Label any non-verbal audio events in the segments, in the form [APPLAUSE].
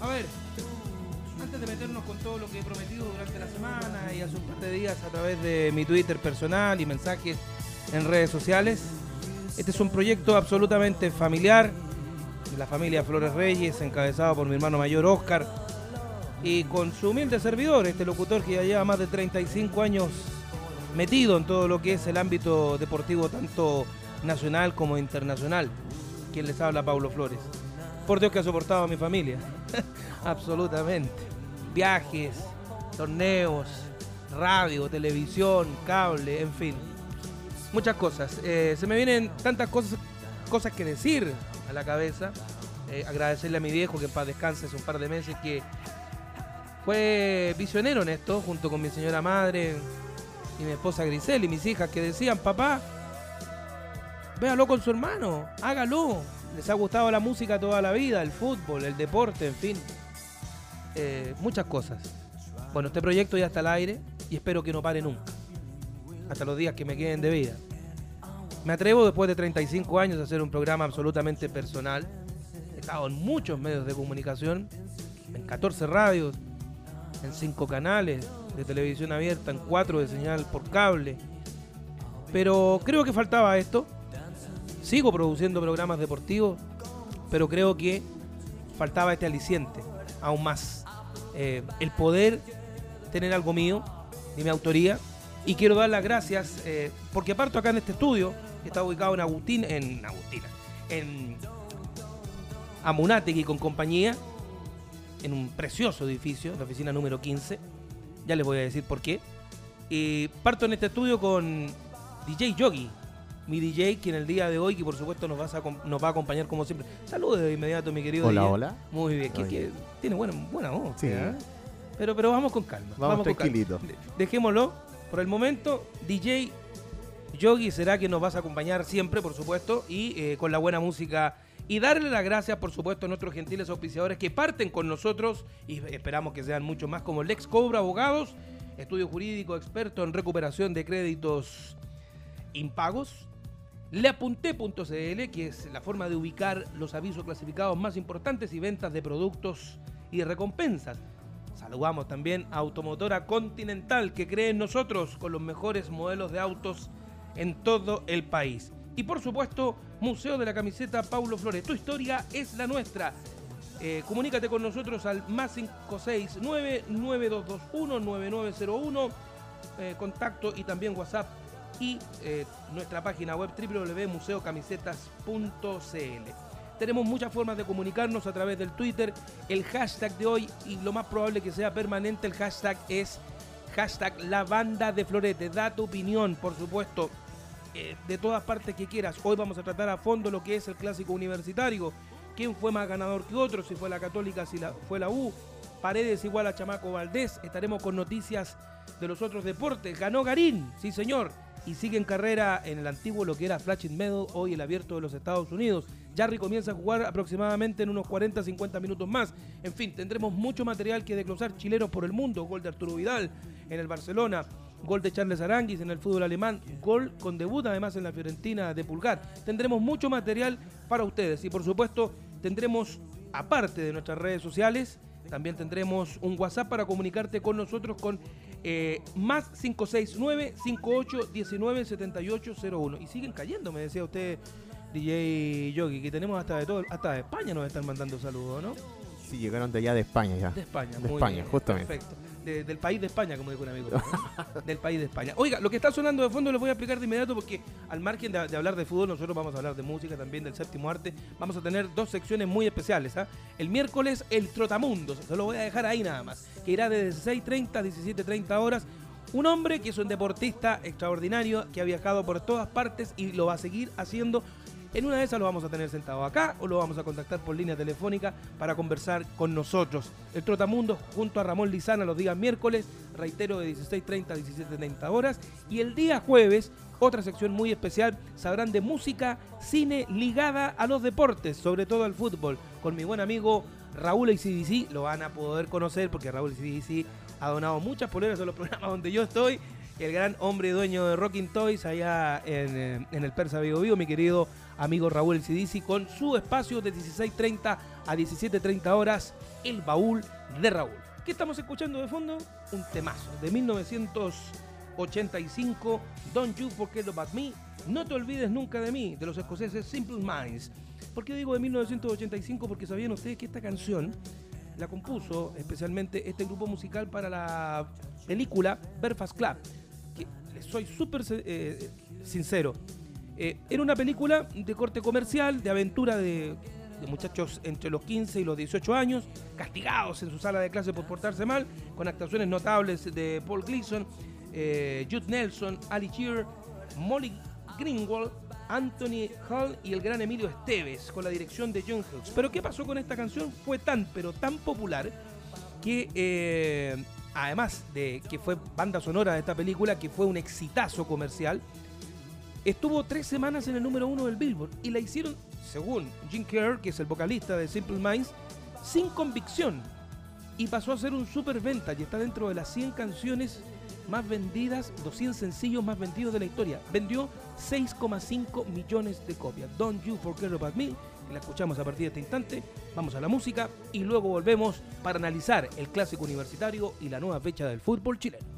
A ver, antes de meternos con todo lo que he prometido durante la semana y hace un par de días a través de mi Twitter personal y mensajes en redes sociales, este es un proyecto absolutamente familiar de la familia Flores Reyes, encabezado por mi hermano mayor Oscar, y con su humilde servidor, este locutor que ya lleva más de 35 años metido en todo lo que es el ámbito deportivo, tanto nacional como internacional. Quien les habla, Paulo Flores. Por Dios que ha soportado a mi familia. [LAUGHS] Absolutamente. Viajes, torneos, radio, televisión, cable, en fin. Muchas cosas. Eh, se me vienen tantas cosas, cosas que decir a la cabeza. Eh, agradecerle a mi viejo que en paz descanse hace un par de meses que fue visionero en esto, junto con mi señora madre y mi esposa Grisel y mis hijas, que decían, papá, véalo con su hermano, hágalo. Les ha gustado la música toda la vida, el fútbol, el deporte, en fin. Eh, muchas cosas. Bueno, este proyecto ya está al aire y espero que no pare nunca. Hasta los días que me queden de vida. Me atrevo después de 35 años a hacer un programa absolutamente personal. He estado en muchos medios de comunicación, en 14 radios, en cinco canales de televisión abierta, en cuatro de señal por cable. Pero creo que faltaba esto. Sigo produciendo programas deportivos, pero creo que faltaba este aliciente, aún más. Eh, el poder tener algo mío, de mi autoría. Y quiero dar las gracias, eh, porque parto acá en este estudio, que está ubicado en Agustín, en Agustina, en Amunategui con compañía, en un precioso edificio, la oficina número 15. Ya les voy a decir por qué. Y parto en este estudio con DJ Yogi, mi DJ, quien el día de hoy, que por supuesto nos, vas a acom- nos va a acompañar como siempre. Saludos de inmediato, mi querido Hola, DJ. hola. Muy bien, que, Oye. que tiene buena, buena voz. Sí. ¿eh? Pero, pero vamos con calma. Vamos con calma. tranquilito. De- Dejémoslo. Por el momento, DJ Yogi será quien nos vas a acompañar siempre, por supuesto, y eh, con la buena música. Y darle las gracias, por supuesto, a nuestros gentiles auspiciadores que parten con nosotros y esperamos que sean muchos más, como Lex Cobra Abogados, estudio jurídico experto en recuperación de créditos impagos. Leapunté.cl, que es la forma de ubicar los avisos clasificados más importantes y ventas de productos y recompensas. Saludamos también a Automotora Continental, que cree en nosotros con los mejores modelos de autos en todo el país. Y por supuesto, Museo de la Camiseta Paulo Flores. Tu historia es la nuestra. Eh, comunícate con nosotros al más 569-9221-9901. eh, contacto y también WhatsApp y eh, nuestra página web www.museocamisetas.cl. Tenemos muchas formas de comunicarnos a través del Twitter. El hashtag de hoy, y lo más probable que sea permanente, el hashtag es hashtag la banda de Florete. Da tu opinión, por supuesto, eh, de todas partes que quieras. Hoy vamos a tratar a fondo lo que es el clásico universitario. ¿Quién fue más ganador que otro? Si fue la Católica, si fue la U. Paredes igual a Chamaco Valdés. Estaremos con noticias de los otros deportes. Ganó Garín, sí señor. Y sigue en carrera en el antiguo lo que era Flashing Meadow, hoy el abierto de los Estados Unidos. Jarry comienza a jugar aproximadamente en unos 40-50 minutos más. En fin, tendremos mucho material que desglosar chilenos por el mundo. Gol de Arturo Vidal en el Barcelona, gol de Charles Aranguis en el fútbol alemán, gol con debut además en la Fiorentina de Pulgar. Tendremos mucho material para ustedes y por supuesto tendremos, aparte de nuestras redes sociales, también tendremos un WhatsApp para comunicarte con nosotros con eh, más 569 5819 7801. Y siguen cayendo, me decía usted, DJ Yogi, que tenemos hasta de todo, hasta de España nos están mandando saludos, ¿no? Sí, llegaron de allá de España ya. De España, de muy España, bien, justamente. Perfecto. De- del país de España, como dijo un amigo. del país de España. Oiga, lo que está sonando de fondo lo voy a explicar de inmediato porque al margen de, de hablar de fútbol, nosotros vamos a hablar de música también, del séptimo arte. Vamos a tener dos secciones muy especiales. ¿ah? El miércoles, el Trotamundos. Se lo voy a dejar ahí nada más. Que irá de 16.30 a 17.30 horas. Un hombre que es un deportista extraordinario, que ha viajado por todas partes y lo va a seguir haciendo en una de esas lo vamos a tener sentado acá o lo vamos a contactar por línea telefónica para conversar con nosotros. El Trotamundo junto a Ramón Lizana los días miércoles, reitero de 16.30 a 17.30 horas. Y el día jueves, otra sección muy especial, sabrán de música, cine ligada a los deportes, sobre todo al fútbol, con mi buen amigo Raúl ACDC. Lo van a poder conocer porque Raúl ACDC ha donado muchas poleras a los [LAUGHS] programas donde yo estoy. El gran hombre dueño de Rocking Toys allá en, eh, en el Persa Vigo Vigo, mi querido amigo Raúl El Cidici, con su espacio de 16.30 a 17.30 horas, El Baúl de Raúl. ¿Qué estamos escuchando de fondo? Un temazo de 1985, Don't You Forget About Me, No Te Olvides Nunca de Mí, de los escoceses Simple Minds. ¿Por qué digo de 1985? Porque sabían ustedes que esta canción la compuso especialmente este grupo musical para la película Belfast Club. Les soy súper eh, sincero. Eh, era una película de corte comercial, de aventura de, de muchachos entre los 15 y los 18 años, castigados en su sala de clase por portarse mal, con actuaciones notables de Paul Gleason, eh, Jude Nelson, Ali Shearer, Molly Greenwald, Anthony Hall y el gran Emilio Esteves, con la dirección de John Hughes. Pero ¿qué pasó con esta canción? Fue tan, pero tan popular que eh, además de que fue banda sonora de esta película, que fue un exitazo comercial, estuvo tres semanas en el número uno del Billboard y la hicieron, según Jim Kerr, que es el vocalista de Simple Minds, sin convicción. Y pasó a ser un super venta y está dentro de las 100 canciones más vendidas, 200 sencillos más vendidos de la historia. Vendió 6,5 millones de copias. Don't You Forget About Me, que la escuchamos a partir de este instante. Vamos a la música y luego volvemos para analizar el clásico universitario y la nueva fecha del fútbol chileno.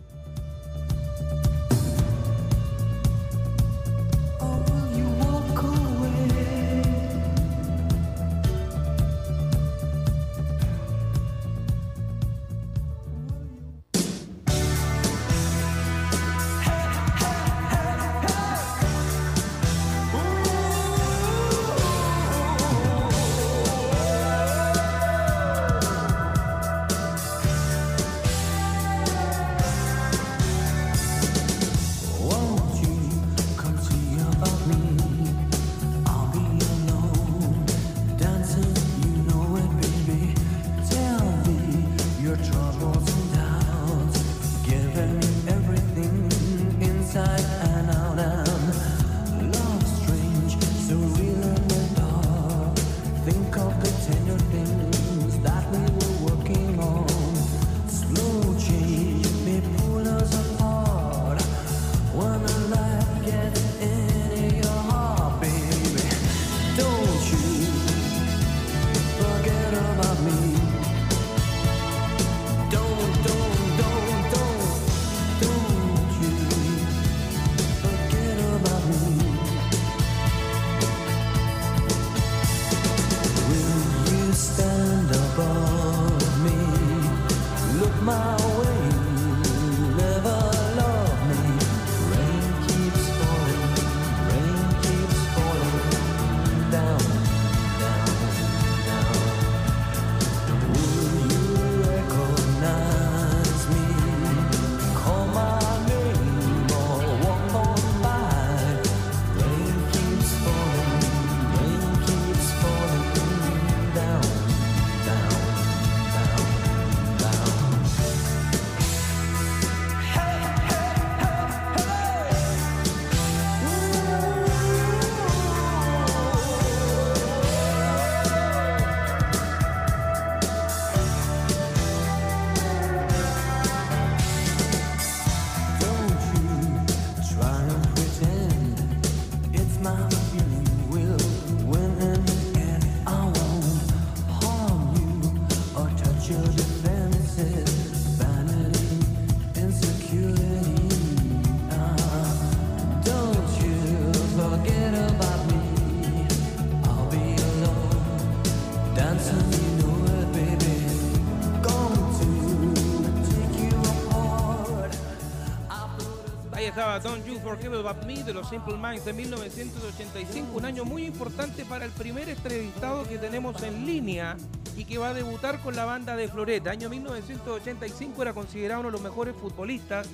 De los Simple Minds de 1985, un año muy importante para el primer entrevistado que tenemos en línea y que va a debutar con la banda de Floreta. Año 1985 era considerado uno de los mejores futbolistas,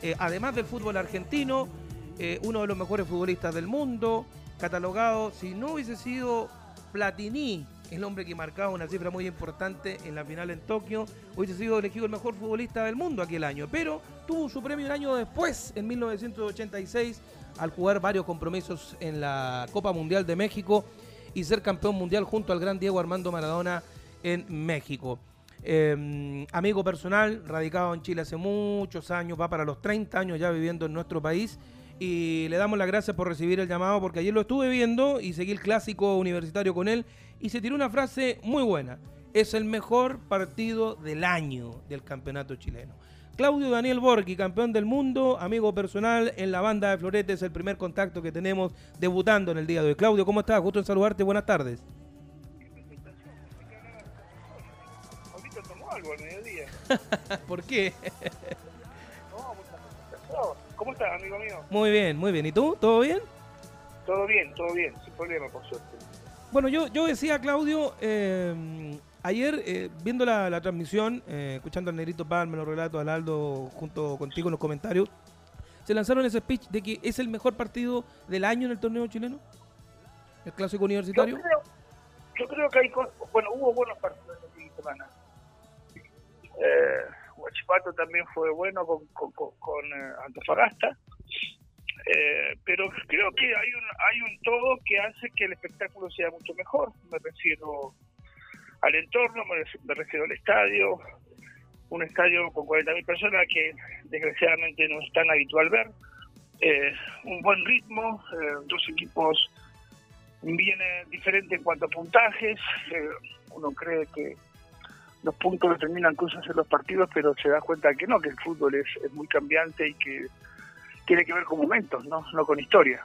eh, además del fútbol argentino, eh, uno de los mejores futbolistas del mundo, catalogado, si no hubiese sido Platini el hombre que marcaba una cifra muy importante en la final en Tokio, hubiese sido elegido el mejor futbolista del mundo aquel año, pero tuvo su premio un año después, en 1986, al jugar varios compromisos en la Copa Mundial de México y ser campeón mundial junto al gran Diego Armando Maradona en México. Em, amigo personal, radicado en Chile hace muchos años, va para los 30 años ya viviendo en nuestro país y le damos las gracias por recibir el llamado porque ayer lo estuve viendo y seguí el clásico universitario con él y se tiró una frase muy buena. Es el mejor partido del año del campeonato chileno. Claudio Daniel Borghi, campeón del mundo, amigo personal en la banda de Florete, es el primer contacto que tenemos debutando en el día de hoy. Claudio, ¿cómo estás? Gusto en saludarte, buenas tardes. [LAUGHS] ¿Por qué? [LAUGHS] ¿Cómo estás, amigo mío? Muy bien, muy bien. ¿Y tú? ¿Todo bien? Todo bien, todo bien, sin problema, por suerte. Bueno, yo, yo decía, Claudio, eh, ayer eh, viendo la, transmisión, eh, escuchando al Negrito Palme, los relatos, al Aldo, junto contigo en los comentarios, se lanzaron ese speech de que es el mejor partido del año en el torneo chileno, el clásico universitario. Yo creo, que hay, bueno, hubo buenos partidos en la semana. Eh, Huachipato también fue bueno con, con, eh, Antofagasta. Eh, pero creo que hay un, hay un todo que hace que el espectáculo sea mucho mejor. Me refiero al entorno, me refiero al estadio, un estadio con 40.000 personas que desgraciadamente no es tan habitual ver, eh, un buen ritmo, dos equipos bien diferentes en cuanto a puntajes, uno cree que los puntos determinan cosas en los partidos, pero se da cuenta que no, que el fútbol es, muy cambiante y que tiene que ver con momentos, no, no con historia.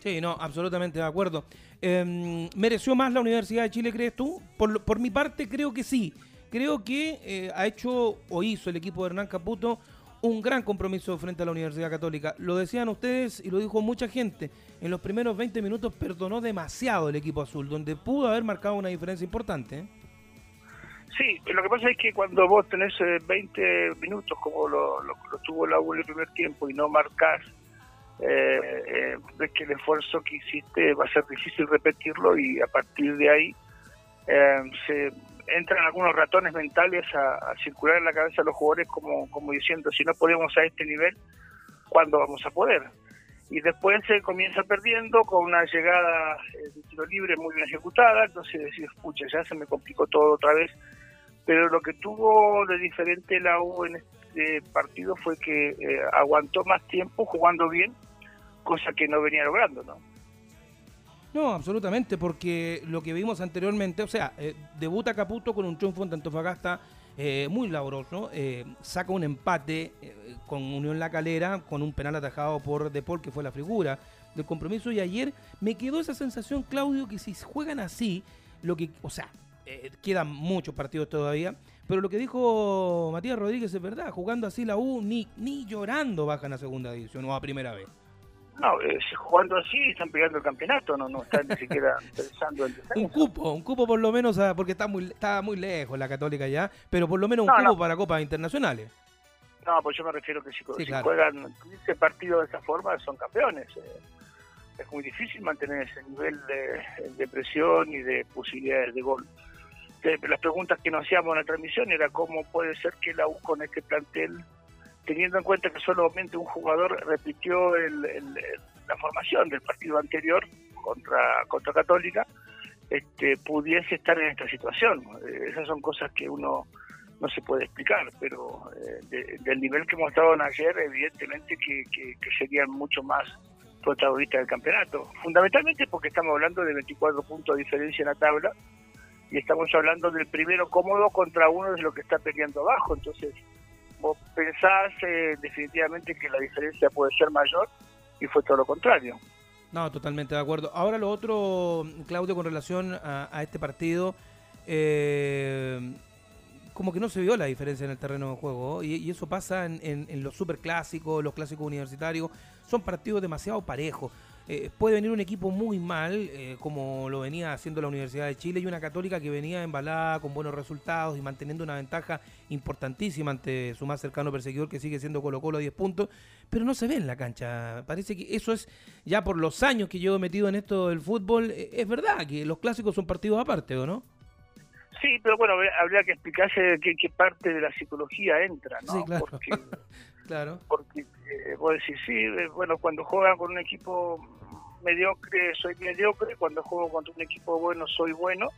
Sí, no, absolutamente de acuerdo. Em, ¿Mereció más la Universidad de Chile, crees tú? Por, por mi parte, creo que sí. Creo que eh, ha hecho o hizo el equipo de Hernán Caputo un gran compromiso frente a la Universidad Católica. Lo decían ustedes y lo dijo mucha gente. En los primeros 20 minutos perdonó demasiado el equipo azul, donde pudo haber marcado una diferencia importante. ¿eh? Sí, lo que pasa es que cuando vos tenés 20 eh, minutos, como lo, lo, tuvo la U en el primer tiempo, y no marcás, eh, eh, ves que el esfuerzo que hiciste va a ser difícil repetirlo y a partir de ahí eh, se entran algunos ratones mentales a, circular en la cabeza de los jugadores como, como diciendo, si no podemos a este nivel, ¿cuándo vamos a poder? y después se comienza perdiendo con una llegada de tiro libre muy bien ejecutada, entonces decís, escucha, ya se me complicó todo otra vez pero lo que tuvo de diferente la U en este partido fue que eh, aguantó más tiempo jugando bien, cosa que no venía logrando, ¿no? No, absolutamente, porque lo que vimos anteriormente, o sea, eh, debuta Caputo con un triunfo en Antofagasta eh, muy laboroso, saca un empate con Unión La Calera, con un penal atajado por De Paul, que fue la figura del compromiso, y ayer me quedó esa sensación, Claudio, que si juegan así, lo que, o sea, eh, quedan muchos partidos todavía. Pero lo que dijo Matías Rodríguez es verdad, jugando así la U, ni, ni llorando bajan a segunda división o a primera vez. No, eh, jugando así están pegando el campeonato, no, no están ni siquiera [LAUGHS] pensando en Un cupo, un cupo por lo menos, ah, porque está muy, está muy lejos la Católica ya, pero por lo menos un cupo para copas internacionales. No, pues yo me refiero que si, juegan ese partido de esa forma son campeones. Eh. Es muy difícil mantener ese nivel de, de presión y de posibilidades de gol las preguntas que nos hacíamos en la transmisión era cómo puede ser que la U con este plantel, teniendo en cuenta que solamente un jugador repitió la formación del partido anterior contra, contra Católica, este, pudiese estar en esta situación. Eh, esas son cosas que uno no se puede explicar, pero eh, del nivel que mostraron ayer, evidentemente que, que, que serían mucho más protagonistas del campeonato. Fundamentalmente porque estamos hablando de 24 puntos de diferencia en la tabla y estamos hablando del primero cómodo contra uno de los que está peleando abajo. Entonces, vos pensás eh, definitivamente que la diferencia puede ser mayor y fue todo lo contrario. No, totalmente de acuerdo. Ahora lo otro, Claudio, con relación a, este partido, eh, como que no se vio la diferencia en el terreno de juego. Y, eso pasa en, en los superclásicos, los clásicos universitarios. Son partidos demasiado parejos. Eh, puede venir un equipo muy mal, eh, como lo venía haciendo la Universidad de Chile, y una católica que venía embalada con buenos resultados y manteniendo una ventaja importantísima ante su más cercano perseguidor, que sigue siendo Colo Colo a 10 puntos, pero no se ve en la cancha. Parece que eso es, ya por los años que llevo metido en esto del fútbol, eh, es verdad que los clásicos son partidos aparte, ¿o no? Sí, pero bueno, habría que explicarse qué, qué parte de la psicología entra, ¿no? Sí, claro. Claro. Porque eh, vos decís, sí, eh, bueno, cuando juegan con un equipo mediocre soy mediocre, cuando juego contra un equipo bueno soy bueno.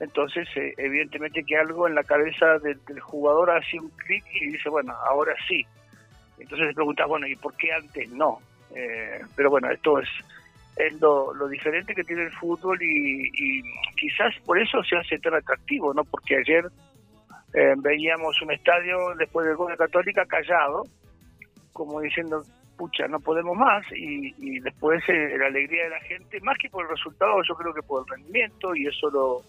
Entonces, eh, evidentemente que algo en la cabeza del, jugador hace un clic y dice, bueno, ahora sí. Entonces te preguntas, bueno, ¿y por qué antes no? Eh, pero bueno, esto es, es lo, diferente que tiene el fútbol y, y, quizás por eso se hace tan atractivo, ¿no? Porque ayer veíamos un estadio después del gol de Católica callado, como diciendo, pucha, no podemos más, y, después eh, la alegría de la gente, más que por el resultado, yo creo que por el rendimiento, y eso lo,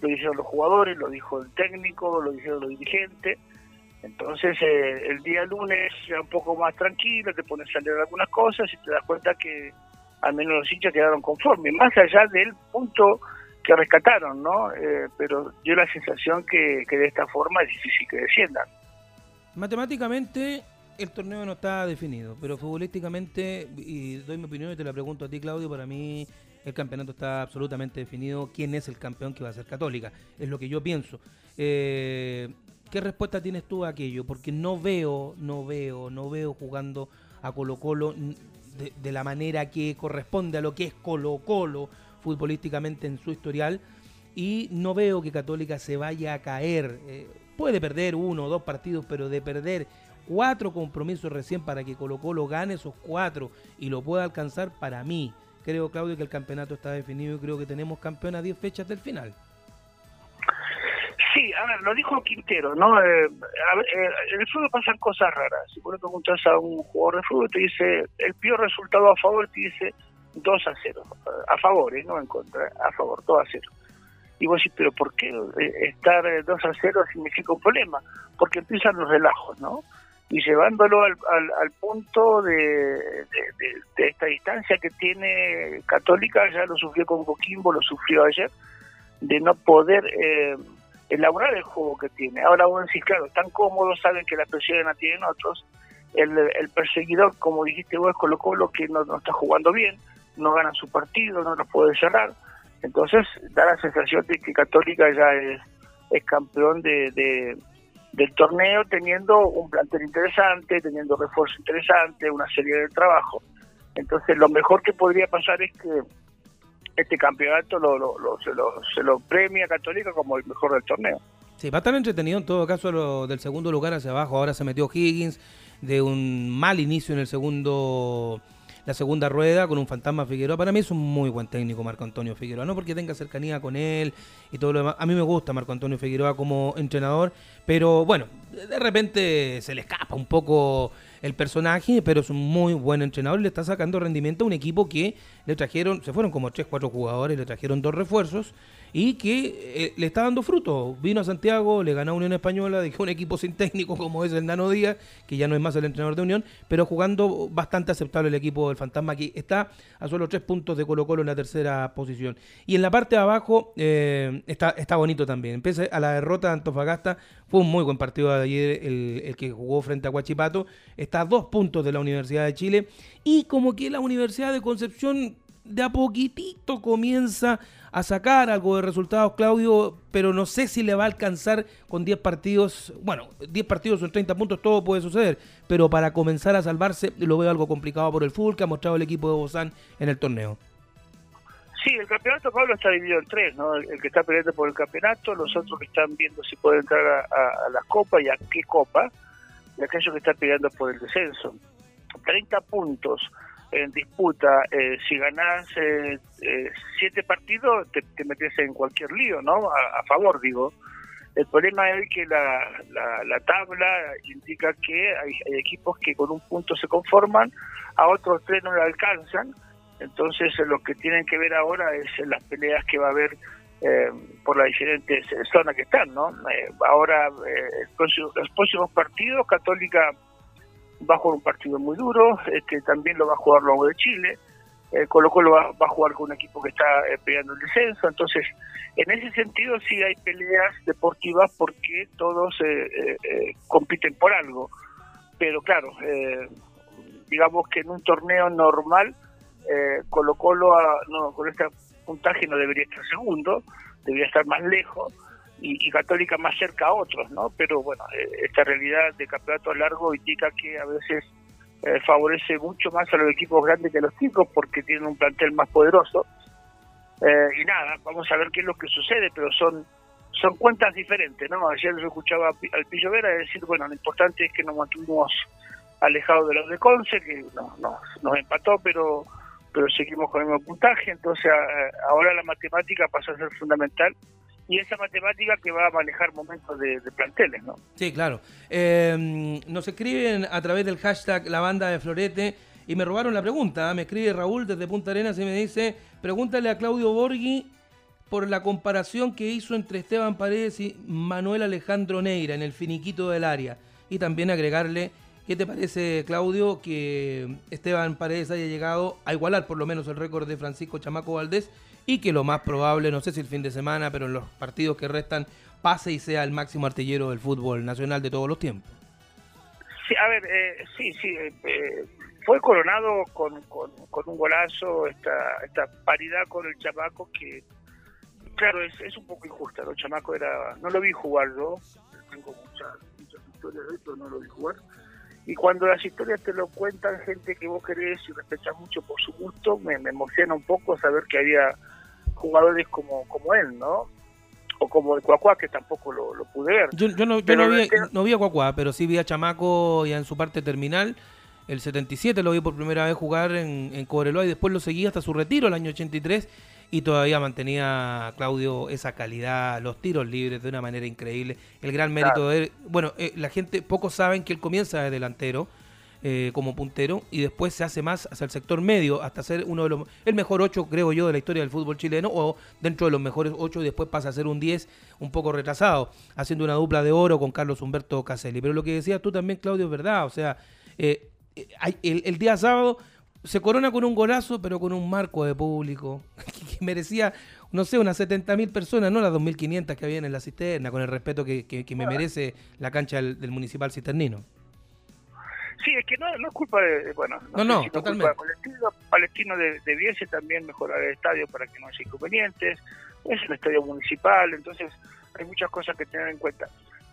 lo dijeron los jugadores, lo dijo el técnico, lo dijeron los dirigentes. Entonces, eh, el día lunes ya un poco más tranquilo, te pones a leer algunas cosas y te das cuenta que al menos los hinchas quedaron conformes, más allá del punto que rescataron, ¿no? Eh, pero dio la sensación que, de esta forma es difícil que desciendan. Matemáticamente, el torneo no está definido, pero futbolísticamente, y doy mi opinión y te la pregunto a ti, Claudio, para mí el campeonato está absolutamente definido. ¿Quién es el campeón que va a ser Católica? Es lo que yo pienso. Eh, ¿Qué respuesta tienes tú a aquello? Porque no veo, no veo, no veo jugando a Colo Colo de la manera que corresponde a lo que es Colo Colo futbolísticamente en su historial y no veo que Católica se vaya a caer. Eh, puede perder uno o dos partidos, pero de perder cuatro compromisos recién para que Colo Colo gane esos cuatro y lo pueda alcanzar para mí. Creo, Claudio, que el campeonato está definido y creo que tenemos campeón a 10 fechas del final. Sí, a ver, lo dijo Quintero, ¿no? Eh, eh, en el fútbol pasan cosas raras. Si vos le preguntas a un jugador de fútbol, te dice, el peor resultado a favor, te dice 2 a 0. A favor, ¿eh? no en contra, a favor, 2 a 0. Y vos decís, pero ¿por qué estar 2 a 0 significa un problema? Porque empiezan los relajos, ¿no? y llevándolo al, al, punto de, de, esta distancia que tiene Católica, ya lo sufrió con Coquimbo, lo sufrió ayer, de no poder eh, elaborar el juego que tiene. Ahora vos decís, claro, están cómodos, saben que la presión la tienen otros, el, el perseguidor, como dijiste vos, colocó lo que no, no está jugando bien, no gana su partido, no lo puede cerrar, entonces da la sensación de que Católica ya es, es campeón de del torneo teniendo un plantel interesante, teniendo refuerzo interesante, una serie de trabajo. Entonces lo mejor que podría pasar es que este campeonato lo, se, lo, se lo premia Católica como el mejor del torneo. Sí, va a estar entretenido en todo caso lo, del segundo lugar hacia abajo. Ahora se metió Higgins de un mal inicio en el segundo la segunda rueda con un fantasma Figueroa. Para mí es un muy buen técnico Marco Antonio Figueroa, no porque tenga cercanía con él y todo lo demás. A mí me gusta Marco Antonio Figueroa como entrenador, pero bueno, de repente se le escapa un poco el personaje, pero es un muy buen entrenador. Le está sacando rendimiento a un equipo que le trajeron, se fueron como 3, 4 jugadores, le trajeron dos refuerzos y que eh, le está dando fruto. Vino a Santiago, le ganó Unión Española, dejó un equipo sin técnico [LAUGHS] como es el Nano Díaz, que ya no es más el entrenador de Unión, pero jugando bastante aceptable el equipo del Fantasma, que está a solo tres puntos de Colo Colo en la tercera posición. Y en la parte de abajo eh, está, está bonito también. Pese a la derrota de Antofagasta, fue un muy buen partido de ayer el, el que jugó frente a Huachipato. Está a dos puntos de la Universidad de Chile. Y como que la Universidad de Concepción de a poquitito comienza a sacar algo de resultados, Claudio, pero no sé si le va a alcanzar con 10 partidos. Bueno, 10 partidos son 30 puntos, todo puede suceder, pero para comenzar a salvarse lo veo algo complicado por el fútbol que ha mostrado el equipo de Bozán en el torneo. Sí, el campeonato, Pablo, está dividido en tres, ¿no? El, que está peleando por el campeonato, los otros que están viendo si pueden entrar a, a, las copas y a qué copa, y aquellos que están peleando por el descenso. 30 puntos en disputa, eh, si ganás eh, eh, siete partidos, te, metes en cualquier lío, ¿no? A, favor, digo. El problema es que la, la, tabla indica que hay, equipos que con un punto se conforman, a otros tres no le alcanzan. Entonces, lo que tienen que ver ahora es las peleas que va a haber por las diferentes zonas que están, ¿no? ahora, los próximos partidos, Católica va a jugar un partido muy duro, este, también lo va a jugar luego de Chile, eh, Colo Colo va, a jugar con un equipo que está eh, peleando el descenso, entonces en ese sentido sí hay peleas deportivas porque todos eh, eh, compiten por algo, pero claro, digamos que en un torneo normal Colo Colo no, con este puntaje no debería estar segundo, debería estar más lejos, y, Católica más cerca a otros, ¿no? Pero bueno, eh, esta realidad de campeonato largo indica que a veces eh, favorece mucho más a los equipos grandes que a los chicos porque tienen un plantel más poderoso. Eh, y nada, vamos a ver qué es lo que sucede, pero son son cuentas diferentes, ¿no? Ayer yo escuchaba al Pillo Vera decir, bueno, lo importante es que nos mantuvimos alejados de los de Conce, que no, no, nos empató, pero pero seguimos con el mismo puntaje, entonces ahora la matemática pasa a ser fundamental y esa matemática que va a manejar momentos de, planteles, ¿no? Sí, claro. Eh, nos escriben a través del hashtag La Banda de Florete y me robaron la pregunta. ¿ah? Me escribe Raúl desde Punta Arenas y me dice, pregúntale a Claudio Borghi por la comparación que hizo entre Esteban Paredes y Manuel Alejandro Neira en el finiquito del área. Y también agregarle, ¿qué te parece, Claudio, que Esteban Paredes haya llegado a igualar por lo menos el récord de Francisco Chamaco Valdés y que lo más probable, no sé si el fin de semana, pero en los partidos que restan, pase y sea el máximo artillero del fútbol nacional de todos los tiempos. Sí, a ver, eh, sí, sí, eh, eh, fue coronado con, con, un golazo esta, esta paridad con el chamaco que, claro, es, es un poco injusta, el chamaco era, no lo vi jugar yo, tengo muchas, muchas historias de esto, no lo vi jugar, y cuando las historias te lo cuentan gente que vos querés y respetas mucho por su gusto, me, me emociona un poco saber que había jugadores como, como él, ¿no? O como el Cuacuá, que tampoco lo, pude ver. Yo, no, vi, no vi a Cuacuá, pero sí vi a Chamaco ya en su parte terminal. El 77 lo vi por primera vez jugar en, en Cobreloa y después lo seguí hasta su retiro el año 83 y todavía mantenía Claudio esa calidad, los tiros libres de una manera increíble. El gran mérito de él, bueno, eh, la gente, pocos saben que él comienza de delantero, eh, como puntero y después se hace más hacia el sector medio hasta ser uno de los el mejor 8 creo yo de la historia del fútbol chileno o dentro de los mejores 8 y después pasa a ser un 10 un poco retrasado haciendo una dupla de oro con Carlos Humberto Caselli pero lo que decías tú también Claudio es verdad o sea eh, eh, el, día sábado se corona con un golazo pero con un marco de público [LAUGHS] que, merecía no sé, unas 70.000 personas, no las 2.500 que habían en la cisterna, con el respeto que, me merece la cancha del, del Municipal Citernino. Sí, es que no, no es culpa de, bueno, no, no, sé totalmente. Palestino, Palestino de, debiese también mejorar el estadio para que no haya inconvenientes, es un estadio municipal, entonces hay muchas cosas que tener en cuenta.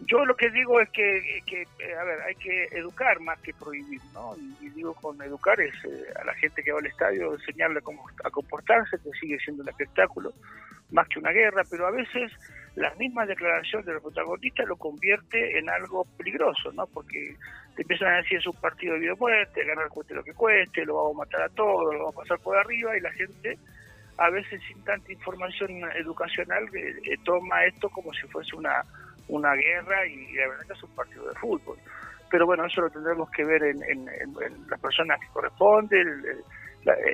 Yo lo que digo es que, eh, a ver, hay que educar más que prohibir, ¿no? Y, digo con educar es eh, a la gente que va al estadio enseñarle cómo a comportarse, que sigue siendo un espectáculo, más que una guerra, pero a veces la misma declaración de los protagonistas lo convierte en algo peligroso, ¿no? Porque te empiezan a decir es un partido de vida o muerte, ganar cueste lo que cueste, lo vamos a matar a todos, lo vamos a pasar por arriba y la gente a veces sin tanta información educacional eh, eh, toma esto como si fuese una, una guerra y la verdad que es un partido de fútbol. Pero bueno, eso lo tendremos que ver en, en, las personas que corresponden.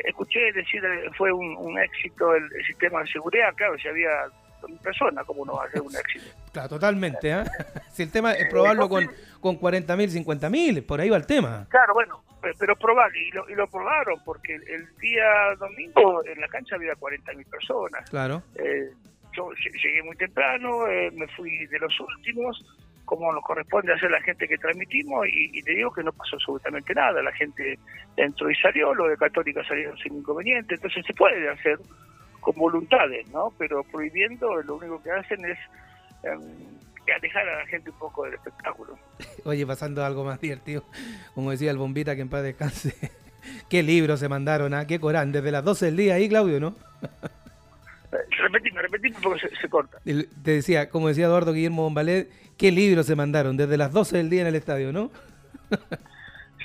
escuché decir fue un, un éxito el, el, sistema de seguridad, claro, si había personas, ¿cómo no va a ser un éxito? Claro, totalmente. ¿eh? [LAUGHS] si el tema es probarlo con, con 40.000, 50.000, por ahí va el tema. Claro, bueno, pero probar, y lo, y lo probaron, porque el día domingo en la cancha había 40.000 personas. Claro. Eh, yo llegué muy temprano, eh, me fui de los últimos, como nos corresponde hacer la gente que transmitimos, y, te digo que no pasó absolutamente nada. La gente entró y salió, lo de Católica salieron sin inconveniente, entonces se puede hacer con voluntades, ¿no? Pero prohibiendo lo único que hacen es eh, alejar a la gente un poco del espectáculo. [LAUGHS] Oye, pasando algo más divertido, como decía el bombita que en paz descanse, [LAUGHS] qué libros se mandaron, ¿ah? qué Corán, desde las 12 del día ahí, Claudio, ¿no? [LAUGHS] Eh, repetime, repetime porque se, corta. Te decía, como decía Eduardo Guillermo Bombalet, qué libros se mandaron desde las 12 del día en el estadio, ¿no? [LAUGHS]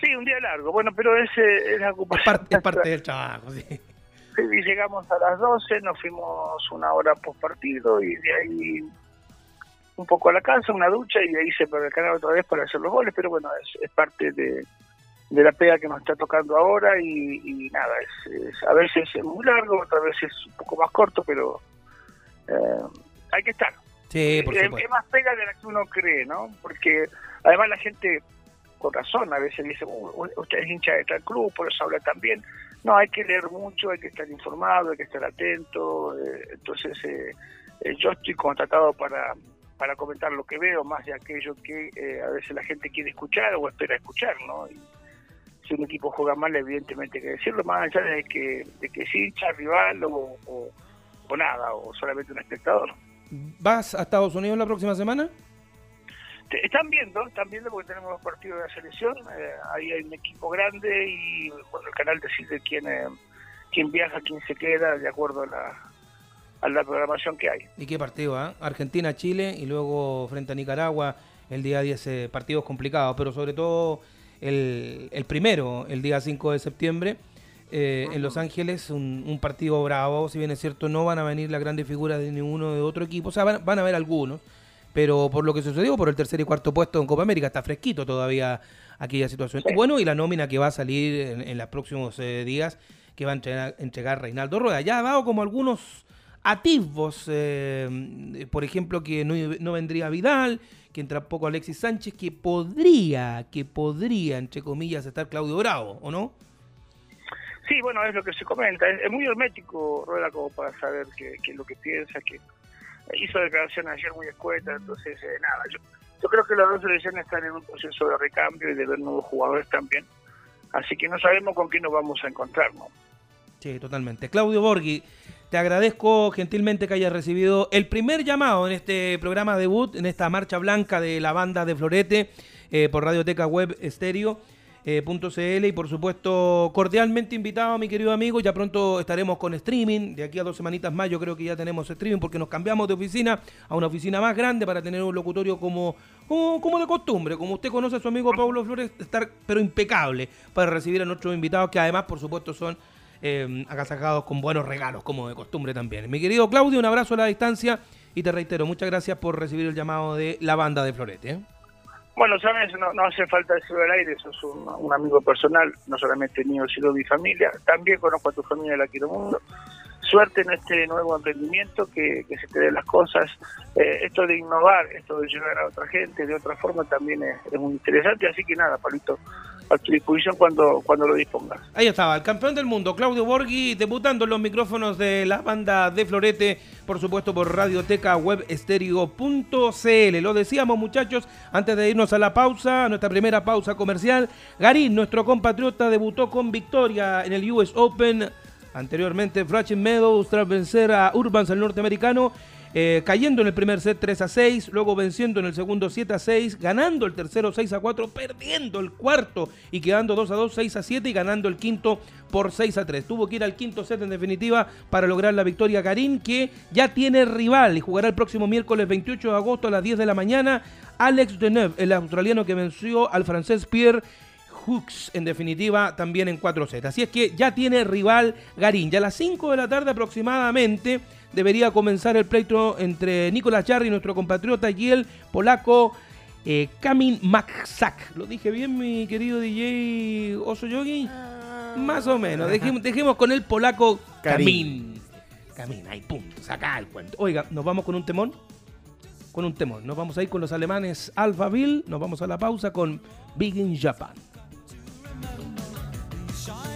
Sí, un día largo. Bueno, pero ese es la ocupación. Es parte, del trabajo, sí. sí. llegamos a las 12, nos fuimos una hora post partido y de ahí un poco a la casa, una ducha y de ahí se para el canal otra vez para hacer los goles, pero bueno, es, parte de, la pega que nos está tocando ahora y, nada, es, a veces es muy largo, otras veces es un poco más corto, pero eh, hay que estar. Sí, por es, es, más pega de la que uno cree, ¿no? Porque además la gente, con razón, a veces dice, usted es hincha de tal club, por eso habla tan bien. No, hay que leer mucho, hay que estar informado, hay que estar atento. Eh, entonces, eh, yo estoy contratado para para comentar lo que veo, más de aquello que eh, a veces la gente quiere escuchar o espera escuchar, ¿no? Y si un equipo juega mal, evidentemente hay que decirlo, más allá de que, de que es hincha, rival o, o, nada, o solamente un espectador. ¿Vas a Estados Unidos la próxima semana? están viendo, están viendo porque tenemos los partidos de la selección, eh, ahí hay un equipo grande y bueno, el canal decide quién, eh, quién viaja, quién se queda, de acuerdo a la, a la programación que hay. ¿Y qué partido? Ah? Argentina-Chile y luego frente a Nicaragua el día 10, eh, partidos complicados, pero sobre todo el, el primero, el día 5 de septiembre. Eh, en Los Ángeles, un, partido bravo, si bien es cierto, no van a venir las grandes figuras de ninguno de otro equipo, o sea, van, van a haber algunos, pero por lo que sucedió, por el tercer y cuarto puesto en Copa América, está fresquito todavía aquella situación. Y bueno, y la nómina que va a salir en, los próximos eh, días, que va a entregar, entregar Reinaldo Rueda. Ya ha dado como algunos atisbos, eh, por ejemplo, que no, vendría Vidal, que entra poco Alexis Sánchez, que podría, que podría, entre comillas, estar Claudio Bravo, ¿o no? Sí, bueno, es lo que se comenta. Es, muy hermético, Rueda, como para saber qué, es lo que piensa, que hizo declaraciones ayer muy escuetas, entonces, eh, nada, yo, yo creo que las dos selecciones están en un proceso de recambio y de ver nuevos jugadores también. Así que no sabemos con quién nos vamos a encontrar, ¿no? Sí, totalmente. Claudio Borghi, te agradezco gentilmente que hayas recibido el primer llamado en este programa debut, en esta marcha blanca de la banda de Florete eh, por Radioteca Web Estéreo. Eh, y por supuesto cordialmente invitado mi querido amigo, ya pronto estaremos con streaming, de aquí a dos semanitas más yo creo que ya tenemos streaming porque nos cambiamos de oficina a una oficina más grande para tener un locutorio como, como, como de costumbre, como usted conoce a su amigo Pablo Flores, estar pero impecable para recibir a nuestros invitados que además por supuesto son eh, agasajados con buenos regalos, como de costumbre también. Mi querido Claudio, un abrazo a la distancia y te reitero, muchas gracias por recibir el llamado de la banda de Florete. ¿eh? Bueno, sabes, no, hace falta decirlo al aire, sos un, un, amigo personal, no solamente mío, sino mi familia. También conozco a tu familia de la Quiero Mundo. Suerte en este nuevo emprendimiento, que, se te den las cosas. Eh, esto de innovar, esto de llegar a otra gente de otra forma también es, es muy interesante. Así que nada, Palito, a tu disposición cuando, cuando lo dispongas. Ahí estaba, el campeón del mundo, Claudio Borghi, debutando en los micrófonos de la banda de Florete, por supuesto por Radioteca Web Estéreo.cl. Lo decíamos muchachos, antes de irnos a la pausa, a nuestra primera pausa comercial, Garín, nuestro compatriota, debutó con victoria en el US Open. Anteriormente, Flushing Meadows tras vencer a Urbans, el norteamericano, eh, cayendo en el primer set 3 a 6, luego venciendo en el segundo 7 a 6, ganando el tercero 6 a 4, perdiendo el cuarto y quedando 2 a 2, 6 a 7 y ganando el quinto por 6 a 3. Tuvo que ir al quinto set en definitiva para lograr la victoria Karim, que ya tiene rival y jugará el próximo miércoles 28 de agosto a las 10 de la mañana. Alex Deneuve, el australiano que venció al francés Pierre Hooks, en definitiva, también en 4 sets. Así es que ya tiene rival Garín. Ya a las 5 de la tarde aproximadamente debería comenzar el pleito entre Nicolás Jarry, nuestro compatriota, y el polaco eh, Kamin Maksak. ¿Lo dije bien, mi querido DJ Oso Yogi? Ah. Más o menos. Dejemos, con el polaco Kamin. Kamin, ahí punto. Saca el cuento. Oiga, ¿nos vamos con un temón? Con un temón. Nos vamos a ir con los alemanes Alphaville. Nos vamos a la pausa con Big in Japan. no. Shine.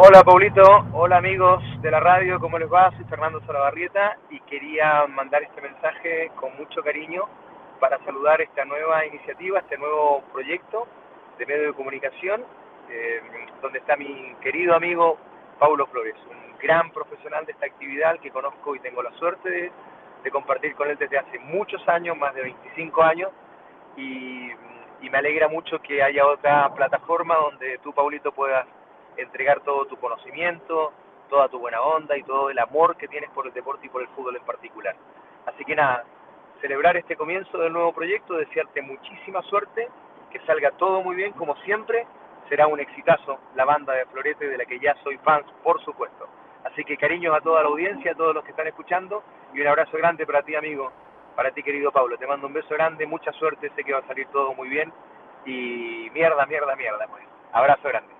Hola Paulito, hola amigos de la radio, ¿cómo les va? Soy Fernando Salabarrieta y quería mandar este mensaje con mucho cariño para saludar esta nueva iniciativa, este nuevo proyecto de medio de comunicación, eh, donde está mi querido amigo Paulo Flores, un gran profesional de esta actividad que conozco y tengo la suerte de, compartir con él desde hace muchos años, más de 25 años, y me alegra mucho que haya otra plataforma donde tú, Paulito, puedas entregar todo tu conocimiento, toda tu buena onda y todo el amor que tienes por el deporte y por el fútbol en particular. Así que nada, celebrar este comienzo del nuevo proyecto, desearte muchísima suerte, que salga todo muy bien como siempre, será un exitazo la banda de Florete de la que ya soy fan, por supuesto. Así que cariños a toda la audiencia, a todos los que están escuchando y un abrazo grande para ti amigo, para ti querido Pablo. Te mando un beso grande, mucha suerte, sé que va a salir todo muy bien y mierda, mierda, mierda. Pues. Abrazo grande.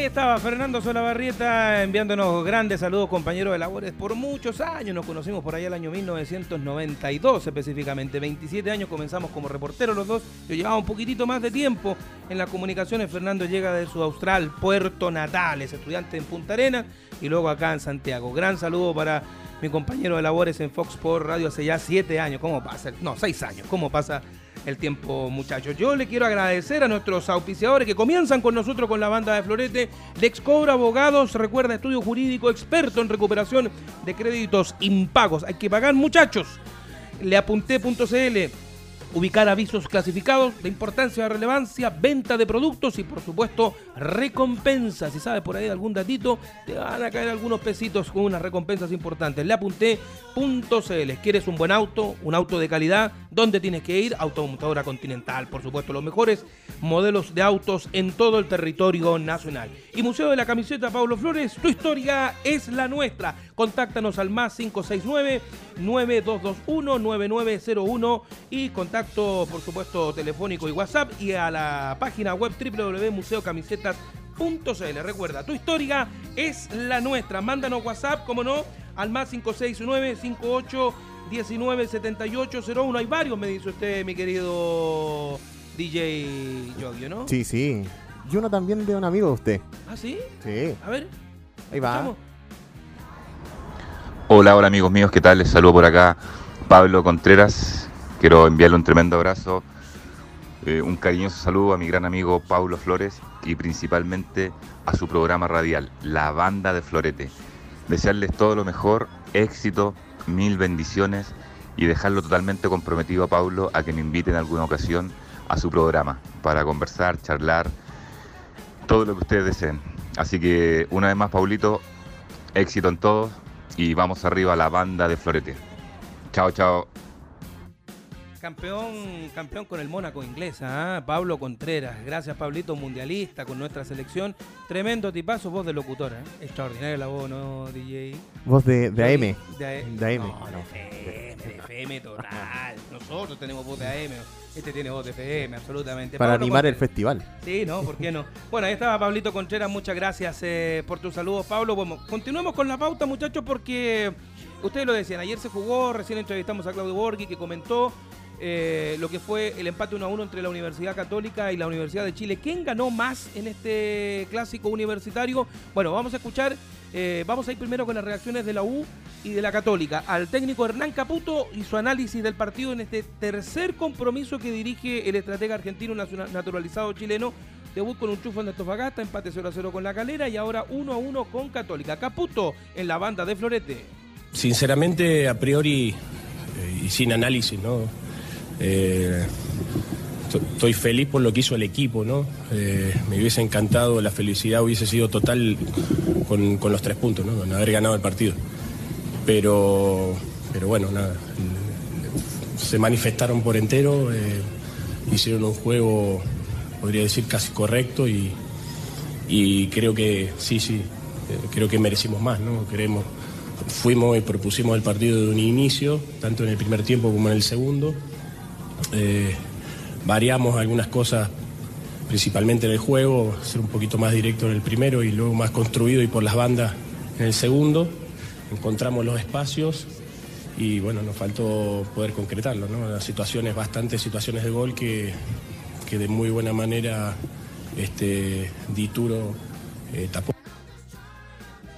Ahí estaba Fernando Solabarrieta enviándonos grandes saludos, compañeros de labores. Por muchos años nos conocimos por allá el año 1992 específicamente. 27 años comenzamos como reporteros los dos. Yo llevaba un poquitito más de tiempo en las comunicaciones. Fernando llega de su austral puerto natal, es estudiante en Punta Arenas y luego acá en Santiago. Gran saludo para mi compañero de labores en Fox Sport Radio hace ya 7 años. ¿Cómo pasa? No, 6 años. ¿Cómo pasa? El tiempo, muchachos. Yo le quiero agradecer a nuestros auspiciadores que comienzan con nosotros con la banda de Florete. Lex Cobra Abogados, recuerda, estudio jurídico experto en recuperación de créditos impagos. Hay que pagar, muchachos. Leapunté.cl ubicar avisos clasificados de importancia, de relevancia, venta de productos y por supuesto recompensas. Si sabes por ahí algún datito, te van a caer algunos pesitos con unas recompensas importantes. Le apunté.cl. ¿Quieres un buen auto? ¿Un auto de calidad? ¿Dónde tienes que ir? Automotadora Continental, por supuesto, los mejores modelos de autos en todo el territorio nacional. Y Museo de la Camiseta Pablo Flores, tu historia es la nuestra. Contáctanos al más 569 9221 9901 y contacta por supuesto, telefónico y WhatsApp y a la página web www.museocamisetas.cl. Recuerda, tu historia es la nuestra. Mándanos WhatsApp, como no, al más 569 58 19 78 Hay varios, me dice usted, mi querido DJ Yogi, ¿no? Sí, sí. Y uno también de un amigo de usted. ¿Ah, sí? Sí. A ver. Ahí va. Hola, hola amigos míos, ¿qué tal? Les saludo por acá Pablo Contreras, Quiero enviarle un tremendo abrazo, eh, un cariñoso saludo a mi gran amigo Paulo Flores y principalmente a su programa radial, La Banda de Florete. Desearles todo lo mejor, éxito, mil bendiciones y dejarlo totalmente comprometido a Paulo a que me invite en alguna ocasión a su programa para conversar, charlar, todo lo que ustedes deseen. Así que una vez más, Paulito, éxito en todo y vamos arriba a la banda de Florete. Chao, chao. Campeón, campeón con el Mónaco inglesa, ¿ah? Pablo Contreras. Gracias, Pablito, mundialista con nuestra selección. Tremendo tipazo, voz de locutora. ¿eh? Extraordinaria la voz, ¿no, DJ? Voz de, de AM. De, de AM. No, de FM, de FM total. [LAUGHS] Nosotros tenemos voz de AM. Este tiene voz de FM, absolutamente. Para animar el festival. Sí, ¿no? ¿Por qué no? [LAUGHS] Bueno, ahí estaba Pablito Contreras. Muchas gracias eh, por tus saludos, Pablo. Bueno, continuemos con la pauta, muchachos, porque ustedes lo decían. Ayer se jugó, recién entrevistamos a Claudio Borghi, que comentó eh, lo que fue el empate 1 a 1 entre la Universidad Católica y la Universidad de Chile. ¿Quién ganó más en este clásico universitario? Bueno, vamos a escuchar, eh, vamos a ir primero con las reacciones de la U y de la Católica. Al técnico Hernán Caputo y su análisis del partido en este tercer compromiso que dirige el estratega argentino naturalizado chileno. Debut con un chufo en Antofagasta, empate 0 a 0 con la calera y ahora 1 a 1 con Católica. Caputo en la banda de Florete. Sinceramente, a priori eh, y sin análisis, ¿no? Eh, estoy feliz por lo que hizo el equipo, ¿no? Eh, me hubiese encantado, la felicidad hubiese sido total con, los tres puntos, ¿no? Con haber ganado el partido. Pero, pero bueno, nada. Se manifestaron por entero, eh, hicieron un juego, podría decir, casi correcto y, creo que sí, sí, creo que merecimos más, ¿no? Queremos, fuimos y propusimos el partido de un inicio, tanto en el primer tiempo como en el segundo. Eh, variamos algunas cosas principalmente en el juego, ser un poquito más directo en el primero y luego más construido y por las bandas en el segundo. Encontramos los espacios y bueno, nos faltó poder concretarlo, ¿no? Las situaciones, bastantes situaciones de gol que, que de muy buena manera este, Dituro eh, tapó.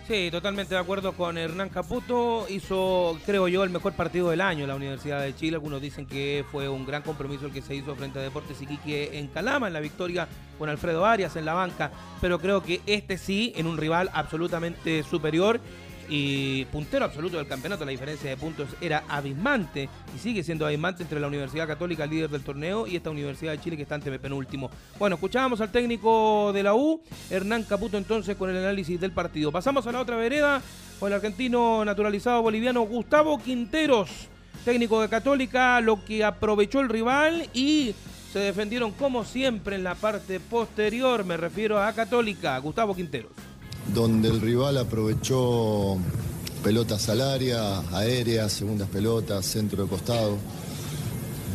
Sí, totalmente de acuerdo con Hernán Caputo. Hizo, creo yo, el mejor partido del año la Universidad de Chile. Algunos dicen que fue un gran compromiso el que se hizo frente a Deportes Iquique en Calama, en la victoria con Alfredo Arias en la banca. Pero creo que este sí, en un rival absolutamente superior y puntero absoluto del campeonato. La diferencia de puntos era abismante y sigue siendo abismante entre la Universidad Católica, líder del torneo, y esta Universidad de Chile que está ante penúltimo. Bueno, escuchábamos al técnico de la U, Hernán Caputo, entonces con el análisis del partido. Pasamos a la otra vereda con el argentino naturalizado boliviano Gustavo Quinteros, técnico de Católica, lo que aprovechó el rival y se defendieron como siempre en la parte posterior, me refiero a Católica, Gustavo Quinteros donde el rival aprovechó pelotas al área, aéreas, segundas pelotas, centro de costado.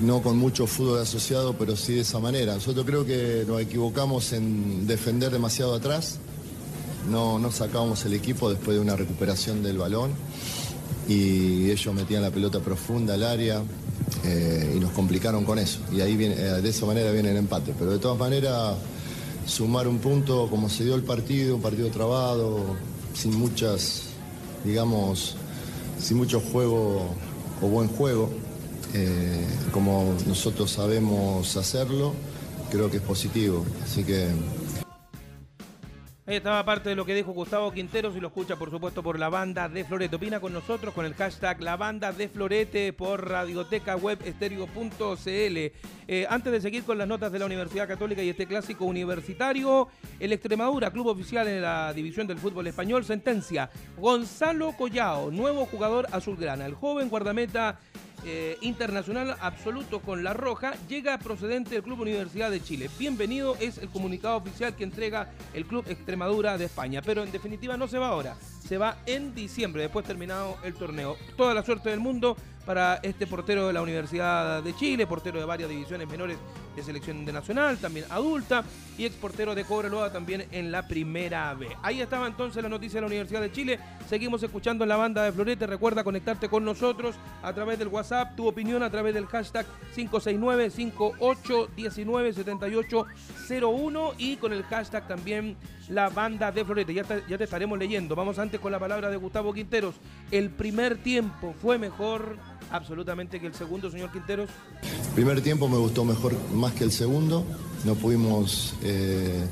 No con mucho fútbol asociado, pero sí de esa manera. Nosotros creo que nos equivocamos en defender demasiado atrás. No, no sacábamos el equipo después de una recuperación del balón y ellos metían la pelota profunda al área eh, y nos complicaron con eso. Y ahí viene, eh, de esa manera viene el empate. Pero de todas maneras sumar un punto como se dio el partido, un partido trabado, sin muchas, digamos, sin mucho juego o buen juego, eh, como nosotros sabemos hacerlo, creo que es positivo. Así que Ahí estaba parte de lo que dijo Gustavo Quinteros y lo escucha por supuesto por la banda de Florete. Opina con nosotros con el hashtag la banda de Florete por radioteca eh, antes de seguir con las notas de la Universidad Católica y este clásico universitario, el Extremadura, club oficial en la división del fútbol español, sentencia Gonzalo Collao, nuevo jugador azulgrana. El joven guardameta eh, internacional absoluto con La Roja, llega procedente del Club Universidad de Chile. Bienvenido es el comunicado oficial que entrega el Club Extremadura de España, pero en definitiva no se va ahora, se va en diciembre, después terminado el torneo. Toda la suerte del mundo para este portero de la Universidad de Chile, portero de varias divisiones menores de selección de nacional, también adulta, y ex portero de Cobreloa también en la primera B. Ahí estaba entonces la noticia de la Universidad de Chile. Seguimos escuchando en la banda de Florete. Recuerda conectarte con nosotros a través del WhatsApp, tu opinión a través del hashtag 569-5819-7801 y con el hashtag también la banda de Florete. Ya ya te estaremos leyendo. Vamos antes con la palabra de Gustavo Quinteros. El primer tiempo fue mejor absolutamente que el segundo, señor Quinteros? Primer tiempo me gustó mejor más que el segundo. No pudimos eh,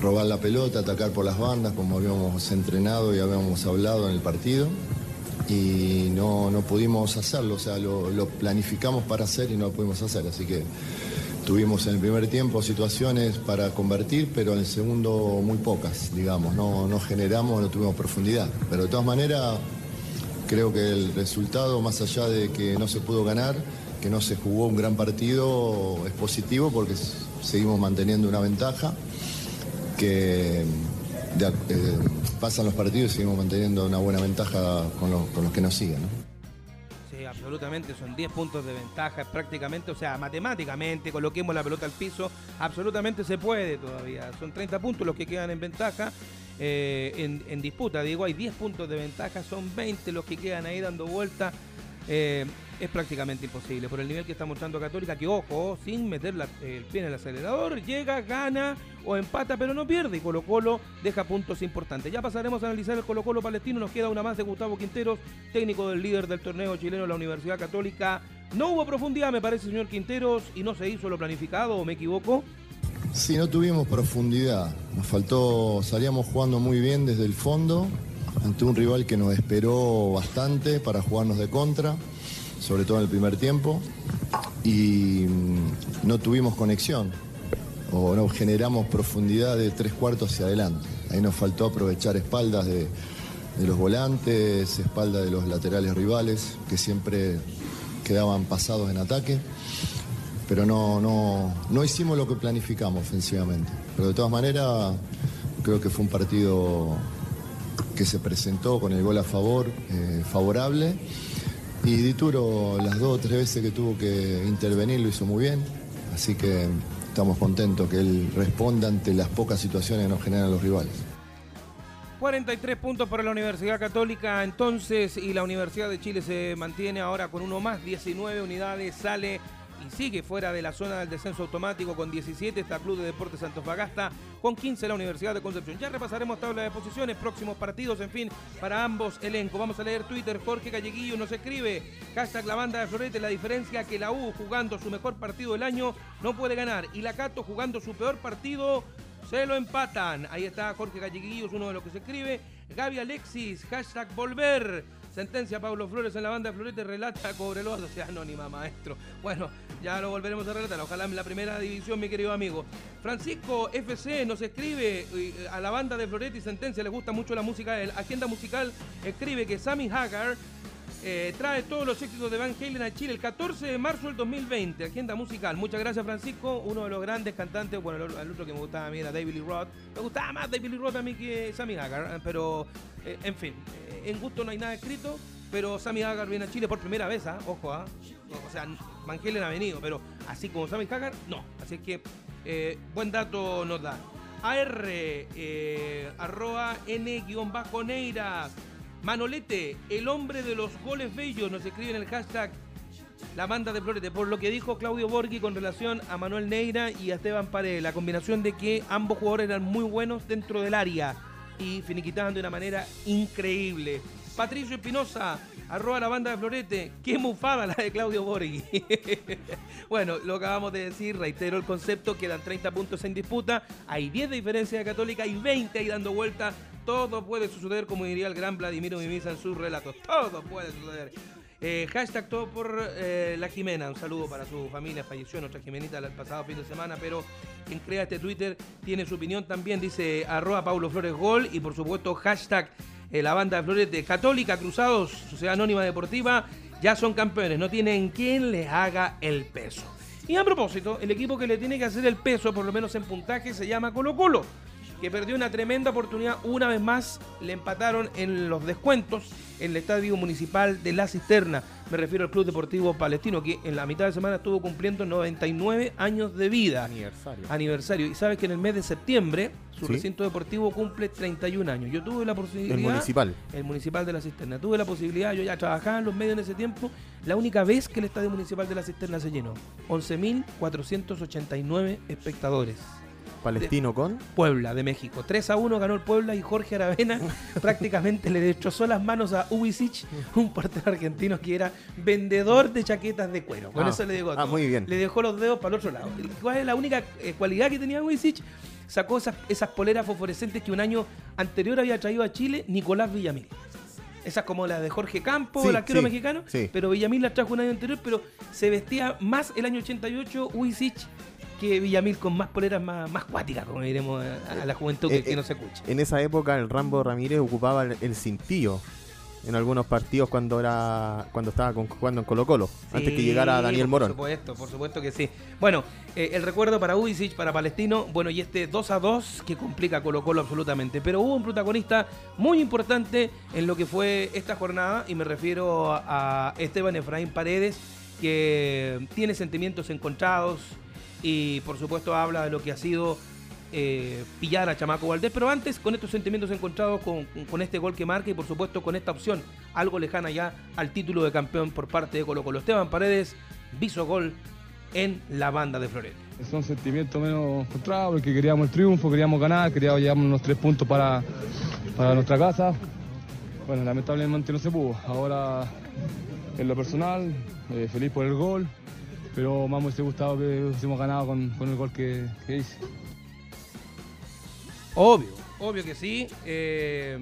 robar la pelota, atacar por las bandas como habíamos entrenado y habíamos hablado en el partido. Y no, no pudimos hacerlo, o sea, lo, planificamos para hacer y no lo pudimos hacer. Así que tuvimos en el primer tiempo situaciones para convertir, pero en el segundo muy pocas, digamos. No, no generamos, no tuvimos profundidad. Pero de todas maneras Creo que el resultado, más allá de que no se pudo ganar, que no se jugó un gran partido, es positivo porque seguimos manteniendo una ventaja, que eh, pasan los partidos y seguimos manteniendo una buena ventaja con, los que nos siguen. Absolutamente, son 10 puntos de ventaja prácticamente, o sea, matemáticamente, coloquemos la pelota al piso, absolutamente se puede todavía. Son 30 puntos los que quedan en ventaja eh, en, disputa. Digo, hay 10 puntos de ventaja, son 20 los que quedan ahí dando vuelta. Eh, es prácticamente imposible. Por el nivel que está mostrando Católica, que ojo, sin meter el pie en el acelerador, llega, gana o empata, pero no pierde. Y Colo Colo deja puntos importantes. Ya pasaremos a analizar el Colo Colo palestino. Nos queda una más de Gustavo Quinteros, técnico del líder del torneo chileno de la Universidad Católica. No hubo profundidad, me parece, señor Quinteros, y no se hizo lo planificado, o me equivoco. Sí, no tuvimos profundidad. Nos faltó, salíamos jugando muy bien desde el fondo, ante un rival que nos esperó bastante para jugarnos de contra, sobre todo en el primer tiempo, y mm, no tuvimos conexión o no generamos profundidad de tres cuartos hacia adelante. Ahí nos faltó aprovechar espaldas de, de los volantes, espaldas de los laterales rivales, que siempre quedaban pasados en ataque pero no, no, no hicimos lo que planificamos ofensivamente. Pero de todas maneras, creo que fue un partido que se presentó con el gol a favor, eh, favorable. Y Dituro, las dos o tres veces que tuvo que intervenir, lo hizo muy bien. Así que estamos contentos que él responda ante las pocas situaciones que nos generan los rivales. 43 puntos para la Universidad Católica entonces y la Universidad de Chile se mantiene ahora con uno más, 19 unidades, sale y sigue fuera de la zona del descenso automático con 17 está Club de Deportes Antofagasta, con 15 la Universidad de Concepción. Ya repasaremos tabla de posiciones, próximos partidos, en fin, para ambos elencos. Vamos a leer Twitter, Jorge Galleguillo nos escribe, hashtag la banda de Florete, la diferencia que la U jugando su mejor partido del año no puede ganar y la Cato jugando su peor partido se lo empatan. Ahí está Jorge Galleguillo, es uno de los que se escribe. Gaby Alexis, hashtag volver. Sentencia Pablo Flores en la banda de Florete, relata Cobreloa, sea anónima, maestro. Bueno, ya lo volveremos a relatar, ojalá en la primera división, mi querido amigo. Francisco FC nos escribe eh, a la banda de Florete y Sentencia, le gusta mucho la música, la agenda musical, escribe que Sammy Hagar eh, trae todos los éxitos de Van Halen a Chile el 14 de marzo del 2020, agenda musical. Muchas gracias Francisco, uno de los grandes cantantes, bueno, el, otro que me gustaba a mí era David Lee Roth. Me gustaba más David Lee Roth a mí que Sammy Hagar, eh, pero en fin, en gusto no hay nada escrito, pero Sammy Hagar viene a Chile por primera vez, ¿ah? ojo, ¿ah? o sea, Van ha venido, pero así como Sammy Hagar, no. Así que eh, buen dato nos da. AR, eh, arroba N-Neiras. Manolete, el hombre de los goles bellos, nos escribe en el hashtag la banda de Florete, por lo que dijo Claudio Borghi con relación a Manuel Neira y a Esteban Paredes, la combinación de que ambos jugadores eran muy buenos dentro del área y finiquitaban de una manera increíble. Patricio Espinosa, arroba la banda de Florete. Qué mufada la de Claudio Borghi. [LAUGHS] bueno, lo acabamos de decir, reitero el concepto, quedan 30 puntos en disputa, hay 10 de diferencia Católica y 20 ahí dando vuelta. Todo puede suceder, como diría el gran Vladimir Mimisa en sus relatos. Todo puede suceder. Eh, hashtag todo por eh, la Jimena. Un saludo para su familia. Falleció nuestra Jimenita el pasado fin de semana, pero quien crea este Twitter tiene su opinión también. Dice arroba Paulo Flores Gol y por supuesto hashtag eh, la banda de Flores de Católica Cruzados, Sociedad Anónima Deportiva. Ya son campeones, no tienen quien les haga el peso. Y a propósito, el equipo que le tiene que hacer el peso, por lo menos en puntaje, se llama Colo Colo que perdió una tremenda oportunidad. Una vez más le empataron en los descuentos en el Estadio Municipal de La Cisterna. Me refiero al Club Deportivo Palestino, que en la mitad de semana estuvo cumpliendo 99 años de vida. Aniversario. Aniversario. Y sabes que en el mes de septiembre su recinto deportivo cumple 31 años. Yo tuve la posibilidad. El municipal. El municipal de La Cisterna. Tuve la posibilidad, yo ya trabajaba en los medios en ese tiempo. La única vez que el Estadio Municipal de La Cisterna se llenó. 11.489 espectadores. Palestino con Puebla de México. 3 a 1 ganó el Puebla y Jorge Aravena [LAUGHS] prácticamente le destrozó las manos a Ubicic, un portero argentino que era vendedor de chaquetas de cuero. Con ah, eso le digo ah, muy bien. Le dejó los dedos para el otro lado. ¿Cuál es la única eh, cualidad que tenía Ubicic? Sacó esas, esas poleras fosforescentes que un año anterior había traído a Chile Nicolás Villamil esas como las de Jorge Campo, el arquero mexicano, pero Villamil las trajo un año anterior, pero se vestía más el año 88 Ubicic que Villamil con más poleras más, más cuáticas, como diremos a, la juventud que, eh, no se escucha. En esa época el Rambo Ramírez ocupaba el, cintillo en algunos partidos cuando era cuando estaba jugando en Colo Colo, antes que llegara Daniel Morón. Por supuesto, por supuesto que sí. Bueno, eh, el recuerdo para Udicic, para Palestino, bueno, y este 2 a 2 que complica Colo Colo absolutamente. Pero hubo un protagonista muy importante en lo que fue esta jornada, y me refiero a Esteban Efraín Paredes, que tiene sentimientos encontrados, y por supuesto habla de lo que ha sido eh, pillar a Chamaco Valdés, pero antes con estos sentimientos encontrados con, este gol que marca y por supuesto con esta opción algo lejana ya al título de campeón por parte de Colo Colo. Esteban Paredes, viso gol en la banda de Florete. Son sentimientos menos encontrados porque queríamos el triunfo, queríamos ganar, queríamos llevarnos unos tres puntos para, para nuestra casa. Bueno, lamentablemente no se pudo. Ahora, en lo personal, eh, feliz por el gol, pero más me hubiese gustado que hubiésemos ganado con, el gol que, hice. Obvio, obvio que sí. Eh,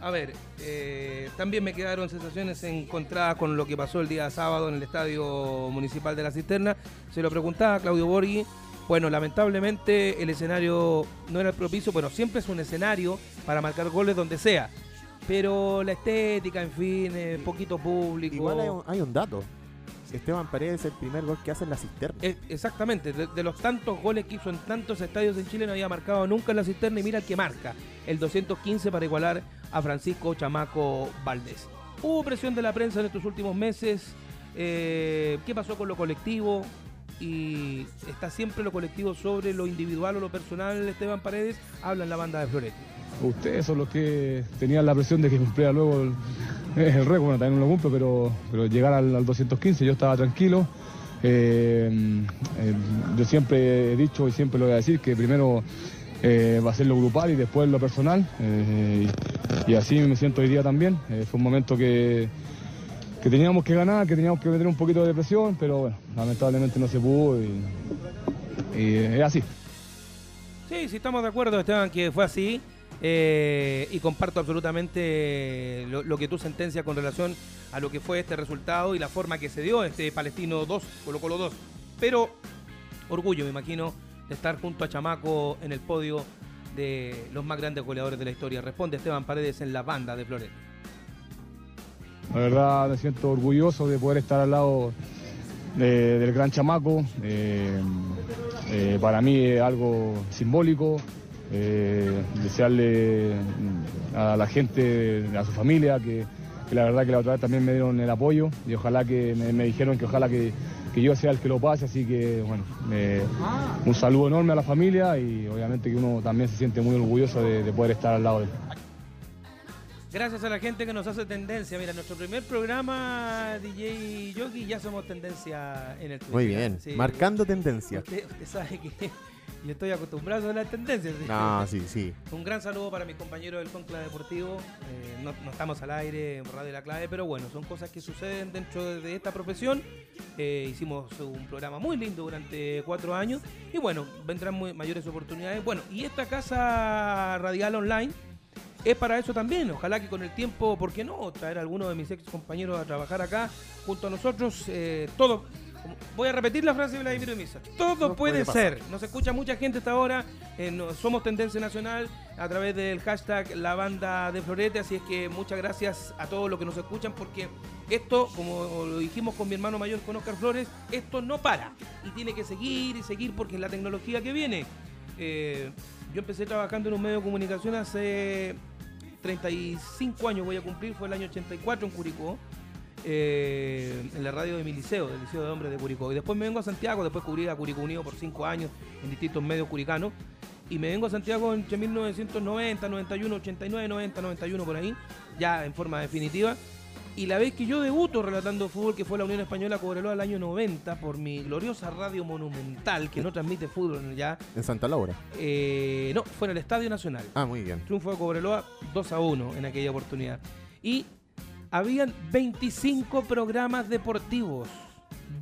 a ver, eh, también me quedaron sensaciones encontradas con lo que pasó el día sábado en el Estadio Municipal de la Cisterna. Se lo preguntaba a Claudio Borghi. Bueno, lamentablemente el escenario no era el propicio, pero siempre es un escenario para marcar goles donde sea. Pero la estética, en fin, eh, poquito público. Igual hay un dato. Esteban Paredes es el primer gol que hace en la cisterna. exactamente, de, los tantos goles que hizo en tantos estadios en Chile no había marcado nunca en la cisterna y mira el que marca, el 215 para igualar a Francisco Chamaco Valdés. Hubo presión de la prensa en estos últimos meses, eh, ¿qué pasó con lo colectivo? y está siempre lo colectivo sobre lo individual o lo personal, Esteban Paredes, habla en la banda de Florete. Ustedes son los que tenían la presión de que cumpliera luego el, récord, bueno, también no lo cumple, pero, pero llegar al, al 215 yo estaba tranquilo. Eh, eh, yo siempre he dicho y siempre lo voy a decir que primero eh, va a ser lo grupal y después lo personal. eh, y, así me siento hoy día también. Fue un momento que, que teníamos que ganar, que teníamos que meter un poquito de presión, pero bueno, lamentablemente no se pudo y, y es así. Sí, sí, estamos de acuerdo, Esteban, que fue así. Eh, y comparto absolutamente lo, que tú sentencias con relación a lo que fue este resultado y la forma que se dio este Palestino 2, Colo Colo 2. Pero orgullo, me imagino, de estar junto a Chamaco en el podio de los más grandes goleadores de la historia. Responde Esteban Paredes en la banda de Flores. La verdad me siento orgulloso de poder estar al lado de- del gran chamaco. Eh, eh, para mí es algo simbólico. Eh, desearle mm, a la gente, a su familia, que, que la verdad que la otra vez también me dieron el apoyo y ojalá que me, me dijeron que ojalá que, que yo sea el que lo pase, así que bueno, eh, un saludo enorme a la familia y obviamente que uno también se siente muy orgulloso de, de poder estar al lado de él. Gracias a la gente que nos hace tendencia. Mira, nuestro primer programa, DJ Yogi, ya somos tendencia en el Twitter. Muy bien, Sí. marcando tendencia. Usted, usted sabe que yo estoy acostumbrado a las tendencias. No, sí, sí. Un gran saludo para mis compañeros del Conclave Deportivo. Eh, no, no estamos al aire en Radio La Clave, pero bueno, son cosas que suceden dentro de, de esta profesión. Eh, hicimos un programa muy lindo durante cuatro años y bueno, vendrán muy- mayores oportunidades. Bueno, y esta casa radial online es para eso también. Ojalá que con el tiempo, ¿por qué no? Traer a alguno de mis ex compañeros a trabajar acá junto a nosotros. eh, todo. Voy a repetir la frase de Vladimir Misa. Todo No puede, ser. Nos escucha mucha gente hasta ahora. eh, no- somos Tendencia Nacional a través del hashtag La Banda de Florete. Así es que muchas gracias a todos los que nos escuchan porque esto, como lo dijimos con mi hermano mayor, con Oscar Flores, esto no para. Y tiene que seguir y seguir porque es la tecnología que viene. Eh, yo empecé trabajando en un medio de comunicación hace 35 años, voy a cumplir, fue el año 84 en Curicó, eh, en la radio de mi liceo, del Liceo de Hombres de Curicó. Y después me vengo a Santiago, después cubrí a Curicó Unido por 5 años en distintos medios curicanos. Y me vengo a Santiago entre 1990, 91, 89, 90, 91 por ahí, ya en forma definitiva. Y la vez que yo debuto relatando fútbol, que fue la Unión Española Cobreloa al año 90, por mi gloriosa radio monumental, que no transmite fútbol ya, En Santa Laura. eh, no, fue en el Estadio Nacional. Ah, muy bien. Triunfo de Cobreloa 2 a 1 en aquella oportunidad. Y habían 25 programas deportivos.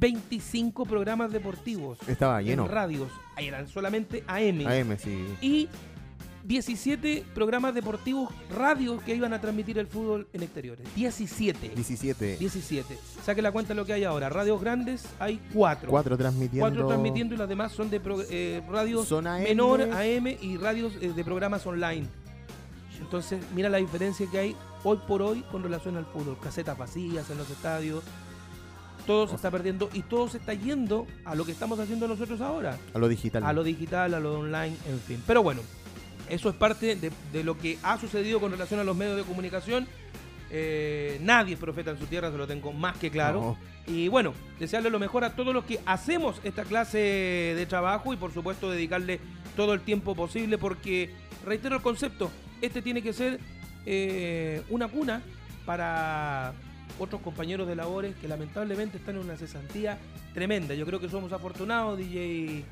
25 programas deportivos. Estaba lleno. En radios. Eran solamente AM. AM, sí. Y 17 programas deportivos radios que iban a transmitir el fútbol en exteriores. 17. 17. 17. Saque la cuenta de lo que hay ahora. Radios grandes hay 4. Cuatro transmitiendo. Cuatro transmitiendo y las demás son de pro- eh, radios Son AM. menor AM y radios eh, de programas online. Entonces, mira la diferencia que hay hoy por hoy con relación al fútbol. Casetas vacías en los estadios. Todo se está perdiendo y todo se está yendo a lo que estamos haciendo nosotros ahora. A lo digital. A lo digital, a lo online, en fin. Pero bueno, eso es parte de, de lo que ha sucedido con relación a los medios de comunicación. Eh, nadie es profeta en su tierra, se lo tengo más que claro. No. Y bueno, desearle lo mejor a todos los que hacemos esta clase de trabajo y por supuesto dedicarle todo el tiempo posible porque, reitero el concepto, este tiene que ser eh, una cuna para otros compañeros de labores que lamentablemente están en una cesantía tremenda. Yo creo que somos afortunados, DJ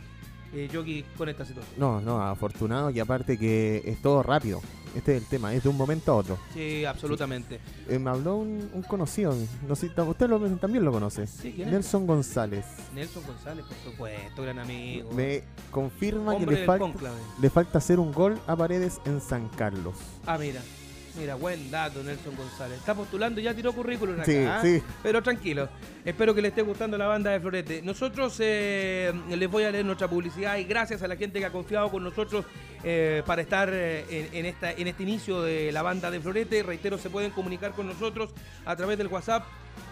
eh, Yogi, con esta situación. No, no, afortunado y aparte que es todo rápido. Este es el tema, es de un momento a otro. Sí, absolutamente. Eh, me habló un, un conocido, no sé, usted lo- también lo conoce. Nelson González. Nelson González, por supuesto, gran amigo. Me confirma Hombre que le falta, le falta hacer un gol a Paredes en San Carlos. Ah, mira. Mira, buen dato, Nelson González. Está postulando, ya tiró currículum acá. Sí, ¿ah? sí. Pero tranquilo. Espero que le esté gustando la banda de Florete. Nosotros eh, les voy a leer nuestra publicidad y gracias a la gente que ha confiado con nosotros eh, para estar eh, en, en esta, en este inicio de la banda de Florete. Reitero, se pueden comunicar con nosotros a través del WhatsApp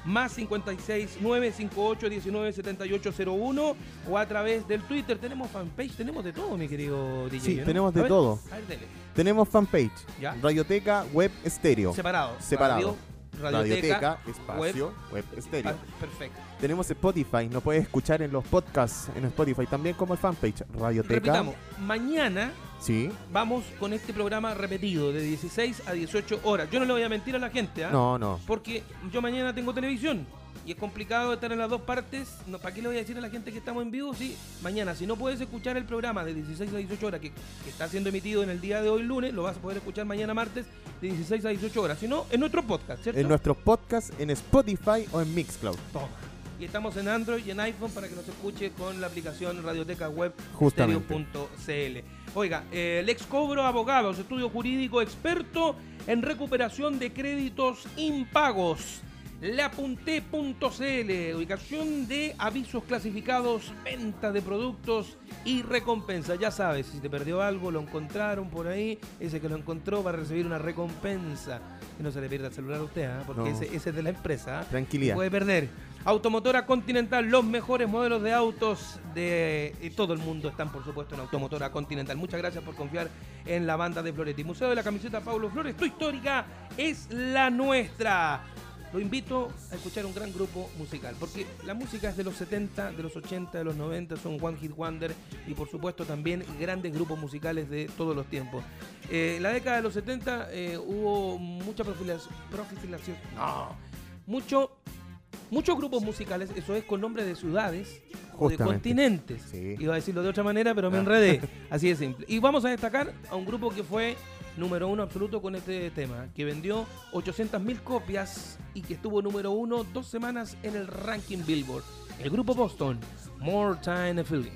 más 56 958 19 78 01 o a través del Twitter. Tenemos fanpage, tenemos de todo, mi querido DJ. Sí, ¿no? tenemos de A ver, todo. A ver, dele. Tenemos fanpage, Ya. Radioteca Web Estéreo. Separado. Separado. Radio Radioteca, espacio, web, estéreo. Ah, perfecto. Tenemos Spotify, nos puedes escuchar en los podcasts en Spotify, también como el fanpage Radioteca. Repitamos, mañana Sí. vamos con este programa repetido de 16 a 18 horas. Yo no le voy a mentir a la gente, ¿ah? No, no. Porque yo mañana tengo televisión y es complicado estar en las dos partes. No, ¿Para qué le voy a decir a la gente que estamos en vivo? Sí, mañana, si no puedes escuchar el programa de 16 a 18 horas que, que está siendo emitido en el día de hoy, lunes, lo vas a poder escuchar mañana martes de 16 a 18 horas. Si no, en nuestro podcast, ¿cierto? En nuestros podcasts en Spotify o en Mixcloud. Toma. Y estamos en Android y en iPhone para que nos escuche con la aplicación Radioteca Web Justamente. Oiga, eh, Lex Cobro Abogados, estudio jurídico experto en recuperación de créditos impagos. Lapunte.cl, ubicación de avisos clasificados, venta de productos y recompensa. Ya sabes, si te perdió algo, lo encontraron por ahí, ese que lo encontró va a recibir una recompensa. Que no se le pierda el celular a usted, ¿ah? porque No. ese, ese es de la empresa. ¿ah? Tranquilidad. Puede perder. Automotora Continental, los mejores modelos de autos de y todo el mundo están, por supuesto, en Automotora Continental. Muchas gracias por confiar en la banda de Floretti. Museo de la Camiseta Pablo Flores, tu histórica es la nuestra. Lo invito a escuchar un gran grupo musical, porque la música es de los 70, de los 80, de los 90, son One Hit Wonder y por supuesto también grandes grupos musicales de todos los tiempos. Eh, en la década de los 70 eh, hubo mucha profilación, profilación, no, mucho muchos grupos musicales, eso es con nombres de ciudades o de Justamente. continentes. Sí. Iba a decirlo de otra manera, pero me Ah. enredé. [LAUGHS] Así de simple. Y vamos a destacar a un grupo que fue número uno absoluto con este tema, que vendió 800.000 copias y que estuvo número uno dos semanas en el ranking Billboard. El grupo Boston, More Time a Feeling.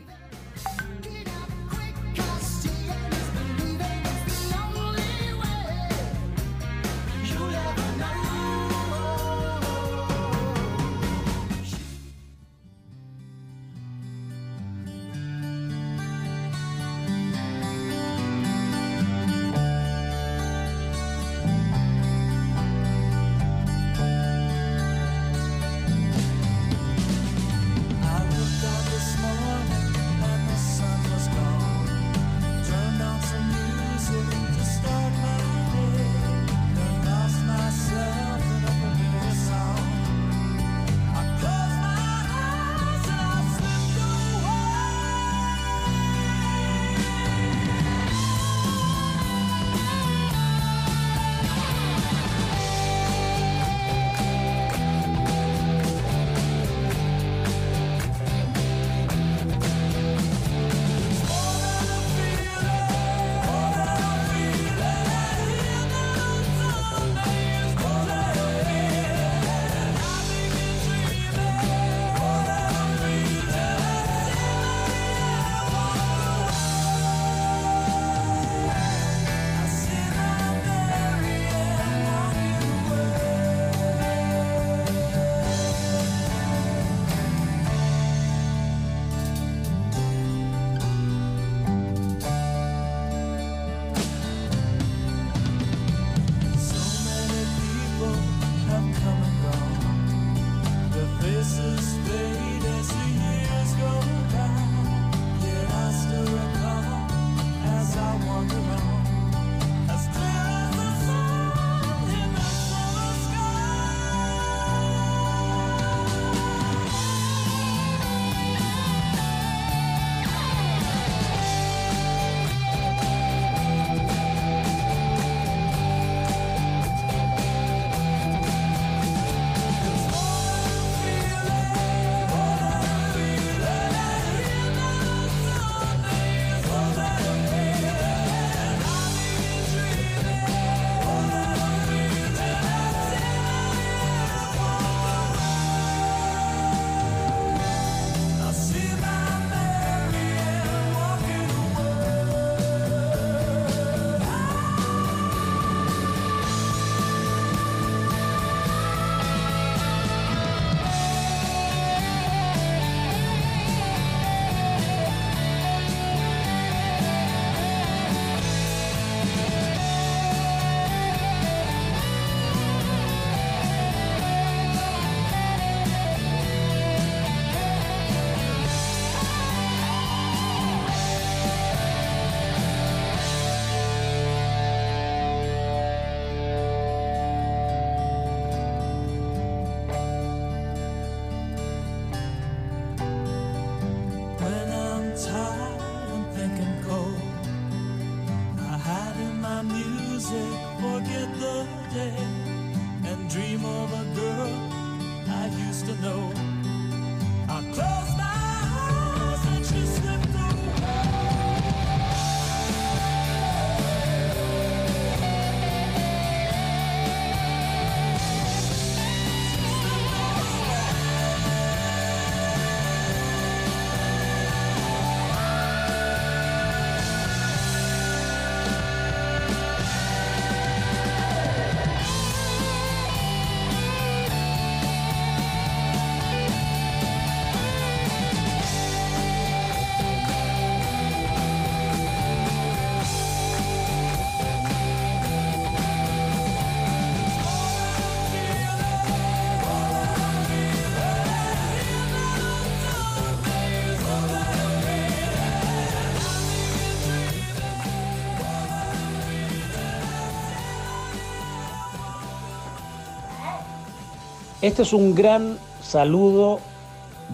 Este es un gran saludo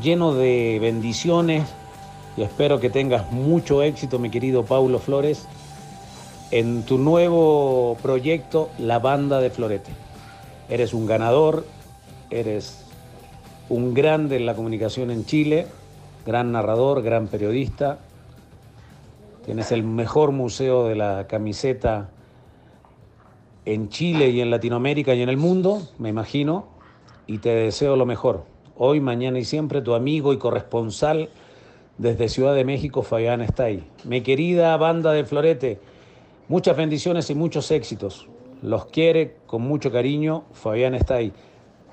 lleno de bendiciones y espero que tengas mucho éxito, mi querido Paulo Flores, en tu nuevo proyecto, La Banda de Florete. Eres un ganador, eres un grande en la comunicación en Chile, gran narrador, gran periodista. Tienes el mejor museo de la camiseta en Chile y en Latinoamérica y en el mundo, me imagino, y te deseo lo mejor. Hoy, mañana y siempre, tu amigo y corresponsal desde Ciudad de México, Fabián ahí. Mi querida banda de Florete, muchas bendiciones y muchos éxitos. Los quiere con mucho cariño, Fabián está ahí.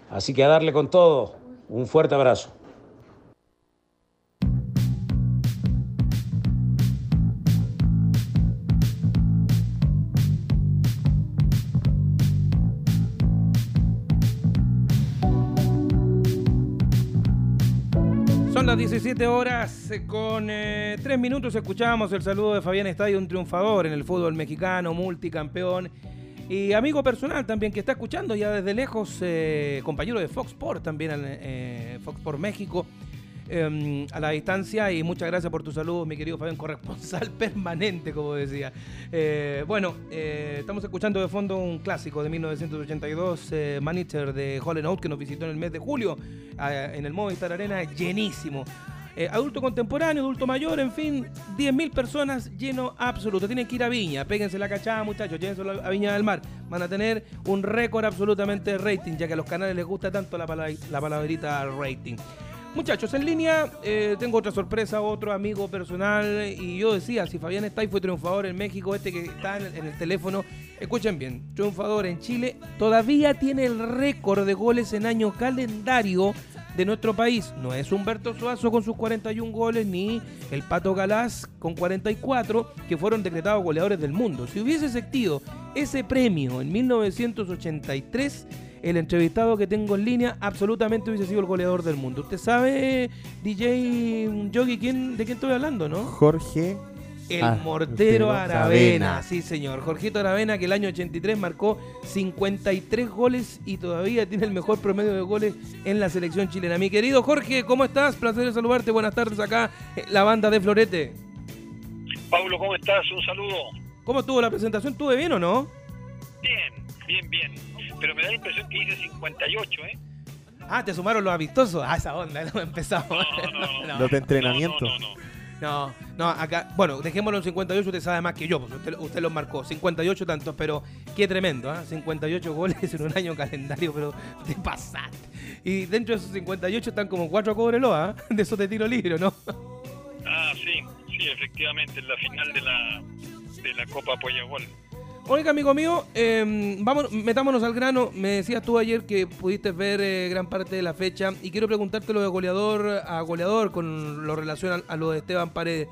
Así que a darle con todo. Un fuerte abrazo. 17 horas eh, con 3 eh, minutos. Escuchamos el saludo de Fabián Estadio, un triunfador en el fútbol mexicano, multicampeón y amigo personal también que está escuchando ya desde lejos, eh, compañero de Fox Sport también, eh, Fox Sport México. Em, a la distancia y muchas gracias por tu saludo, mi querido Fabián, corresponsal [LAUGHS] permanente, como decía. Eh, bueno, eh, estamos escuchando de fondo un clásico de 1982, eh, Manager de Holland Out, que nos visitó en el mes de julio en el Movistar Arena, llenísimo. adulto contemporáneo, adulto mayor, en fin, 10.000 personas lleno absoluto. Tienen que ir a Viña, péguense la cachada, muchachos, llévense a Viña del Mar. Van a tener un récord absolutamente de rating, ya que a los canales les gusta tanto la, la palabrita rating. Muchachos, en línea eh, tengo otra sorpresa, otro amigo personal. Y yo decía, si Fabián está y fue triunfador en México, este que está en el teléfono, escuchen bien, triunfador en Chile, todavía tiene el récord de goles en año calendario de nuestro país. No es Humberto Suazo con sus 41 goles, ni el Pato Galás con 44, que fueron decretados goleadores del mundo. Si hubiese existido ese premio en 1983, el entrevistado que tengo en línea absolutamente hubiese sido el goleador del mundo. ¿Usted sabe, DJ Yogi, quién, de quién estoy hablando, no? Jorge el ah, mortero Aravena. Sí, señor. Jorgito Aravena, que el año 83 marcó 53 goles y todavía tiene el mejor promedio de goles en la selección chilena. Mi querido Jorge, ¿cómo estás? Placer de saludarte. Buenas tardes acá, la banda de Florete. Pablo, ¿cómo estás? Un saludo. ¿Cómo estuvo la presentación? ¿Tuve bien o no? Bien, bien, bien pero me da la impresión que hice 58, ¿eh? Ah, te sumaron los amistosos. Ah, esa onda, no empezamos. No, no, [LAUGHS] no, los de entrenamiento. No, no, acá, bueno, dejémoslo en 58, usted sabe más que yo, pues usted, los marcó, 58 tantos, pero qué tremendo, ¿ah? 58 goles en un año calendario, pero te pasaste. Y dentro de esos 58 están como cuatro Cobreloa, ¿ah? de esos de tiro libre, ¿no? Ah, sí, sí, efectivamente, en la final de la, de la Copa Gol. Oiga, amigo mío, em, vamos, metámonos al grano. Me decías tú ayer que pudiste ver eh, gran parte de la fecha y quiero preguntarte lo de goleador a goleador con lo relacionado a, lo de Esteban Paredes.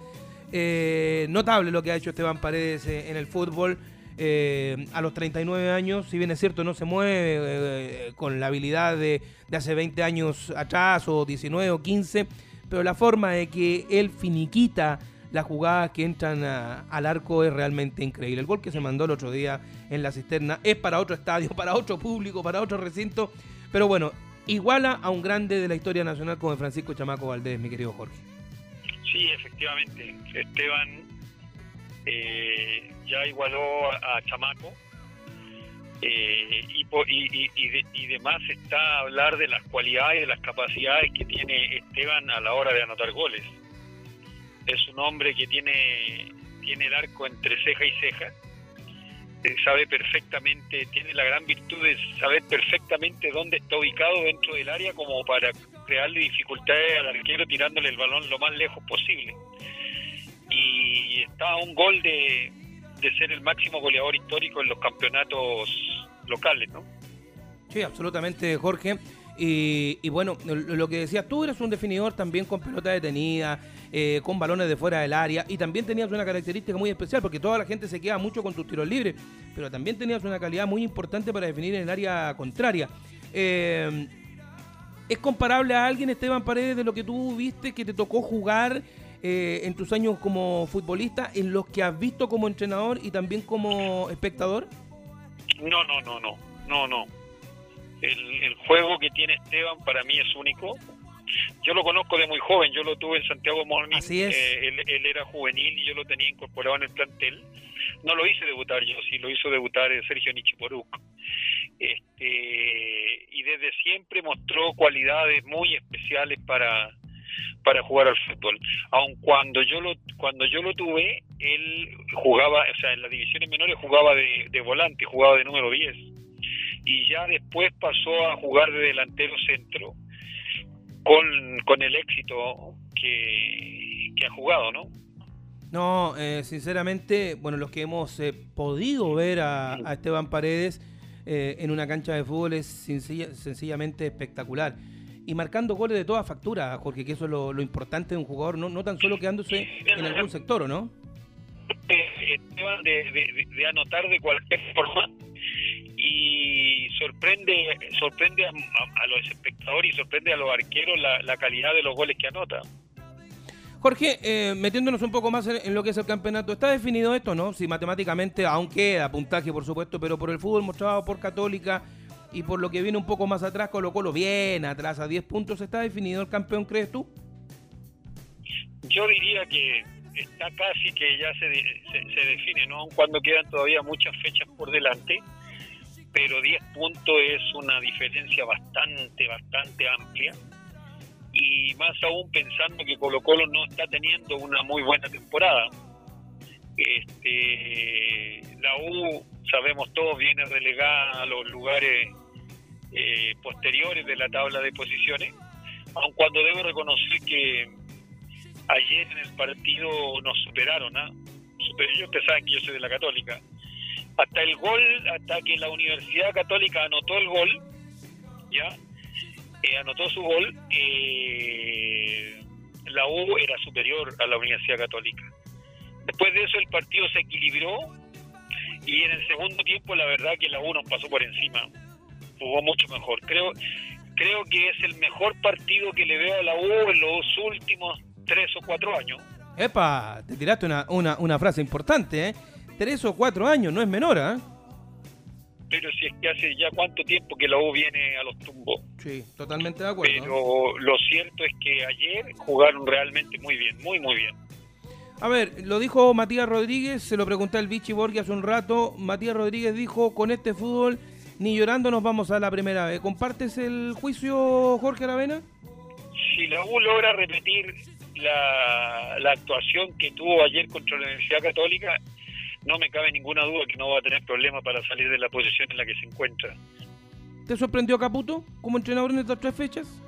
Eh, notable lo que ha hecho Esteban Paredes eh, en el fútbol. a los 39 años, si bien es cierto, no se mueve con la habilidad de, de hace 20 años atrás o 19 o 15, pero la forma de que él finiquita las jugadas que entran al arco es realmente increíble. El gol que se mandó el otro día en la cisterna es para otro estadio, [LAUGHS] para otro público, para otro recinto, pero bueno, iguala a un grande de la historia nacional como Francisco Chamaco Valdés, mi querido Jorge. Sí, efectivamente, Esteban eh, ya igualó a, Chamaco. Eh, y, y, y, y, demás está hablar de las cualidades, de las capacidades que tiene Esteban a la hora de anotar goles es un hombre que tiene, tiene el arco entre ceja y ceja, eh, sabe perfectamente, tiene la gran virtud de saber perfectamente dónde está ubicado dentro del área como para crearle dificultades al arquero tirándole el balón lo más lejos posible. Y está a un gol de, de ser el máximo goleador histórico en los campeonatos locales, ¿no? Sí, absolutamente, Jorge. Y, bueno, lo que decías, tú eres un definidor también con pelota detenida, eh, con balones de fuera del área, y también tenías una característica muy especial, porque toda la gente se queda mucho con tus tiros libres, pero también tenías una calidad muy importante para definir en el área contraria. Eh, ¿Es comparable a alguien, Esteban Paredes, de lo que tú viste que te tocó jugar eh, en tus años como futbolista, en los que has visto como entrenador y también como espectador? No, no, no, no, no, no el, juego que tiene Esteban para mí es único. Yo lo conozco de muy joven, yo lo tuve en Santiago Morning, eh, él, era juvenil y yo lo tenía incorporado en el plantel. No lo hice debutar yo, sí lo hizo debutar Sergio Nichiporuk. Este, y desde siempre mostró cualidades muy especiales para, para jugar al fútbol. Aun cuando yo lo cuando yo lo tuve, él jugaba, o sea, en las divisiones menores jugaba de, de volante, jugaba de número 10 y ya después pasó a jugar de delantero centro con, con el éxito que, que ha jugado, ¿no? No, eh, sinceramente, bueno, los que hemos eh, podido ver a, Esteban Paredes eh, en una cancha de fútbol es sencillamente espectacular. Y marcando goles de toda factura, Jorge, que eso es lo, importante de un jugador, no, no tan solo quedándose en algún sector, ¿o no? Esteban de, de anotar de cualquier forma y sorprende sorprende a, los espectadores y sorprende a los arqueros la, calidad de los goles que anota. Jorge, eh, metiéndonos un poco más en, lo que es el campeonato, ¿está definido esto, no? Si matemáticamente, aunque a puntaje, por supuesto, pero por el fútbol mostrado por Católica y por lo que viene un poco más atrás, Colo Colo bien atrás, a 10 puntos, ¿está definido el campeón, crees tú? Yo diría que está casi que ya se, se define, ¿no? Cuando quedan todavía muchas fechas por delante pero 10 puntos es una diferencia bastante, bastante amplia. Y más aún pensando que Colo Colo no está teniendo una muy buena temporada. Este, la U, sabemos todos, viene relegada a los lugares eh, posteriores de la tabla de posiciones, aun cuando debo reconocer que ayer en el partido nos superaron, ¿ah? Yo, ustedes saben que yo soy de la Católica, hasta el gol, hasta que la Universidad Católica anotó el gol, ¿ya? Eh, anotó su gol, eh, la U era superior a la Universidad Católica. Después de eso el partido se equilibró y en el segundo tiempo la verdad que la U nos pasó por encima. Jugó mucho mejor. Creo creo que es el mejor partido que le veo a la U en los últimos tres o cuatro años. Epa, te tiraste una, una, una frase importante, ¿eh? Tres o cuatro años, no es menor, ¿ah? Pero si es que hace ya cuánto tiempo que la U viene a los tumbos. Sí, totalmente de acuerdo. Pero lo cierto es que ayer jugaron realmente muy bien, muy, muy bien. A ver, lo dijo Matías Rodríguez, se lo pregunté al Vichy Borghi hace un rato. Matías Rodríguez dijo, con este fútbol ni llorando nos vamos a la primera vez. ¿Compartes el juicio, Jorge Aravena? Si la U logra repetir la, la actuación que tuvo ayer contra la Universidad Católica, no me cabe ninguna duda que no va a tener problemas para salir de la posición en la que se encuentra. ¿Te sorprendió Caputo como entrenador en estas tres fechas?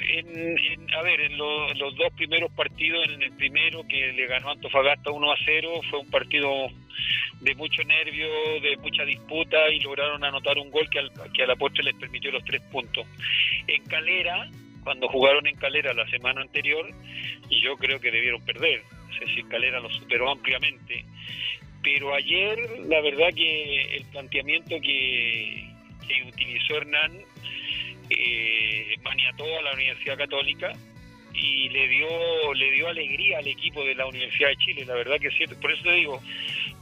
a ver, en los dos primeros partidos, en el primero que le ganó Antofagasta 1 a 0, fue un partido de mucho nervio, de mucha disputa y lograron anotar un gol que, al, que a la postre les permitió los tres puntos. En Calera, cuando jugaron en Calera la semana anterior, yo creo que debieron perder si Calera lo superó ampliamente. Pero ayer, la verdad que el planteamiento que, utilizó Hernán eh, maniató a la Universidad Católica y le dio le dio alegría al equipo de la Universidad de Chile, la verdad que cierto. Por eso te digo,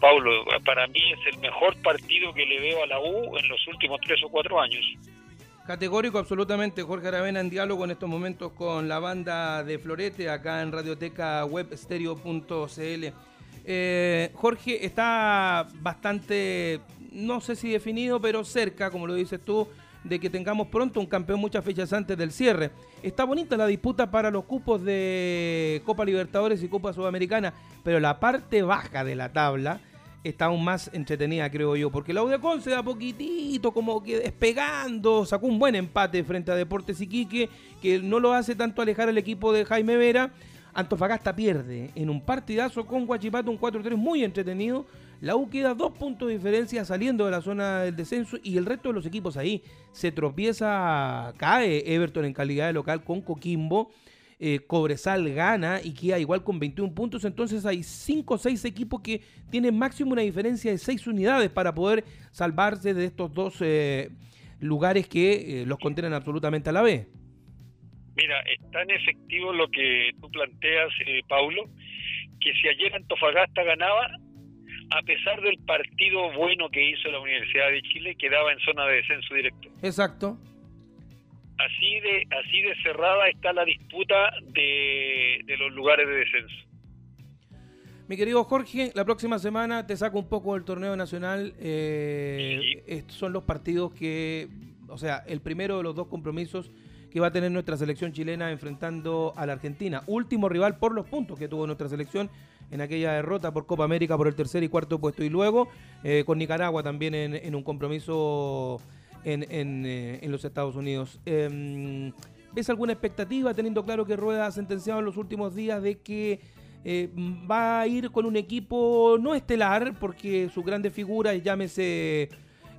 Pablo, para mí es el mejor partido que le veo a la U en los últimos tres o cuatro años. Categórico, absolutamente. Jorge Aravena en diálogo en estos momentos con la banda de Florete acá en Radioteca Webstereo.cl. Eh, Jorge está bastante, no sé si definido, pero cerca, como lo dices tú, de que tengamos pronto un campeón muchas fechas antes del cierre. Está bonita la disputa para los cupos de Copa Libertadores y Copa Sudamericana, pero la parte baja de la tabla está aún más entretenida, creo yo, porque la UDECON se da poquitito, como que despegando, sacó un buen empate frente a Deportes Iquique, que no lo hace tanto alejar al equipo de Jaime Vera. Antofagasta pierde en un partidazo con Guachipato, un 4-3 muy entretenido. La U queda dos puntos de diferencia saliendo de la zona del descenso y el resto de los equipos ahí se tropieza, cae Everton en calidad de local con Coquimbo eh, Cobresal gana y queda igual con 21 puntos, entonces hay 5 o 6 equipos que tienen máximo una diferencia de 6 unidades para poder salvarse de estos dos eh, lugares que eh, los contienen absolutamente a la vez. Mira, es tan efectivo lo que tú planteas, Paulo, que si ayer Antofagasta ganaba, a pesar del partido bueno que hizo la Universidad de Chile, quedaba en zona de descenso directo. Exacto. Así de, así de cerrada está la disputa de, de los lugares de descenso. Mi querido Jorge, la próxima semana te saco un poco del torneo nacional. Eh, estos son los partidos que, o sea, el primero de los dos compromisos que va a tener nuestra selección chilena enfrentando a la Argentina. Último rival por los puntos que tuvo nuestra selección en aquella derrota por Copa América por el tercer y cuarto puesto. Y luego eh, con Nicaragua también en, un compromiso en, eh, en, los Estados Unidos. Em, ¿Ves alguna expectativa, teniendo claro que Rueda ha sentenciado en los últimos días de que eh, va a ir con un equipo no estelar, porque sus grandes figuras, llámese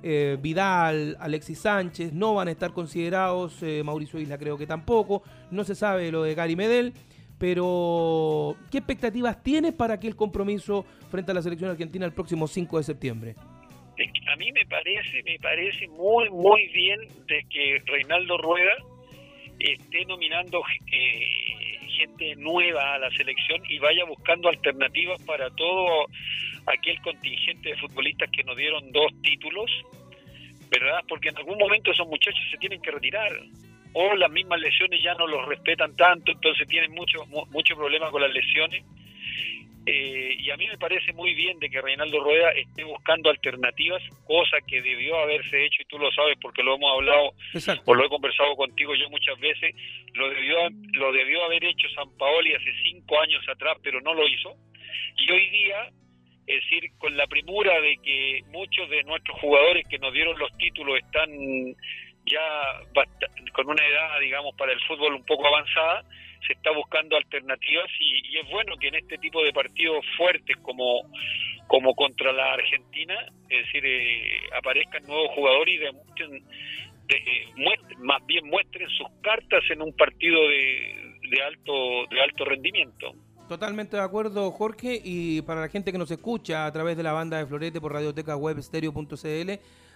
eh, Vidal, Alexis Sánchez, no van a estar considerados, Mauricio Isla creo que tampoco, no se sabe lo de Gary Medel, pero ¿qué expectativas tienes para aquel compromiso frente a la selección argentina el próximo 5 de septiembre? A mí me parece, me parece muy, muy bien de que Reinaldo Rueda esté nominando eh, gente nueva a la selección y vaya buscando alternativas para todo aquel contingente de futbolistas que nos dieron dos títulos, ¿verdad? Porque en algún momento esos muchachos se tienen que retirar o las mismas lesiones ya no los respetan tanto, entonces tienen mucho mucho problema con las lesiones. Eh, y a mí me parece muy bien de que Reinaldo Rueda esté buscando alternativas, cosa que debió haberse hecho, y tú lo sabes porque lo hemos hablado o lo he conversado contigo yo muchas veces, lo debió, lo debió haber hecho San Paoli hace cinco años atrás, pero no lo hizo. Y hoy día es decir, con la premura de que muchos de nuestros jugadores que nos dieron los títulos están ya con una edad, digamos, para el fútbol un poco avanzada, se está buscando alternativas y, es bueno que en este tipo de partidos fuertes como, como contra la Argentina, es decir, eh, aparezcan nuevos jugadores y demuestren, más bien muestren sus cartas en un partido de, de alto de alto rendimiento. Totalmente de acuerdo, Jorge. Y para la gente que nos escucha a través de la banda de Florete por radioteca web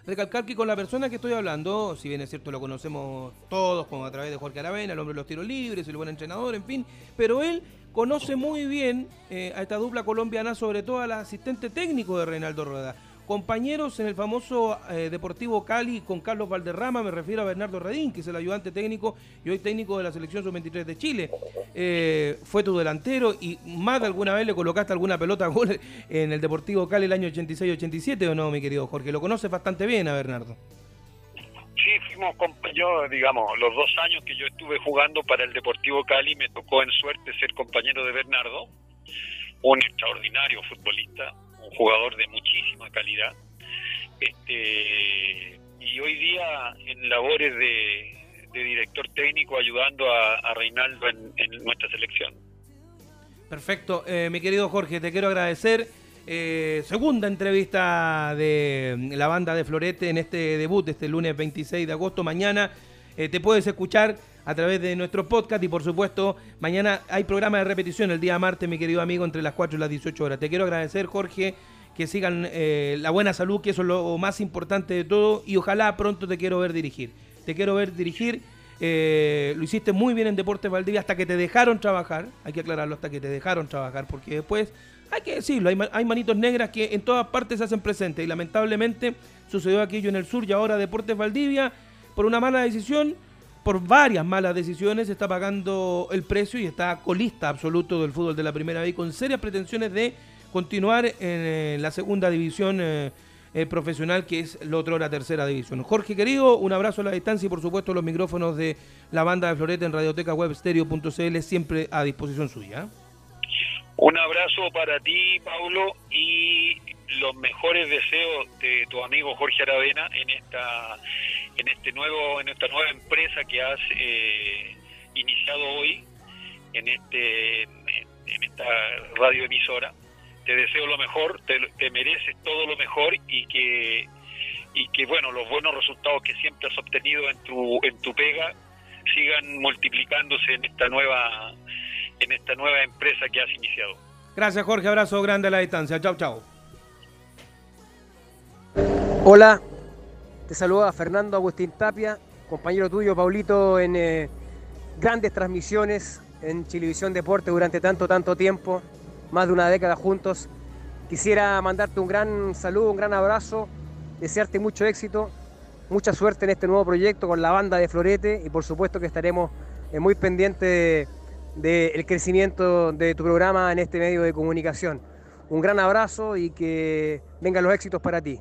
recalcar que con la persona que estoy hablando, si bien es cierto lo conocemos todos, como a través de Jorge Aravena, el hombre de los tiros libres, el buen entrenador, en fin, pero él conoce muy bien eh, a esta dupla colombiana, sobre todo al asistente técnico de Reinaldo Rueda compañeros en el famoso eh, Deportivo Cali con Carlos Valderrama, me refiero a Bernardo Redín, que es el ayudante técnico y hoy técnico de la selección sub-23 de Chile. Eh, fue tu delantero y más de alguna vez le colocaste alguna pelota gol en el Deportivo Cali el año 86-87 o no, mi querido Jorge. Lo conoces bastante bien a Bernardo. Sí, fuimos yo, digamos, los dos años que yo estuve jugando para el Deportivo Cali me tocó en suerte ser compañero de Bernardo, un extraordinario futbolista, un jugador de muchísima calidad. Este, y hoy día en labores de, director técnico ayudando a, Reinaldo en, nuestra selección. Perfecto, eh, mi querido Jorge, te quiero agradecer. Eh, segunda entrevista de la banda de Florete en este debut, este lunes 26 de agosto. Mañana eh, te puedes escuchar a través de nuestro podcast y por supuesto mañana hay programa de repetición el día martes, mi querido amigo, entre las 4 y las 18 horas. Te quiero agradecer, Jorge, que sigan eh, la buena salud, que eso es lo más importante de todo y ojalá pronto te quiero ver dirigir. Te quiero ver dirigir. Eh, lo hiciste muy bien en Deportes Valdivia hasta que te dejaron trabajar. Hay que aclararlo hasta que te dejaron trabajar, porque después, hay que decirlo, hay, hay manitos negras que en todas partes se hacen presentes y lamentablemente sucedió aquello en el sur y ahora Deportes Valdivia, por una mala decisión, por varias malas decisiones está pagando el precio y está colista absoluto del fútbol de la primera vez con serias pretensiones de continuar en eh, la segunda división eh, eh, profesional que es lo otro la tercera división. Jorge querido, un abrazo a la distancia y por supuesto los micrófonos de la banda de Floreta en radioteca web siempre a disposición suya. Un abrazo para ti, Paulo, y los mejores deseos de tu amigo Jorge Aravena en esta en este nuevo en esta nueva empresa que has eh, iniciado hoy en este en, esta radio emisora te deseo lo mejor te, mereces todo lo mejor y que y que bueno los buenos resultados que siempre has obtenido en tu en tu pega sigan multiplicándose en esta nueva en esta nueva empresa que has iniciado. Gracias Jorge. Abrazo grande a la distancia. Chao chao hola te saluda Fernando Agustín Tapia, compañero tuyo, Paulito, en eh, grandes transmisiones en Chilevisión Deporte durante tanto, tanto tiempo, más de una década juntos. Quisiera mandarte un gran saludo, un gran abrazo, desearte mucho éxito, mucha suerte en este nuevo proyecto con la banda de Florete y por supuesto que estaremos eh, muy pendientes del crecimiento de tu programa en este medio de comunicación. Un gran abrazo y que vengan los éxitos para ti.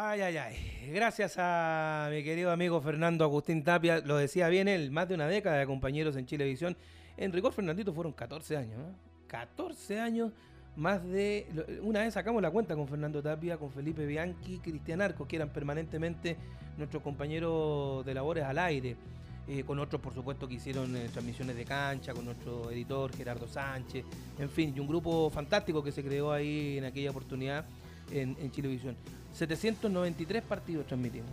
Ay, ay, ay. Gracias a mi querido amigo Fernando Agustín Tapia. Lo decía bien él, más de una década de compañeros en Chilevisión. En rigor, Fernandito fueron 14 años. ¿no? 14 años, más de... Una vez sacamos la cuenta con Fernando Tapia, con Felipe Bianchi, Cristian Arcos, que eran permanentemente nuestros compañeros de labores al aire. Eh, con otros, por supuesto, que hicieron eh, transmisiones de cancha, con nuestro editor Gerardo Sánchez, en fin, y un grupo fantástico que se creó ahí en aquella oportunidad en, en Chilevisión. 793 partidos transmitimos.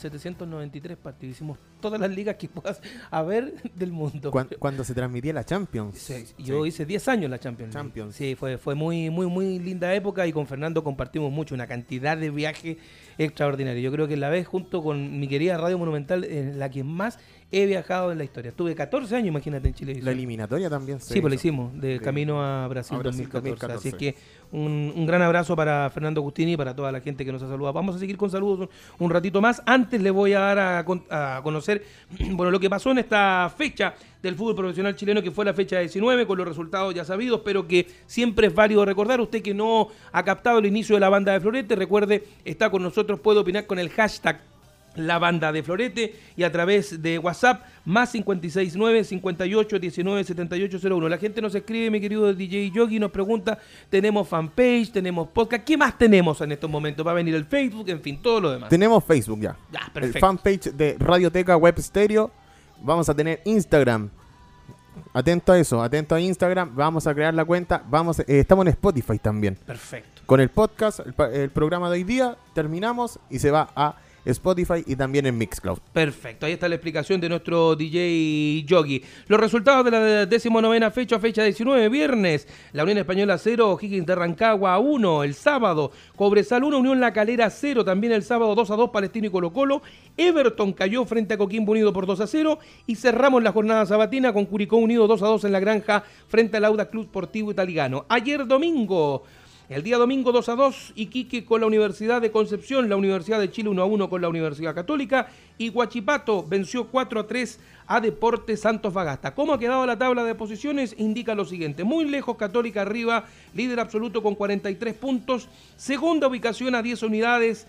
793 partidos. Hicimos todas las ligas que puedas [LAUGHS] haber del mundo. Cuando, cuando se transmitía la Champions. Sí, yo hice 10 años la Champions. Champions. Sí, fue, fue muy, muy, muy linda época y con Fernando compartimos mucho, una cantidad de viajes extraordinarios. Yo creo que la vez junto con mi querida Radio Monumental, en la que más he viajado en la historia. Tuve 14 años, imagínate, en Chile. La eliminatoria también se Sí, pues lo hizo. hicimos, de camino a Brasil, A Brasil 2014. Así 2014. que un, un gran abrazo para Fernando Agustini y para toda la gente que nos ha saludado. Vamos a seguir con saludos un, un ratito más. Antes le voy a dar a, a conocer [CLEARS THROAT] bueno, lo que pasó en esta fecha del fútbol profesional chileno, que fue la fecha 19, con los resultados ya sabidos, pero que siempre es válido recordar. Usted que no ha captado el inicio de la banda de Florete, recuerde, está con nosotros, puede opinar con el hashtag la banda de Florete y a través de WhatsApp más 569 58 19 7801. La gente nos escribe, mi querido DJ Yogi, nos pregunta, tenemos fanpage, tenemos podcast, ¿qué más tenemos en estos momentos? Va a venir el Facebook, en fin, todo lo demás. Tenemos Facebook ya. Ya, el perfecto. fanpage de Radioteca Web Stereo. Vamos a tener Instagram. Atento a eso, atento a Instagram. Vamos a crear la cuenta. Vamos, eh, estamos en Spotify también. Perfecto. Con el podcast, el, el programa de hoy día, terminamos y se va a Spotify y también en Mixcloud. Perfecto, ahí está la explicación de nuestro DJ Yogi. Los resultados de la decimonovena fecha, fecha 19, viernes. La Unión Española 0, Higgins de Rancagua 1. El sábado, Cobresal 1, Unión La Calera 0. También el sábado 2 a 2, Palestino y Colo Colo. Everton cayó frente a Coquimbo Unido por 2 a 0. Y cerramos la jornada sabatina con Curicó Unido 2 a 2 en la granja frente al Auda Club Sportivo Italiano. Ayer domingo. El día domingo 2 a 2, Iquique con la Universidad de Concepción, la Universidad de Chile 1 a 1 con la Universidad Católica y Huachipato venció 4 a 3 a Deportes Santos Fagasta. ¿Cómo ha quedado la tabla de posiciones? Indica lo siguiente, muy lejos Católica arriba, líder absoluto con 43 puntos, segunda ubicación a 10 unidades,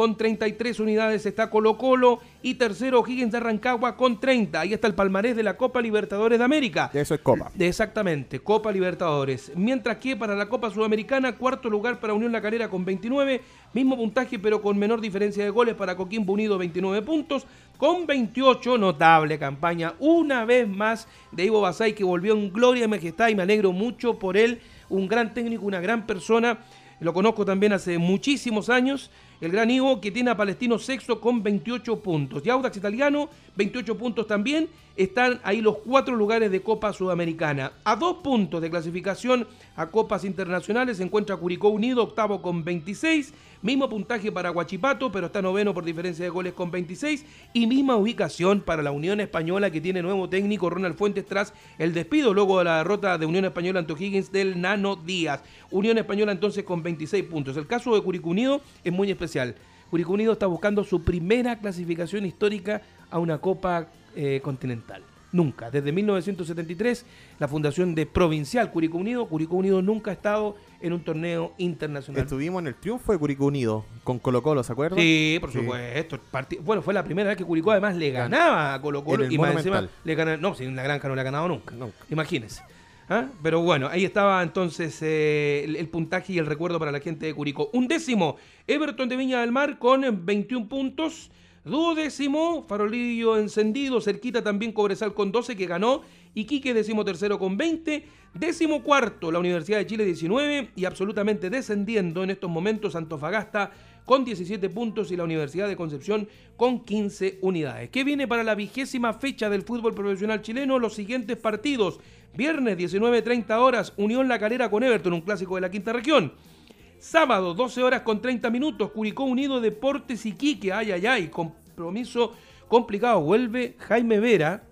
con 33 unidades está Colo Colo y tercero Higgins de Rancagua con 30. Ahí está el palmarés de la Copa Libertadores de América. Eso es Copa. Exactamente, Copa Libertadores. Mientras que para la Copa Sudamericana, cuarto lugar para Unión La Calera con 29, mismo puntaje pero con menor diferencia de goles para Coquimbo Unido 29 puntos, con 28, notable campaña una vez más de Ivo Basay que volvió en gloria y majestad y me alegro mucho por él, un gran técnico, una gran persona. Lo conozco también hace muchísimos años. El gran Ivo que tiene a Palestino sexto con 28 puntos. Y Audax Italiano, 28 puntos también. Están ahí los cuatro lugares de Copa Sudamericana. A dos puntos de clasificación a Copas Internacionales se encuentra Curicó Unido, octavo con 26. Mismo puntaje para Guachipato, pero está noveno por diferencia de goles con 26. Y misma ubicación para la Unión Española que tiene nuevo técnico Ronald Fuentes tras el despido luego de la derrota de Unión Española ante O'Higgins del Nano Díaz. Unión Española entonces con 26 puntos. El caso de Curicó Unido es muy especial. Curicó Unido está buscando su primera clasificación histórica a una Copa eh, Continental. Nunca. Desde 1973, la fundación de Provincial Curicó Unido, Curicó Unido nunca ha estado en un torneo internacional. Estuvimos en el triunfo de Curicó Unido con Colo Colo, ¿se acuerdan? Sí, por supuesto. Bueno, fue la primera vez que Curicó además le ganaba a Colo Colo y más encima le gana, no, si en la granja no le ha ganado nunca. Imagínense. ¿Ah? Pero bueno, ahí estaba entonces eh, el, el puntaje y el recuerdo para la gente de Curicó. Un décimo, Everton de Viña del Mar con 21 puntos. Duodécimo, Farolillo encendido, cerquita también Cobresal con 12 que ganó. Iquique décimo tercero con 20. Décimo cuarto, la Universidad de Chile 19. Y absolutamente descendiendo en estos momentos Antofagasta con 17 puntos y la Universidad de Concepción con 15 unidades. ¿Qué viene para la vigésima fecha del fútbol profesional chileno? Los siguientes partidos. Viernes 19.30 horas, Unión La Calera con Everton, un clásico de la quinta región. Sábado, 12 horas con 30 minutos, Curicó Unido Deportes Iquique. Ay, ay, ay, compromiso complicado. Vuelve Jaime Vera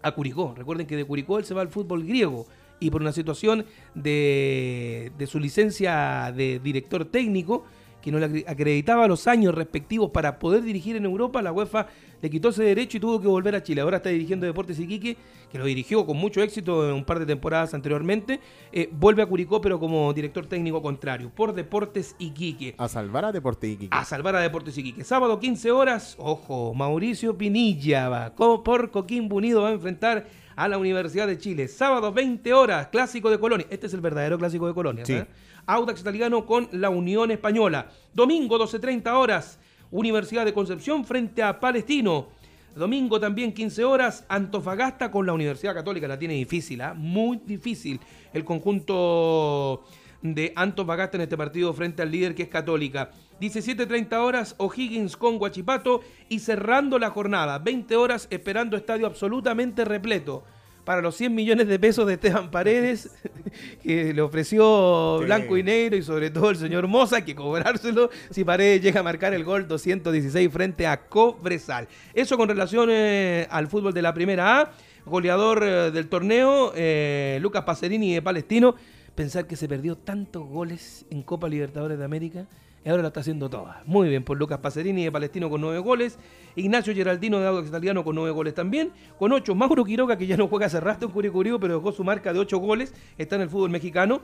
a Curicó. Recuerden que de Curicó él se va al fútbol griego y por una situación de, de su licencia de director técnico, que no le acreditaba los años respectivos para poder dirigir en Europa, la UEFA le quitó ese derecho y tuvo que volver a Chile. Ahora está dirigiendo Deportes Iquique, que lo dirigió con mucho éxito en un par de temporadas anteriormente. Eh, vuelve a Curicó, pero como director técnico contrario, por Deportes Iquique. A salvar a Deportes Iquique. A salvar a Deportes Iquique. Sábado 15 horas, ojo, Mauricio Pinilla va, como por Coquimbo Unido va a enfrentar a la Universidad de Chile. Sábado 20 horas, clásico de Colonia. Este es el verdadero clásico de Colonia. Sí. ¿eh? Audax Italiano con la Unión Española. Domingo 12.30 horas, Universidad de Concepción frente a Palestino. Domingo también 15 horas, Antofagasta con la Universidad Católica. La tiene difícil, ¿ah? muy difícil el conjunto de Antofagasta en este partido frente al líder que es Católica. 17.30 horas, O'Higgins con Guachipato y cerrando la jornada. 20 horas esperando estadio absolutamente repleto para los 100 millones de pesos de Esteban Paredes, [LAUGHS] que le ofreció Blanco y Negro y sobre todo el señor Moza, que cobrárselo si Paredes llega a marcar el gol 216 frente a Cobresal. Eso con relación eh, al fútbol de la Primera A. Goleador eh, del torneo, eh, Lucas Pacerini de Palestino. Pensar que se perdió tantos goles en Copa Libertadores de América y ahora lo está haciendo toda. Muy bien, por Lucas Pacerini de Palestino con nueve goles, Ignacio Geraldino de Audax Italiano con nueve goles también, con ocho Mauro Quiroga que ya no juega hace rato en Curicuriú, pero dejó su marca de ocho goles, está en el fútbol mexicano.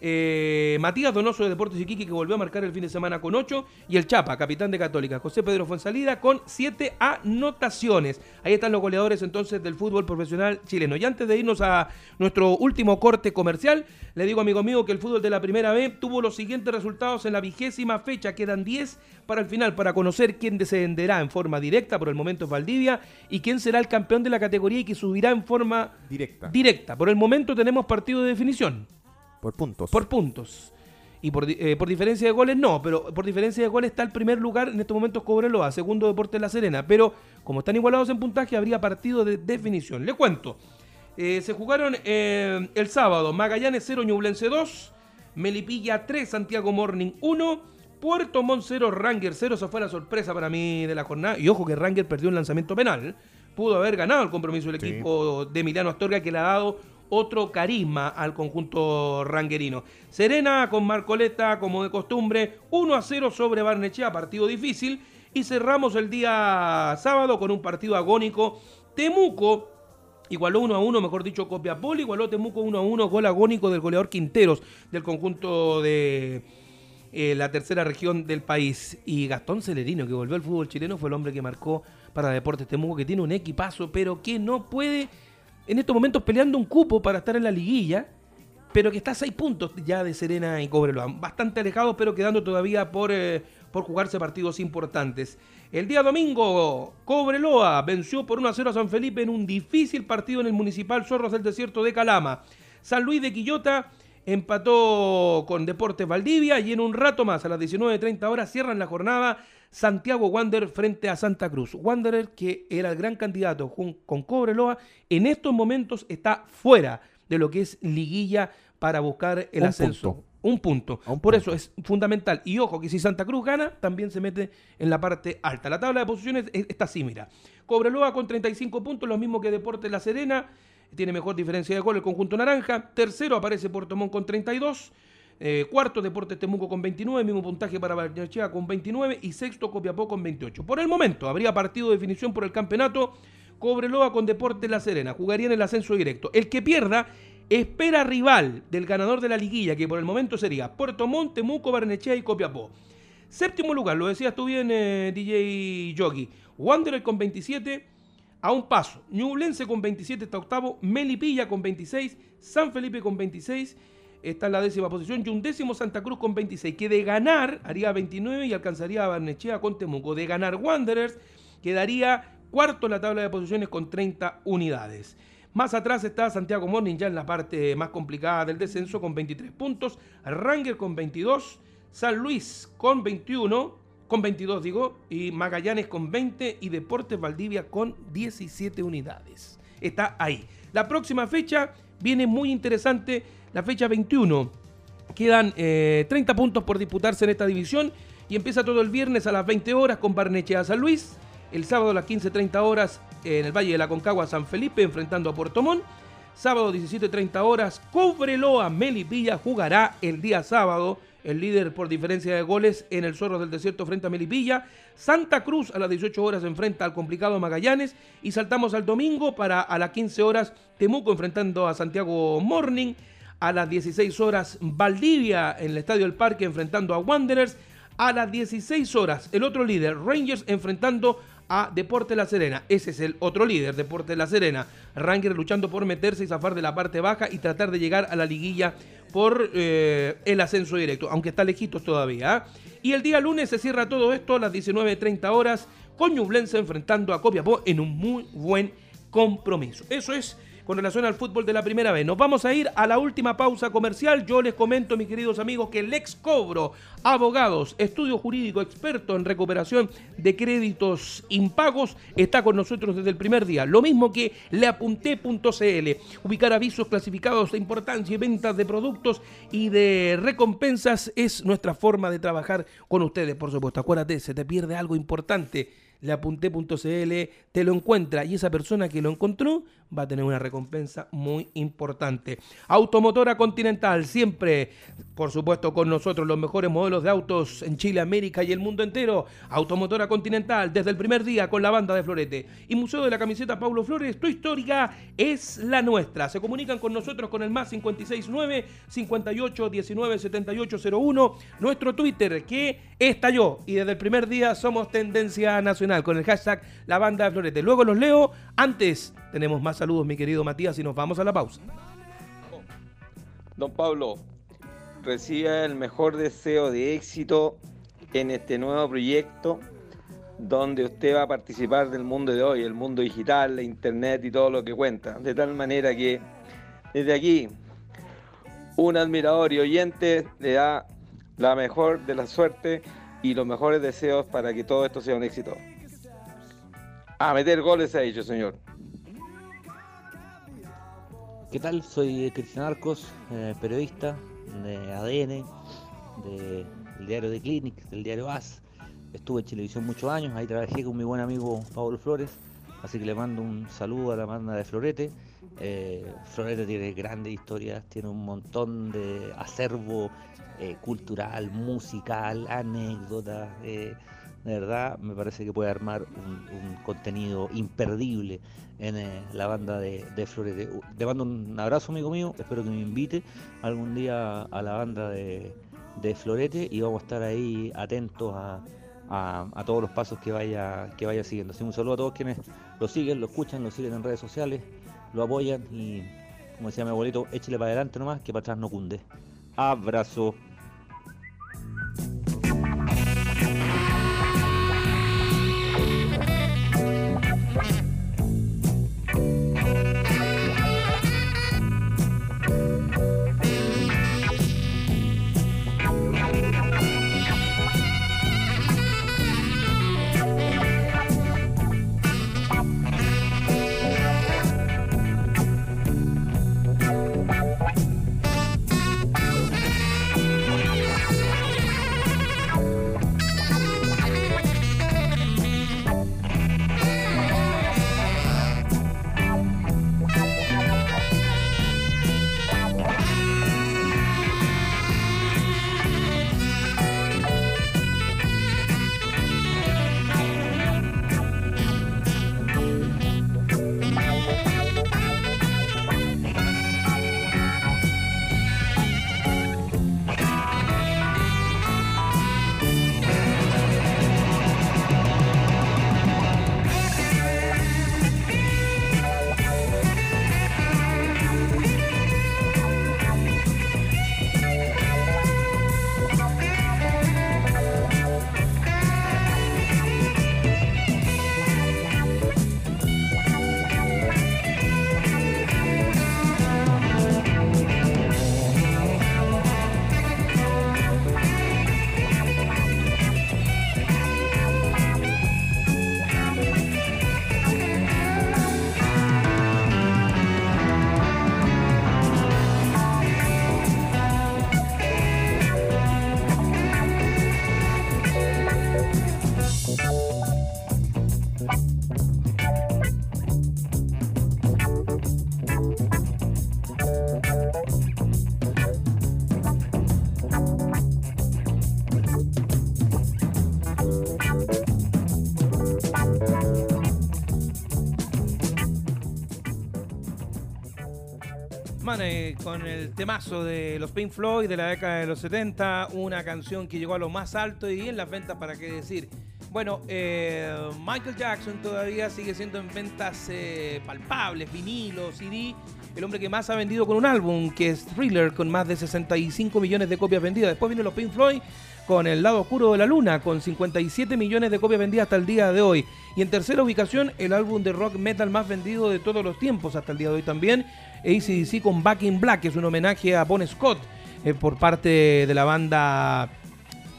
Eh, Matías Donoso de Deportes Iquique que volvió a marcar el fin de semana con 8 y el Chapa, capitán de Católica, José Pedro Fuensalida con 7 anotaciones. Ahí están los goleadores entonces del fútbol profesional chileno. Y antes de irnos a nuestro último corte comercial, le digo amigo mío que el fútbol de la primera B tuvo los siguientes resultados en la vigésima fecha. Quedan 10 para el final para conocer quién descenderá en forma directa, por el momento es Valdivia, y quién será el campeón de la categoría y que subirá en forma Directa. directa. Por el momento tenemos partido de definición. Por puntos. Por puntos. Y por, eh, por diferencia de goles no, pero por diferencia de goles está el primer lugar en estos momentos Cobreloa, segundo Deportes La Serena. Pero como están igualados en puntaje, habría partido de definición. Le cuento. Eh, se jugaron eh, el sábado Magallanes 0, Ñublense 2, Melipilla 3, Santiago Morning 1, Puerto Montt 0, Ranger 0. Esa fue la sorpresa para mí de la jornada. Y ojo que Ranger perdió un lanzamiento penal. Pudo haber ganado el compromiso del Sí. equipo de Emiliano Astorga que le ha dado otro carisma al conjunto ranguerino. Serena con Marcoleta, como de costumbre, 1 a 0 sobre Barnechea, partido difícil. Y cerramos el día sábado con un partido agónico. Temuco igualó 1 a 1, mejor dicho, Copiapó, igualó Temuco 1 a 1, gol agónico del goleador Quinteros del conjunto de eh, la tercera región del país. Y Gastón Celerino, que volvió al fútbol chileno, fue el hombre que marcó para Deportes Temuco, que tiene un equipazo, pero que no puede en estos momentos peleando un cupo para estar en la liguilla, pero que está a seis puntos ya de Serena y Cobreloa. Bastante alejados, pero quedando todavía por, eh, por jugarse partidos importantes. El día domingo, Cobreloa venció por 1 a 0 a San Felipe en un difícil partido en el Municipal Zorros del Desierto de Calama. San Luis de Quillota empató con Deportes Valdivia y en un rato más, a las 19.30 horas, cierran la jornada Santiago Wander frente a Santa Cruz. Wanderer, que era el gran candidato con Cobreloa, en estos momentos está fuera de lo que es liguilla para buscar el Un ascenso. punto. Un punto. Un Por punto. eso es fundamental. Y ojo, que si Santa Cruz gana, también se mete en la parte alta. La tabla de posiciones es- está así, mira. Cobreloa con 35 puntos, lo mismo que Deportes La Serena. Tiene mejor diferencia de gol el conjunto naranja. Tercero aparece Puerto Montt con 32. Eh, cuarto, Deportes Temuco con 29, mismo puntaje para Barnechea con 29 y sexto, Copiapó con 28. Por el momento, habría partido de definición por el campeonato. Cobreloa con Deportes La Serena. Jugarían el ascenso directo. El que pierda espera rival del ganador de la liguilla, que por el momento sería Puerto Montt, Temuco, Barnechea y Copiapó. Séptimo lugar, lo decías tú bien, eh, DJ Yogi. Wanderer con 27, a un paso. Ñublense con 27 está octavo. Melipilla con 26. San Felipe con 26. Está en la décima posición. Y un décimo Santa Cruz con 26. Que de ganar haría 29 y alcanzaría a Barnechea con Temuco. De ganar Wanderers quedaría cuarto en la tabla de posiciones con 30 unidades. Más atrás está Santiago Morning ya en la parte más complicada del descenso con 23 puntos. Ranger con 22. San Luis con 21, con 22 digo, y Magallanes con 20 y Deportes Valdivia con 17 unidades. Está ahí. La próxima fecha viene muy interesante, la fecha 21. Quedan eh, 30 puntos por disputarse en esta división y empieza todo el viernes a las 20 horas con Barnechea San Luis. El sábado a las 15.30 horas en el Valle de la Concagua San Felipe enfrentando a Puerto Montt. Sábado 17.30 horas, Cobreloa Melipilla jugará el día sábado el líder por diferencia de goles en el Zorro del Desierto frente a Melipilla. Santa Cruz a las 18 horas enfrenta al complicado Magallanes y saltamos al domingo para a las 15 horas Temuco enfrentando a Santiago Morning. A las 16 horas Valdivia en el Estadio del Parque enfrentando a Wanderers. A las 16 horas el otro líder Rangers enfrentando a Deporte La Serena. Ese es el otro líder, Deporte La Serena. Rangers luchando por meterse y zafar de la parte baja y tratar de llegar a la liguilla por eh, el ascenso directo, aunque está lejitos todavía. ¿ah? Y el día lunes se cierra todo esto a las 19.30 horas con Ñublense enfrentando a Copiapó en un muy buen compromiso. Eso es con relación al fútbol de la primera vez. Nos vamos a ir a la última pausa comercial. Yo les comento, mis queridos amigos, que el ex cobro, abogados, estudio jurídico, experto en recuperación de créditos impagos, está con nosotros desde el primer día. Lo mismo que leapunté.cl. Ubicar avisos clasificados de importancia y ventas de productos y de recompensas es nuestra forma de trabajar con ustedes, por supuesto. Acuérdate, se te pierde algo importante leapunté.cl te lo encuentra y esa persona que lo encontró va a tener una recompensa muy importante. Automotora Continental, siempre, por supuesto, con nosotros los mejores modelos de autos en Chile, América y el mundo entero. Automotora Continental, desde el primer día con la banda de Florete. Y Museo de la Camiseta Paulo Flores, tu histórica es la nuestra. Se comunican con nosotros con el más 569 58 19 7801, nuestro Twitter que estalló y desde el primer día somos tendencia nacional con el hashtag la banda de Florete. Luego los leo. Antes tenemos más saludos, mi querido Matías, y nos vamos a la pausa. Don Pablo, reciba el mejor deseo de éxito en este nuevo proyecto donde usted va a participar del mundo de hoy, el mundo digital, la internet y todo lo que cuenta. De tal manera que desde aquí un admirador y oyente le da la mejor de la suerte y los mejores deseos para que todo esto sea un éxito. A meter goles ha dicho, señor. ¿Qué tal? Soy Cristian Arcos, eh, periodista de ADN, del diario The Clinic, del diario AS. Estuve en televisión muchos años, ahí trabajé con mi buen amigo Pablo Flores, así que le mando un saludo a la banda de Florete. Eh, Florete tiene grandes historias, tiene un montón de acervo eh, cultural, musical, anécdotas. De verdad, me parece que puede armar un, contenido imperdible en eh, la banda de, Florete. Le mando un abrazo, amigo mío. Espero que me invite algún día a la banda de, Florete y vamos a estar ahí atentos a, todos los pasos que vaya, que vaya siguiendo. Así un saludo a todos quienes lo siguen, lo escuchan, lo siguen en redes sociales, lo apoyan y, como decía mi abuelito, échele para adelante nomás, que para atrás no cunde. Abrazo. Con el temazo de los Pink Floyd de la década de los 70, una canción que llegó a lo más alto y en las ventas, ¿para qué decir? Bueno, eh, Michael Jackson todavía sigue siendo en ventas eh, palpables, vinilo, CD, el hombre que más ha vendido con un álbum, que es Thriller, con más de 65 millones de copias vendidas. Después vino los Pink Floyd con El lado oscuro de la luna, con 57 millones de copias vendidas hasta el día de hoy. Y en tercera ubicación, el álbum de rock metal más vendido de todos los tiempos hasta el día de hoy también, ACDC con Back in Black, que es un homenaje a Bon Scott eh, por parte de la banda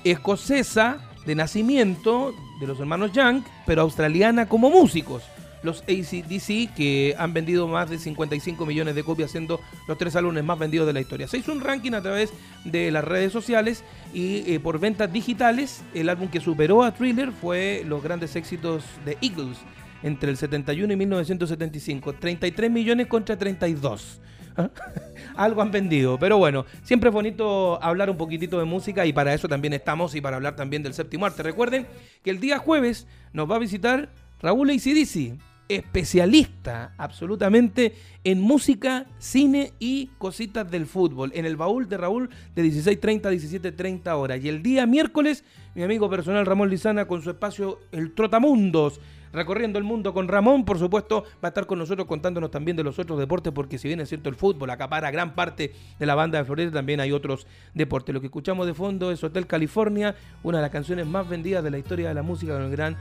escocesa de nacimiento de los hermanos Young, pero australiana como músicos los ACDC, que han vendido más de 55 millones de copias, siendo los tres álbumes más vendidos de la historia. Se hizo un ranking a través de las redes sociales y eh, por ventas digitales, el álbum que superó a Thriller fue los grandes éxitos de Eagles entre el 71 y 1975. 33 millones contra 32. ¿Ah? [LAUGHS] Algo han vendido, pero bueno, siempre es bonito hablar un poquitito de música y para eso también estamos y para hablar también del séptimo arte. Recuerden que el día jueves nos va a visitar Raúl ACDC, especialista absolutamente en música, cine y cositas del fútbol. En el baúl de Raúl de 16.30 a 17.30 horas. Y el día miércoles, mi amigo personal Ramón Lizana con su espacio El Trotamundos. Recorriendo el mundo con Ramón, por supuesto, va a estar con nosotros contándonos también de los otros deportes, porque si bien es cierto el fútbol acapara gran parte de la banda de Florida, también hay otros deportes. Lo que escuchamos de fondo es Hotel California, una de las canciones más vendidas de la historia de la música con el gran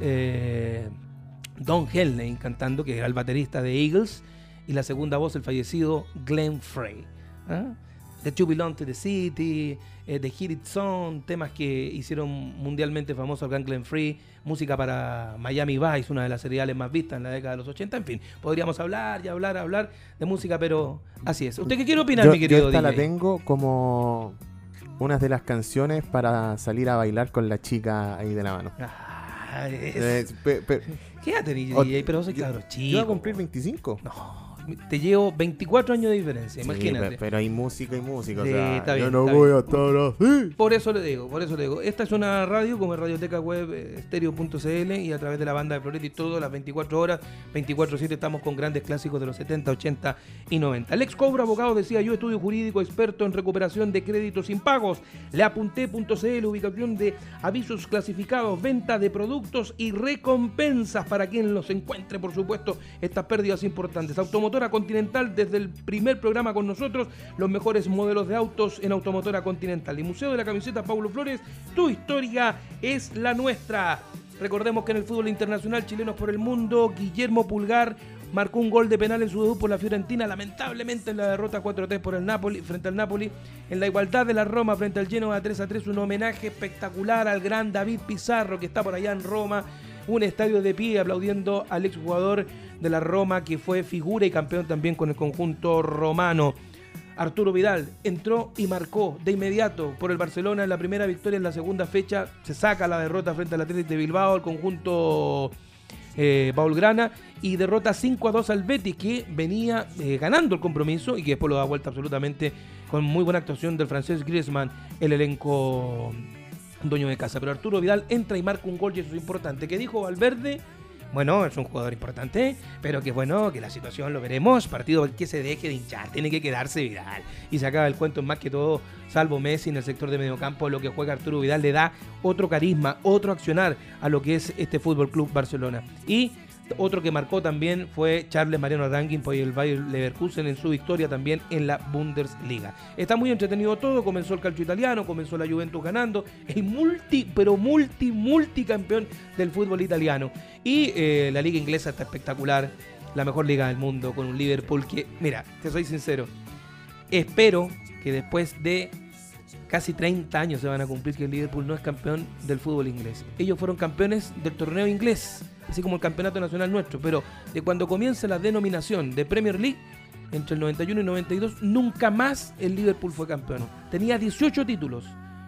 eh, Don Henley cantando, que era el baterista de Eagles, y la segunda voz, el fallecido Glenn Frey. ¿ah? The Two Belong to the City, eh, The Hit It Song, temas que hicieron mundialmente famoso al gran Glenn Frey, música para Miami Vice, una de las seriales más vistas en la década de los 80. En fin, podríamos hablar y hablar, hablar de música, pero así es. ¿Usted qué quiere opinar, mi querido Yo esta la tengo como una de las canciones para salir a bailar con la chica ahí de la mano. Ah, Eh, es- pe- pe- [LAUGHS] ¿Qué edad DJ? Pero soy yo- cabro Yo chico. voy a cumplir 25. No, te llevo 24 años de diferencia, Sí, imagínate. pe- pero hay música y música. o Sí, sea, está bien, yo no está voy bien. a estar así. Por eso le digo, por eso le digo. Esta es una radio como Radioteca Web eh, Stereo.cl y a través de la banda de Florete y todo, las 24 horas, 24-7 estamos con grandes clásicos de los 70, 80 y 90. Lex Cobra, abogado, decía yo, estudio jurídico experto en recuperación de créditos impagos. Leapunté.cl, ubicación de avisos clasificados, venta de productos y recompensas para quien los encuentre, por supuesto, estas pérdidas importantes. Automotora Continental, desde el primer programa con nosotros, los mejores modelos de autos en Automotora Continental. Y Museo de la Camiseta Paulo Flores, tu historia es la nuestra. Recordemos que en el fútbol internacional chilenos por el mundo, Guillermo Pulgar marcó un gol de penal en su debut por la Fiorentina, lamentablemente en la derrota 4-3 por el Napoli, frente al Napoli, en la igualdad de la Roma frente al Genoa 3-3, un homenaje espectacular al gran David Pizarro que está por allá en Roma, un estadio de pie aplaudiendo al exjugador de la Roma que fue figura y campeón también con el conjunto romano. Arturo Vidal entró y marcó de inmediato por el Barcelona en la primera victoria en la segunda fecha. Se saca la derrota frente al Atlético de Bilbao, el conjunto eh, y derrota 5 a 2 al Betis, que venía eh, ganando el compromiso y que después lo da vuelta absolutamente con muy buena actuación del francés Griezmann, el elenco dueño de casa. Pero Arturo Vidal entra y marca un gol y eso es importante. ¿Qué dijo Valverde? Bueno, es un jugador importante, pero que bueno, que la situación lo veremos. Partido que se deje de hinchar, tiene que quedarse Vidal. Y se acaba el cuento más que todo, salvo Messi en el sector de mediocampo, lo que juega Arturo Vidal le da otro carisma, otro accionar a lo que es este Fútbol Club Barcelona. Y otro que marcó también fue Charles Mariano Rankin por el Bayer Leverkusen en su victoria también en la Bundesliga. Está muy entretenido todo, comenzó el calcio italiano, comenzó la Juventus ganando, el multi, pero multi, multicampeón del fútbol italiano. Y eh, la liga inglesa está espectacular, la mejor liga del mundo, con un Liverpool que, mira, te soy sincero, espero que después de casi 30 años se van a cumplir que el Liverpool no es campeón del fútbol inglés. Ellos fueron campeones del torneo inglés, así como el campeonato nacional nuestro, pero de cuando comienza la denominación de Premier League, entre el 91 y 92, nunca más el Liverpool fue campeón. Tenía 18 títulos,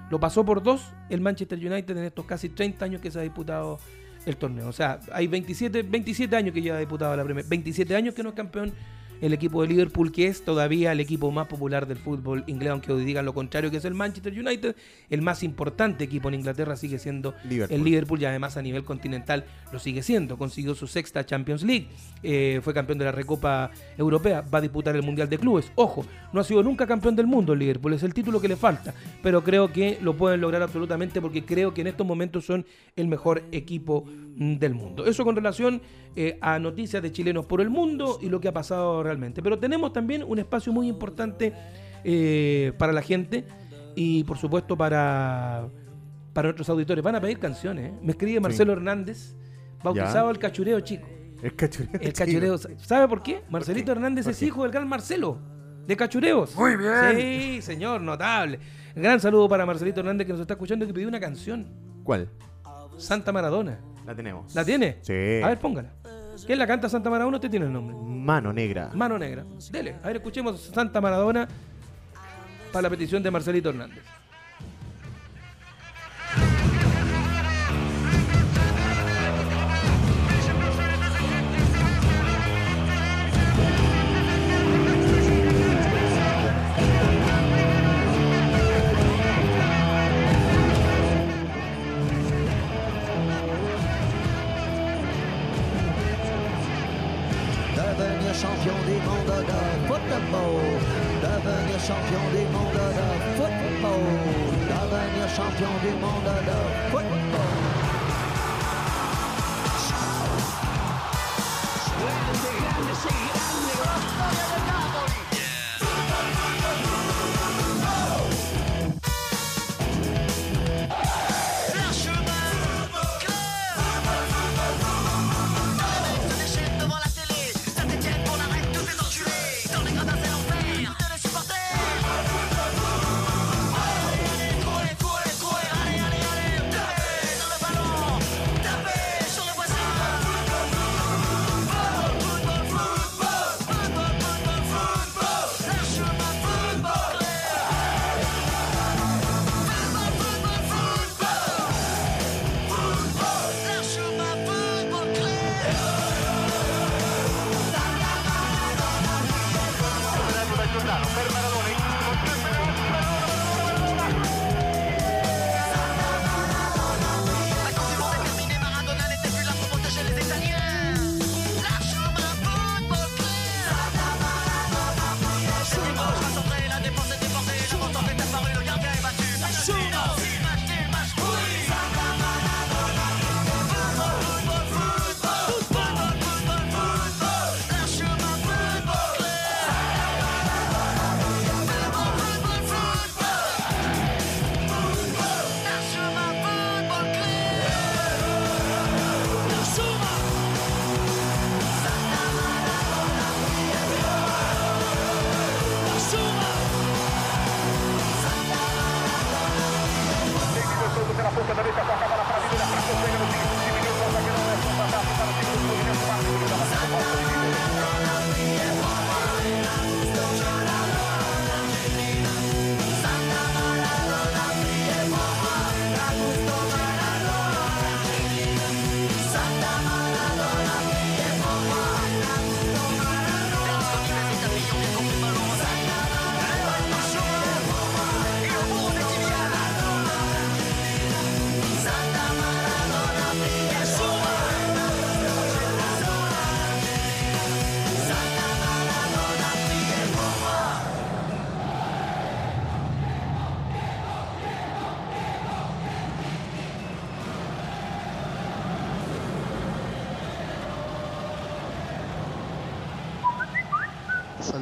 lo pasó por dos el Manchester United en estos casi 30 años que se ha disputado el torneo. O sea, hay 27, 27 años que lleva disputado la Premier, 27 años que no es campeón el equipo de Liverpool, que es todavía el equipo más popular del fútbol inglés, aunque hoy digan lo contrario, que es el Manchester United, el más importante equipo en Inglaterra sigue siendo Liverpool. el Liverpool y además a nivel continental lo sigue siendo. Consiguió su sexta Champions League, eh, fue campeón de la Recopa Europea, va a disputar el Mundial de Clubes. Ojo, no ha sido nunca campeón del mundo el Liverpool, es el título que le falta, pero creo que lo pueden lograr absolutamente porque creo que en estos momentos son el mejor equipo mm, del mundo. Eso con relación eh, a noticias de chilenos por el mundo y lo que ha pasado realmente. Pero tenemos también un espacio muy importante eh, para la gente y por supuesto para, para nuestros auditores. Van a pedir canciones. ¿eh? Me escribe Marcelo Hernández, bautizado el cachureo chico. El cachureo. El chico. cachureo. ¿Sabe por qué? Marcelito Hernández es hijo del gran Marcelo, de Cachureos. Muy bien. Sí, señor, notable. Gran saludo para Marcelito Hernández que nos está escuchando y que pidió una canción. ¿Cuál? Santa Maradona. La tenemos. ¿La tiene? Sí. A ver, póngala. ¿Quién la canta Santa Maradona? Usted tiene el nombre. Mano negra. Mano Negra. Dele. A ver, escuchemos Santa Maradona para la petición de Marcelito Hernández.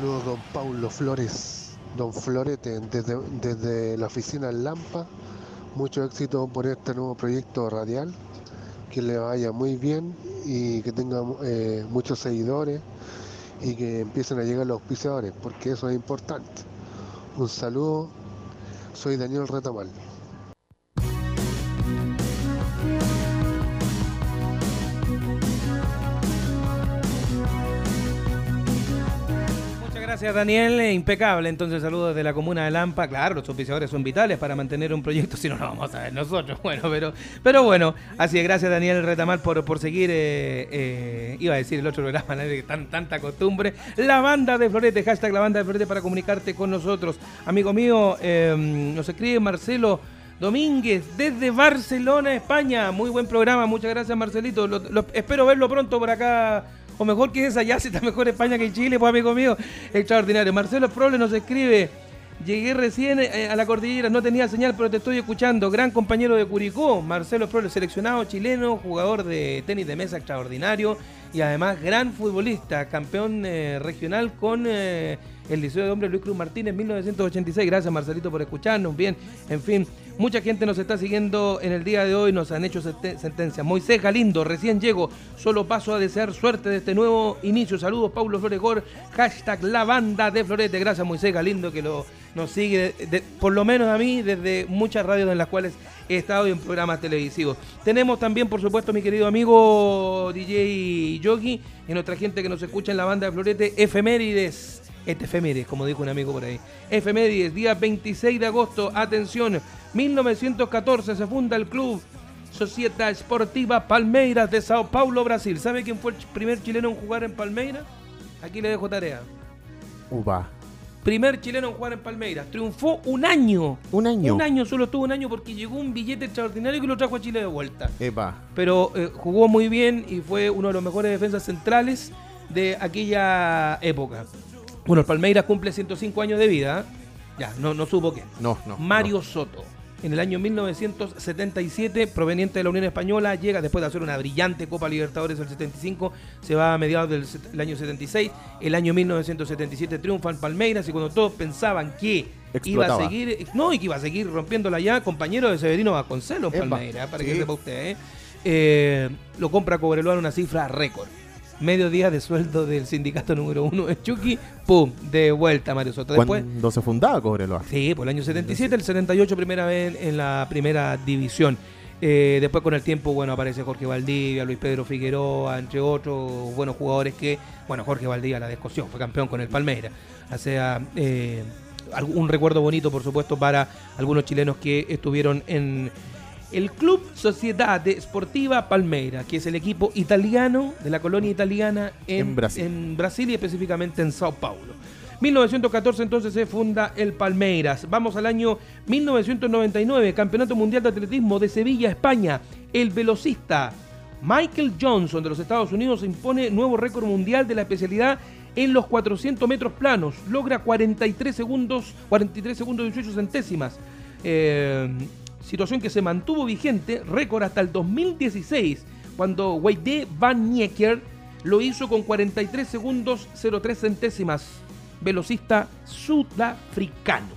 Saludos don Paulo Flores, don Florete, desde, desde la oficina Lampa. Mucho éxito por este nuevo proyecto radial. Que le vaya muy bien y que tenga eh, muchos seguidores y que empiecen a llegar los auspiciadores, porque eso es importante. Un saludo, soy Daniel Retamal. Gracias, Daniel. Eh, Impecable. Entonces, saludos desde la comuna de Lampa. Claro, los auspiciadores son vitales para mantener un proyecto, [LAUGHS] si no lo vamos a ver nosotros. Bueno, pero, pero bueno, así es. Gracias, Daniel Retamal, por, por seguir. eh, eh, iba a decir el otro programa. [LAUGHS] De tan, tanta costumbre. La banda de Florete, hashtag la banda de Florete para comunicarte con nosotros. Amigo mío, eh, nos escribe Marcelo. Domínguez, desde Barcelona, España. Muy buen programa, muchas gracias Marcelito. Espero verlo pronto por acá. O mejor que es allá, si está mejor España que Chile, pues amigo mío. Extraordinario. Marcelo Proble nos escribe. Llegué recién eh, a la cordillera, no tenía señal, pero te estoy escuchando. Gran compañero de Curicó, Marcelo Proble, seleccionado chileno, jugador de tenis de mesa extraordinario y además gran futbolista, campeón eh, regional con eh, el Liceo de Hombres Luis Cruz Martínez 1986. Gracias Marcelito por escucharnos. Bien, en fin, mucha gente nos está siguiendo en el día de hoy, nos han hecho sente- sentencia. Moisés Galindo, recién llego, solo paso a desear suerte de este nuevo inicio. Saludos, Paulo Floregor, hashtag la banda de Florete. Gracias Moisés Galindo que lo, nos sigue, por lo menos a mí, desde muchas radios en las cuales he estado y en programas televisivos. Tenemos también, por supuesto, mi querido amigo DJ Yogi y nuestra gente que nos escucha en la banda de Florete, efemérides. Este efemérides, como dijo un amigo por ahí. Efemérides, día 26 de agosto, atención, 1914 se funda el club Sociedad Esportiva Palmeiras de Sao Paulo, Brasil. ¿Sabe quién fue el primer chileno en jugar en Palmeiras? Aquí le dejo tarea. Upa. Primer chileno en jugar en Palmeiras. Triunfó un año. Un año. Un año, solo estuvo un año porque llegó un billete extraordinario que lo trajo a Chile de vuelta. Epa. Pero eh, jugó muy bien y fue uno de los mejores defensas centrales de aquella época. Bueno, el Palmeiras cumple 105 años de vida. Ya, no, no supo quién. No, no. Mario Soto. En el año 1977, proveniente de la Unión Española, llega después de hacer una brillante Copa Libertadores del 75, se va a mediados del el año 76. El año 1977 triunfa en Palmeiras y cuando todos pensaban que iba a seguir, no, y que iba a seguir rompiéndola ya, compañero de Severino Vasconcelos en Epa, Palmeiras, para sí. que sepa usted, ¿eh? Eh, lo compra Cobreloa en una cifra récord. Medio día de sueldo del sindicato número uno de Chucky, pum, de vuelta Mario Soto. Después, Cuando se fundaba Cobreloa. Sí, por el año 77, el 78 primera vez en la primera división. Eh, después con el tiempo, bueno, aparece Jorge Valdivia, Luis Pedro Figueroa, entre otros buenos jugadores que, bueno, Jorge Valdivia la descosió, fue campeón con el Palmeiras. O sea, eh, un recuerdo bonito, por supuesto, para algunos chilenos que estuvieron en el Club Sociedad de Esportiva Palmeira, que es el equipo italiano de la colonia italiana en, En Brasil. en Brasil y específicamente en Sao Paulo. 1914 entonces se funda el Palmeiras. Vamos al año 1999, Campeonato Mundial de Atletismo de Sevilla, España. El velocista Michael Johnson de los Estados Unidos impone nuevo récord mundial de la especialidad en los 400 metros planos. Logra 43 segundos, 43 segundos y 18 centésimas. Eh, situación que se mantuvo vigente, récord hasta el 2016, cuando Weide Van Nieker lo hizo con 43 segundos 03 centésimas, velocista sudafricano.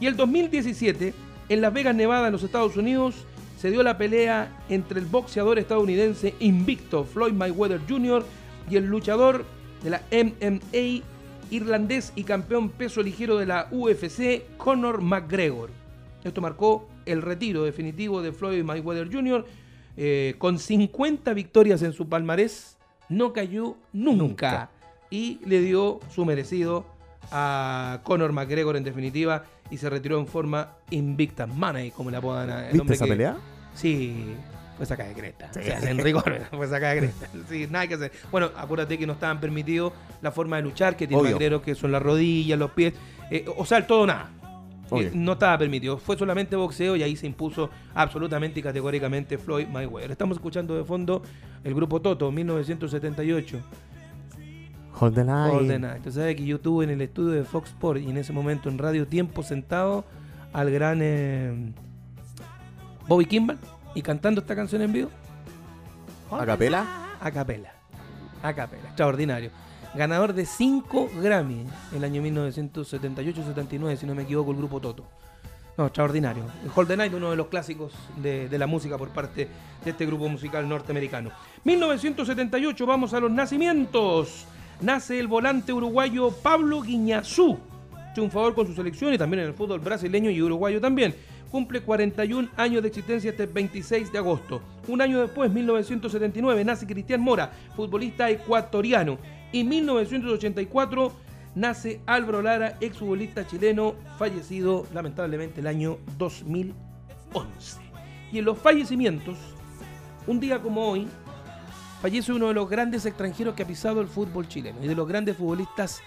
Y el 2017, en Las Vegas, Nevada, en los Estados Unidos, se dio la pelea entre el boxeador estadounidense invicto Floyd Mayweather Jr. y el luchador de la MMA irlandés y campeón peso ligero de la UFC Conor McGregor. Esto marcó el retiro definitivo de Floyd Mayweather Jr. eh, con 50 victorias en su palmarés. No cayó nunca. Y le dio su merecido a Conor McGregor en definitiva y se retiró en forma invicta. Money, como la apodan a- el ¿Viste esa que- pelea? Sí, fue sacada de cresta. Sí. O sea, en rigor, [LAUGHS] fue sacada de cresta. Sí, nada que hacer. Bueno, acuérdate que no estaban permitidos la forma de luchar que tiene. McGregor, que son las rodillas, los pies. eh, o sea, el todo nada. No estaba permitido. Fue solamente boxeo y ahí se impuso absolutamente y categóricamente Floyd Mayweather. Estamos escuchando de fondo el grupo Toto, 1978. Hold the line. Golden Eye. Usted sabe que yo estuve en el estudio de Fox Sports y en ese momento en Radio Tiempo sentado al gran eh, Bobby Kimball y cantando esta canción en vivo. ¿A capela? A capela. A capela. Extraordinario. Ganador de 5 Grammy en el año 1978-79, si no me equivoco, el grupo Toto. No, extraordinario. Hold the Night, uno de los clásicos de, de la música por parte de este grupo musical norteamericano. 1978, vamos a los nacimientos. Nace el volante uruguayo Pablo Guiñazú, triunfador con su selección y también en el fútbol brasileño y uruguayo también. Cumple 41 años de existencia este 26 de agosto. Un año después, 1979, nace Cristian Mora, futbolista ecuatoriano. Y 1984 nace Álvaro Lara, exfutbolista chileno, fallecido lamentablemente el año 2011. Y en los fallecimientos, un día como hoy, fallece uno de los grandes extranjeros que ha pisado el fútbol chileno y de los grandes futbolistas,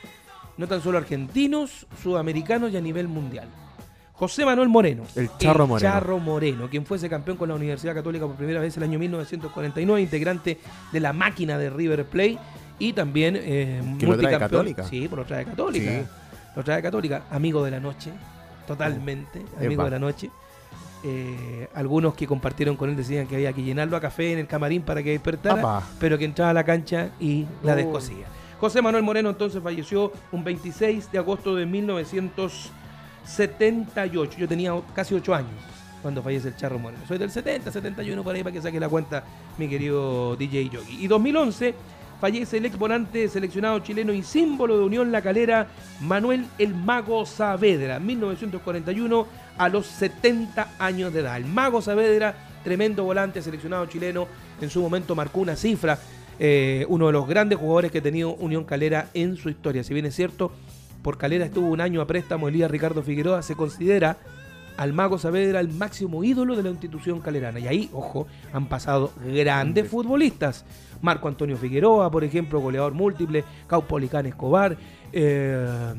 no tan solo argentinos, sudamericanos y a nivel mundial. José Manuel Moreno. El Charro Moreno. Charro Moreno, quien fuese campeón con la Universidad Católica por primera vez el año 1949, integrante de la máquina de River Plate y también eh, Que lo trae. Católica. Sí, por lo trae Católica. Sí. Lo trae Católica, amigo de la noche, totalmente, amigo Epa. de la noche. Eh, algunos que compartieron con él decían que había que llenarlo a café en el camarín para que despertara, Apa. pero que entraba a la cancha y la Oh. descosía. José Manuel Moreno entonces falleció un 26 de agosto de 1978. Yo tenía casi 8 años cuando fallece el Charro Moreno. Soy del 70, 71 por ahí para que saque la cuenta mi querido DJ Yogi. Y 2011 fallece el ex volante seleccionado chileno y símbolo de Unión La Calera, Manuel el Mago Saavedra, 1941 a los 70 años de edad. El Mago Saavedra, tremendo volante seleccionado chileno, en su momento marcó una cifra, eh, uno de los grandes jugadores que ha tenido Unión Calera en su historia. Si bien es cierto, por Calera estuvo un año a préstamo Elías Ricardo Figueroa, se considera al Mago Saavedra el máximo ídolo de la institución calerana. Y ahí, ojo, han pasado grandes futbolistas. Marco Antonio Figueroa, por ejemplo, goleador múltiple, Caupolicán Escobar, eh,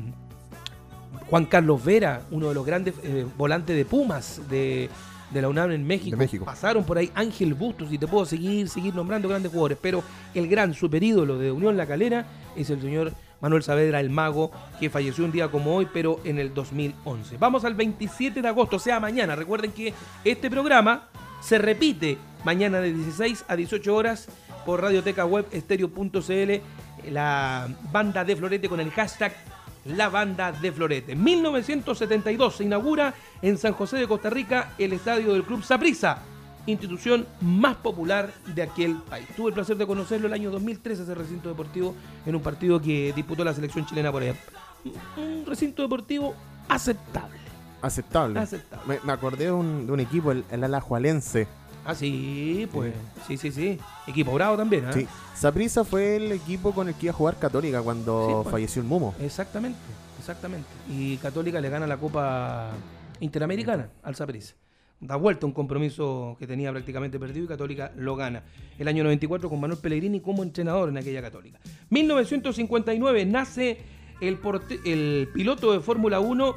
Juan Carlos Vera, uno de los grandes eh, volantes de Pumas de, de la UNAM en México. México. Pasaron por ahí Ángel Bustos y te puedo seguir, seguir nombrando grandes jugadores, pero el gran superídolo de Unión La Calera es el señor Manuel Saavedra, el mago, que falleció un día como hoy, pero en el 2011. Vamos al 27 de agosto, o sea, mañana. Recuerden que este programa se repite mañana de 16 a 18 horas por Radioteca Web Estéreo.cl, la banda de Florete con el hashtag La Banda de Florete. 1972 se inaugura en San José de Costa Rica el estadio del Club Saprissa, institución más popular de aquel país. Tuve el placer de conocerlo el año 2013, ese recinto deportivo, en un partido que disputó la selección chilena por allá. Un recinto deportivo aceptable. Aceptable. Aceptable. Me, me acordé de un, de un equipo, el, el Alajualense. Ah, sí, pues. Sí, sí, sí. Equipo bravo también, ¿ah? Sí. Saprissa fue el equipo con el que iba a jugar Católica cuando Sí, pues. falleció el Mumo. Exactamente, exactamente. Y Católica le gana la Copa Interamericana al Saprissa. Da vuelta un compromiso que tenía prácticamente perdido y Católica lo gana. El año 94 con Manuel Pellegrini como entrenador en aquella Católica. 1959 nace el, piloto de Fórmula 1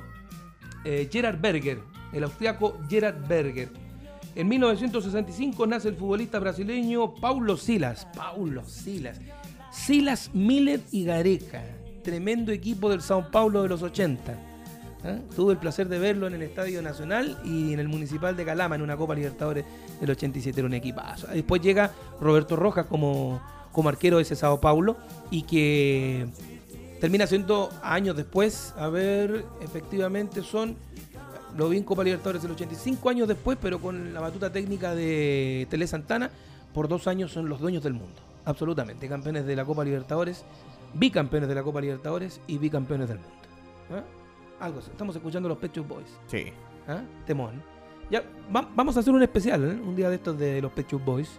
eh, Gerard Berger, el austriaco Gerard Berger. En 1965 nace el futbolista brasileño Paulo Silas. Paulo Silas. Silas Miller y Gareca. Tremendo equipo del Sao Paulo de los 80. ¿Ah? Tuve el placer de verlo en el Estadio Nacional y en el Municipal de Calama en una Copa Libertadores del 87. Era un equipazo. Después llega Roberto Rojas como, como arquero de ese Sao Paulo y que termina siendo años después, a ver, efectivamente son, lo vi en Copa Libertadores el 85 años después, pero con la batuta técnica de Tele Santana, por dos años son los dueños del mundo, absolutamente, campeones de la Copa Libertadores, bicampeones de la Copa Libertadores y bicampeones del mundo. ¿Ah? Algo así. estamos escuchando los Pet Shop Boys. Sí. ¿Ah? Temón. Ya, va- vamos a hacer un especial, ¿eh? un día de estos de los Pet Shop Boys.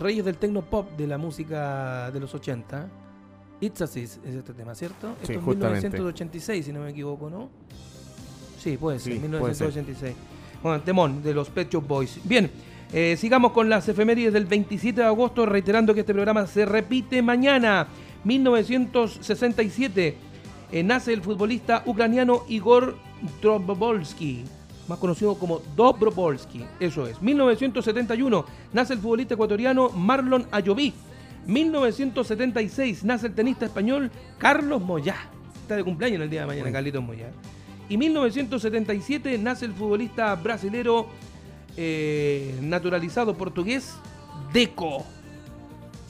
Reyes del Tecno Pop de la música de los 80. It's a Sis es este tema, ¿cierto? Esto Sí, es justamente. 1986, si no me equivoco, ¿no? Sí, puede ser, Sí, puede 1986. Bueno, temón de los Pet Shop Boys. Bien, eh, sigamos con las efemérides del 27 de agosto, reiterando que este programa se repite mañana. 1967 eh, nace el futbolista ucraniano Igor Dobrovolsky, más conocido como Dobrovolsky, eso es. 1971 nace el futbolista ecuatoriano Marlon Ayoví. 1976 nace el tenista español Carlos Moyá. Está de cumpleaños el día de mañana, Carlitos Moyá. Y 1977 nace el futbolista brasilero eh, naturalizado portugués Deco.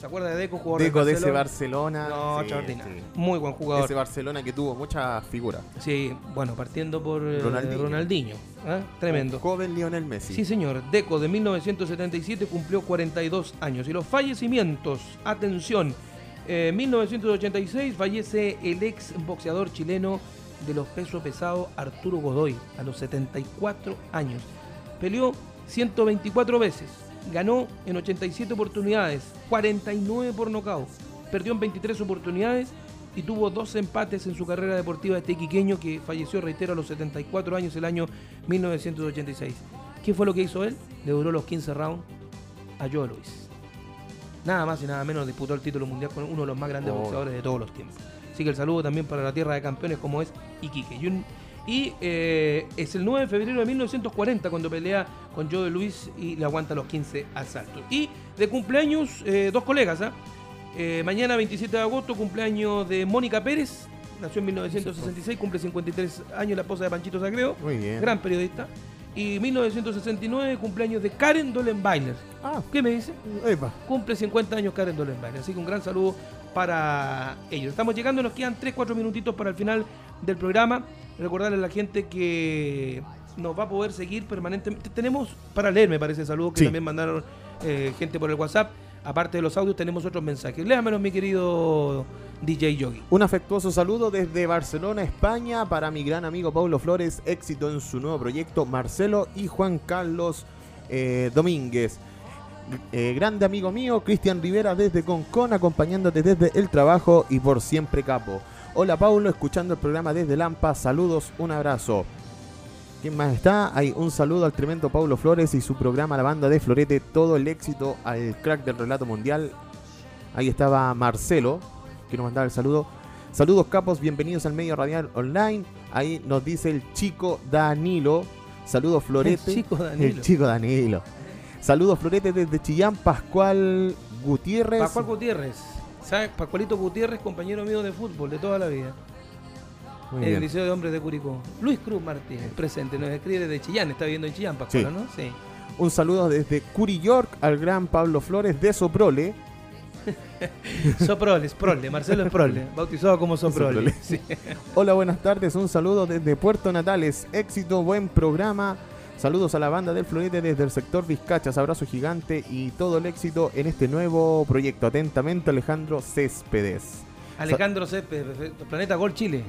¿Se acuerda de Deco? Jugador Deco de ese Barcelona. No, Sí, extraordinario. sí. Muy buen jugador. Ese Barcelona que tuvo muchas figuras. Sí, bueno, partiendo por eh, Ronaldinho. Ronaldinho. ¿ah? Tremendo. Un joven Lionel Messi. Sí, señor. Deco de 1977 cumplió 42 años. Y los fallecimientos, atención. eh, 1986 fallece el ex boxeador chileno de los pesos pesados Arturo Godoy a los 74 años. Peleó 124 veces, ganó en 87 oportunidades, 49 por nocaut, perdió en 23 oportunidades y tuvo dos empates en su carrera deportiva este iquiqueño que falleció, reitero, a los 74 años el año 1986. ¿Qué fue lo que hizo él? Le duró los 15 rounds a Joe Luis. Nada más y nada menos disputó el título mundial con uno de los más grandes Oh. boxeadores de todos los tiempos. Así que el saludo también para la tierra de campeones como es Iquique. Y, un- y, eh, es el 9 de febrero de 1940 cuando pelea con Joe Luis y le aguanta los 15 asaltos. Y de cumpleaños, eh, dos colegas. ¿ah? Eh, mañana 27 de agosto, cumpleaños de Mónica Pérez. Nació en 1966, cumple 53 años la esposa de Panchito Sagreo. Muy bien. Gran periodista. Y 1969, cumpleaños de Karen Dolenbailer. Ah. ¿Qué me dice? Epa. Cumple 50 años Karen Dolenbailer. Así que un gran saludo para ellos. Estamos llegando, nos quedan 3-4 minutitos para el final del programa. Recordarle a la gente que nos va a poder seguir permanentemente. Tenemos para leer, me parece, saludos que Sí. también mandaron eh, gente por el WhatsApp. Aparte de los audios, tenemos otros mensajes. Léamelos, mi querido DJ Yogi. Un afectuoso saludo desde Barcelona, España, para mi gran amigo Pablo Flores. Éxito en su nuevo proyecto, Marcelo y Juan Carlos eh, Domínguez. Eh, grande amigo mío, Cristian Rivera desde Concón, acompañándote desde el trabajo y por siempre capo. Hola Paulo, escuchando el programa desde Lampa. Saludos, un abrazo. ¿Quién más está? Hay un saludo al tremendo Paulo Flores y su programa La Banda de Florete. Todo el éxito al crack del relato mundial. Ahí estaba Marcelo, que nos mandaba el saludo. Saludos capos, bienvenidos al medio radial online. Ahí nos dice el chico Danilo. Saludos Florete. El chico Danilo. El chico Danilo. Saludos Florete desde Chillán, Pascual Gutiérrez. Pascual Gutiérrez. ¿Sabes? Pascualito Gutiérrez, compañero mío de fútbol de toda la vida. Muy el bien. Liceo de Hombres de Curicó. Luis Cruz Martínez, presente. Nos escribe desde Chillán. Está viviendo en Chillán, Pascual, Sí. ¿no? Sí. Un saludo desde Curi York al gran Pablo Flores de Soprole. [LAUGHS] Soprole, es Prole. Marcelo Prole. [LAUGHS] Bautizado como Soprole. Soprole. Sí. Hola, buenas tardes. Un saludo desde Puerto Natales. Éxito, buen programa. Saludos a la banda del Florete desde el sector Vizcachas. Abrazo gigante y todo el éxito en este nuevo proyecto. Atentamente, Alejandro Céspedes. Alejandro Céspedes, perfecto. Planeta Gol Chile.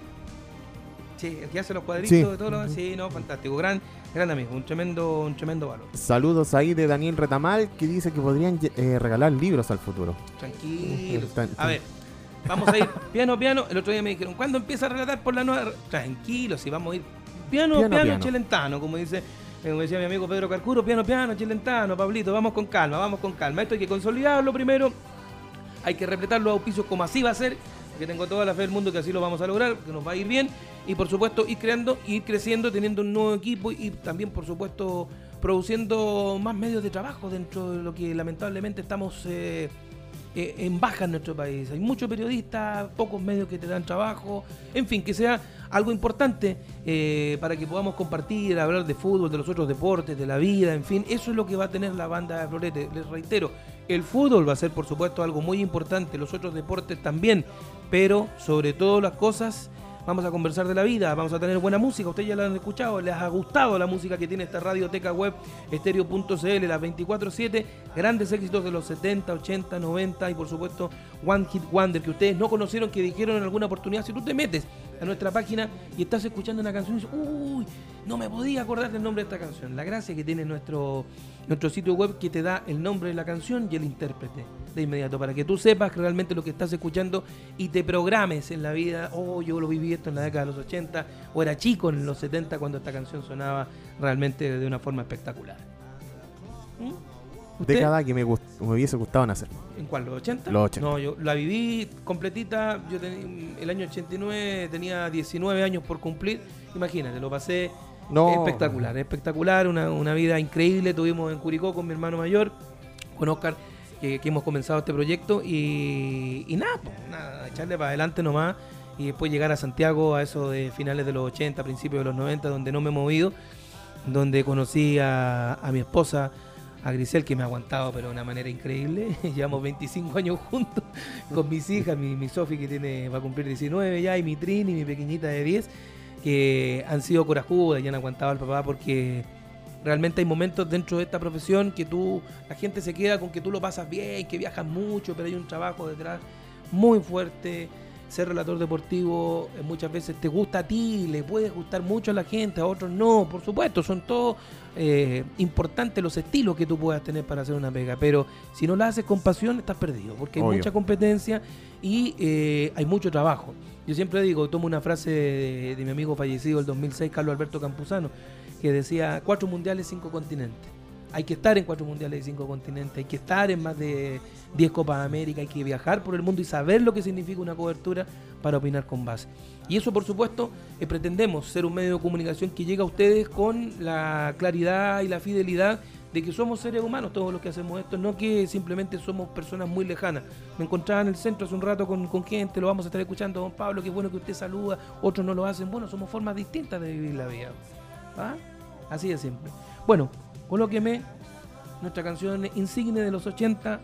Sí, el que hace los cuadritos Sí. de todo lo Sí, no, fantástico. Gran, gran amigo. Un tremendo, un tremendo valor. Saludos ahí de Daniel Retamal que dice que podrían eh, regalar libros al futuro. Tranquilo. A ver, vamos a ir piano, piano. El otro día me dijeron, ¿cuándo empieza a relatar por la nueva? Tranquilo, si vamos a ir piano, Piano, piano, piano. chelentano, como dice, como decía mi amigo Pedro Carcuro, piano, piano, chelentano, Pablito, vamos con calma, vamos con calma. Esto hay que consolidarlo primero, hay que repletar los auspicios como así va a ser, que tengo toda la fe del mundo que así lo vamos a lograr, que nos va a ir bien, y por supuesto ir creando, ir creciendo, teniendo un nuevo equipo y también por supuesto produciendo más medios de trabajo dentro de lo que lamentablemente estamos eh, eh, en baja en nuestro país. Hay muchos periodistas, pocos medios que te dan trabajo, en fin, que sea algo importante eh, para que podamos compartir, hablar de fútbol, de los otros deportes, de la vida, en fin, eso es lo que va a tener la banda de Florete. Les reitero, el fútbol va a ser por supuesto algo muy importante, los otros deportes también, pero sobre todo las cosas vamos a conversar de la vida, vamos a tener buena música, ustedes ya la han escuchado, les ha gustado la música que tiene esta radioteca web estéreo.cl, las 24-7, grandes éxitos de los 70, 80, 90 y por supuesto One Hit Wonder que ustedes no conocieron, que dijeron en alguna oportunidad, si tú te metes a nuestra página y estás escuchando una canción y dices, uy, no me podía acordar del nombre de esta canción. La gracia que tiene nuestro, nuestro sitio web que te da el nombre de la canción y el intérprete de inmediato, para que tú sepas realmente lo que estás escuchando y te programes en la vida, oh, yo lo viví esto en la década de los 80, o era chico en los 70 cuando esta canción sonaba realmente de una forma espectacular. ¿Mm? ¿Usted? Década que me, gust- me hubiese gustado nacer. ¿En cuál? ¿Los 80? Los 80. No, yo la viví completita. Yo el año 89 tenía 19 años por cumplir. Imagínate, lo pasé No. espectacular, espectacular. Una, una vida increíble. Tuvimos en Curicó con mi hermano mayor, con Oscar, que, que hemos comenzado este proyecto. Y, y nada, pues, nada, echarle para adelante nomás. Y después llegar a Santiago a eso de finales de los 80, principios de los 90, donde no me he movido. Donde conocí a, mi esposa a Grisel que me ha aguantado pero de una manera increíble. [LAUGHS] Llevamos 25 años juntos con mis hijas, mi, mi Sofi que tiene va a cumplir 19 ya y mi Trini, mi pequeñita de 10, que han sido corajudas y han aguantado al papá porque realmente hay momentos dentro de esta profesión que tú la gente se queda con que tú lo pasas bien, que viajas mucho, pero hay un trabajo detrás muy fuerte. Ser relator deportivo eh, muchas veces te gusta a ti, le puede gustar mucho a la gente, a otros no, por supuesto, son todos eh, importantes los estilos que tú puedas tener para hacer una pega, pero si no la haces con pasión estás perdido, porque hay mucha competencia y eh, hay mucho trabajo. Yo siempre digo, tomo una frase de, de mi amigo fallecido el 2006, Carlos Alberto Campuzano, que decía, cuatro mundiales, cinco continentes. Hay que estar en cuatro mundiales y cinco continentes, hay que estar en más de 10 Copas América, hay que viajar por el mundo y saber lo que significa una cobertura para opinar con base. Y eso, por supuesto, eh, pretendemos ser un medio de comunicación que llegue a ustedes con la claridad y la fidelidad de que somos seres humanos todos los que hacemos esto, no que simplemente somos personas muy lejanas. Me encontraba en el centro hace un rato con, gente, lo vamos a estar escuchando, don Pablo, qué bueno que usted saluda, otros no lo hacen. Bueno, somos formas distintas de vivir la vida. ¿Ah? Así de simple. Bueno, colóqueme nuestra canción insigne de los 80,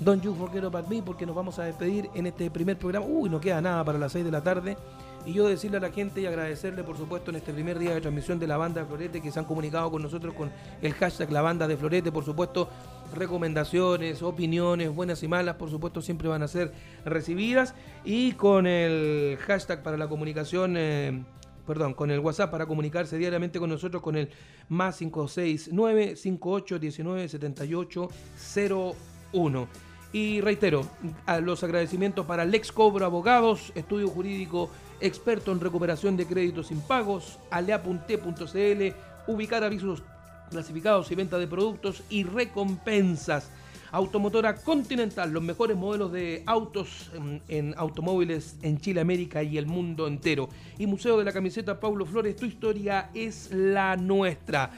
Don't You Forget About Me, porque nos vamos a despedir en este primer programa. Uy, no queda nada para las 6 de la tarde. Y yo decirle a la gente y agradecerle, por supuesto, en este primer día de transmisión de la banda de Florete, que se han comunicado con nosotros con el hashtag La Banda de Florete, por supuesto, recomendaciones, opiniones, buenas y malas, por supuesto, siempre van a ser recibidas. Y con el hashtag para la comunicación, eh, perdón, con el WhatsApp para comunicarse diariamente con nosotros con el más 569 58 19 78 01. Y reitero, los agradecimientos para Lex Cobro Abogados, estudio jurídico experto en recuperación de créditos impagos, alea.t.cl, ubicar avisos clasificados y venta de productos y recompensas. Automotora Continental, los mejores modelos de autos en, en automóviles en Chile, América y el mundo entero. Y Museo de la Camiseta Paulo Flores, tu historia es la nuestra.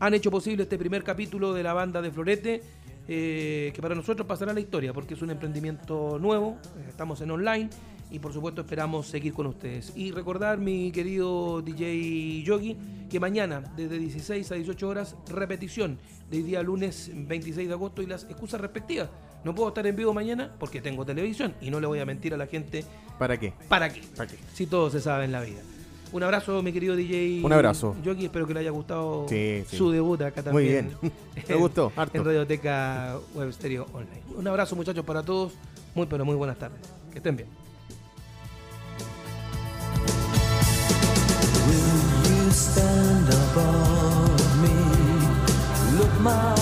Han hecho posible este primer capítulo de la banda de Florete, eh, que para nosotros pasará la historia, porque es un emprendimiento nuevo, eh, estamos en online y por supuesto esperamos seguir con ustedes. Y recordar, mi querido DJ Yogi, que mañana desde 16 a 18 horas, repetición del día lunes 26 de agosto y las excusas respectivas. No puedo estar en vivo mañana porque tengo televisión y no le voy a mentir a la gente. ¿Para qué? ¿Para qué? ¿Para qué? Si todo se sabe en la vida. Un abrazo, mi querido DJ. Un abrazo. Yogi, espero que le haya gustado Sí, sí. su debut acá Muy también. bien. [LAUGHS] Me gustó, harto. En Radioteca Web Stereo Online. Un abrazo, muchachos, para todos. Muy, pero muy buenas tardes. Que estén bien. you stand above me. Look my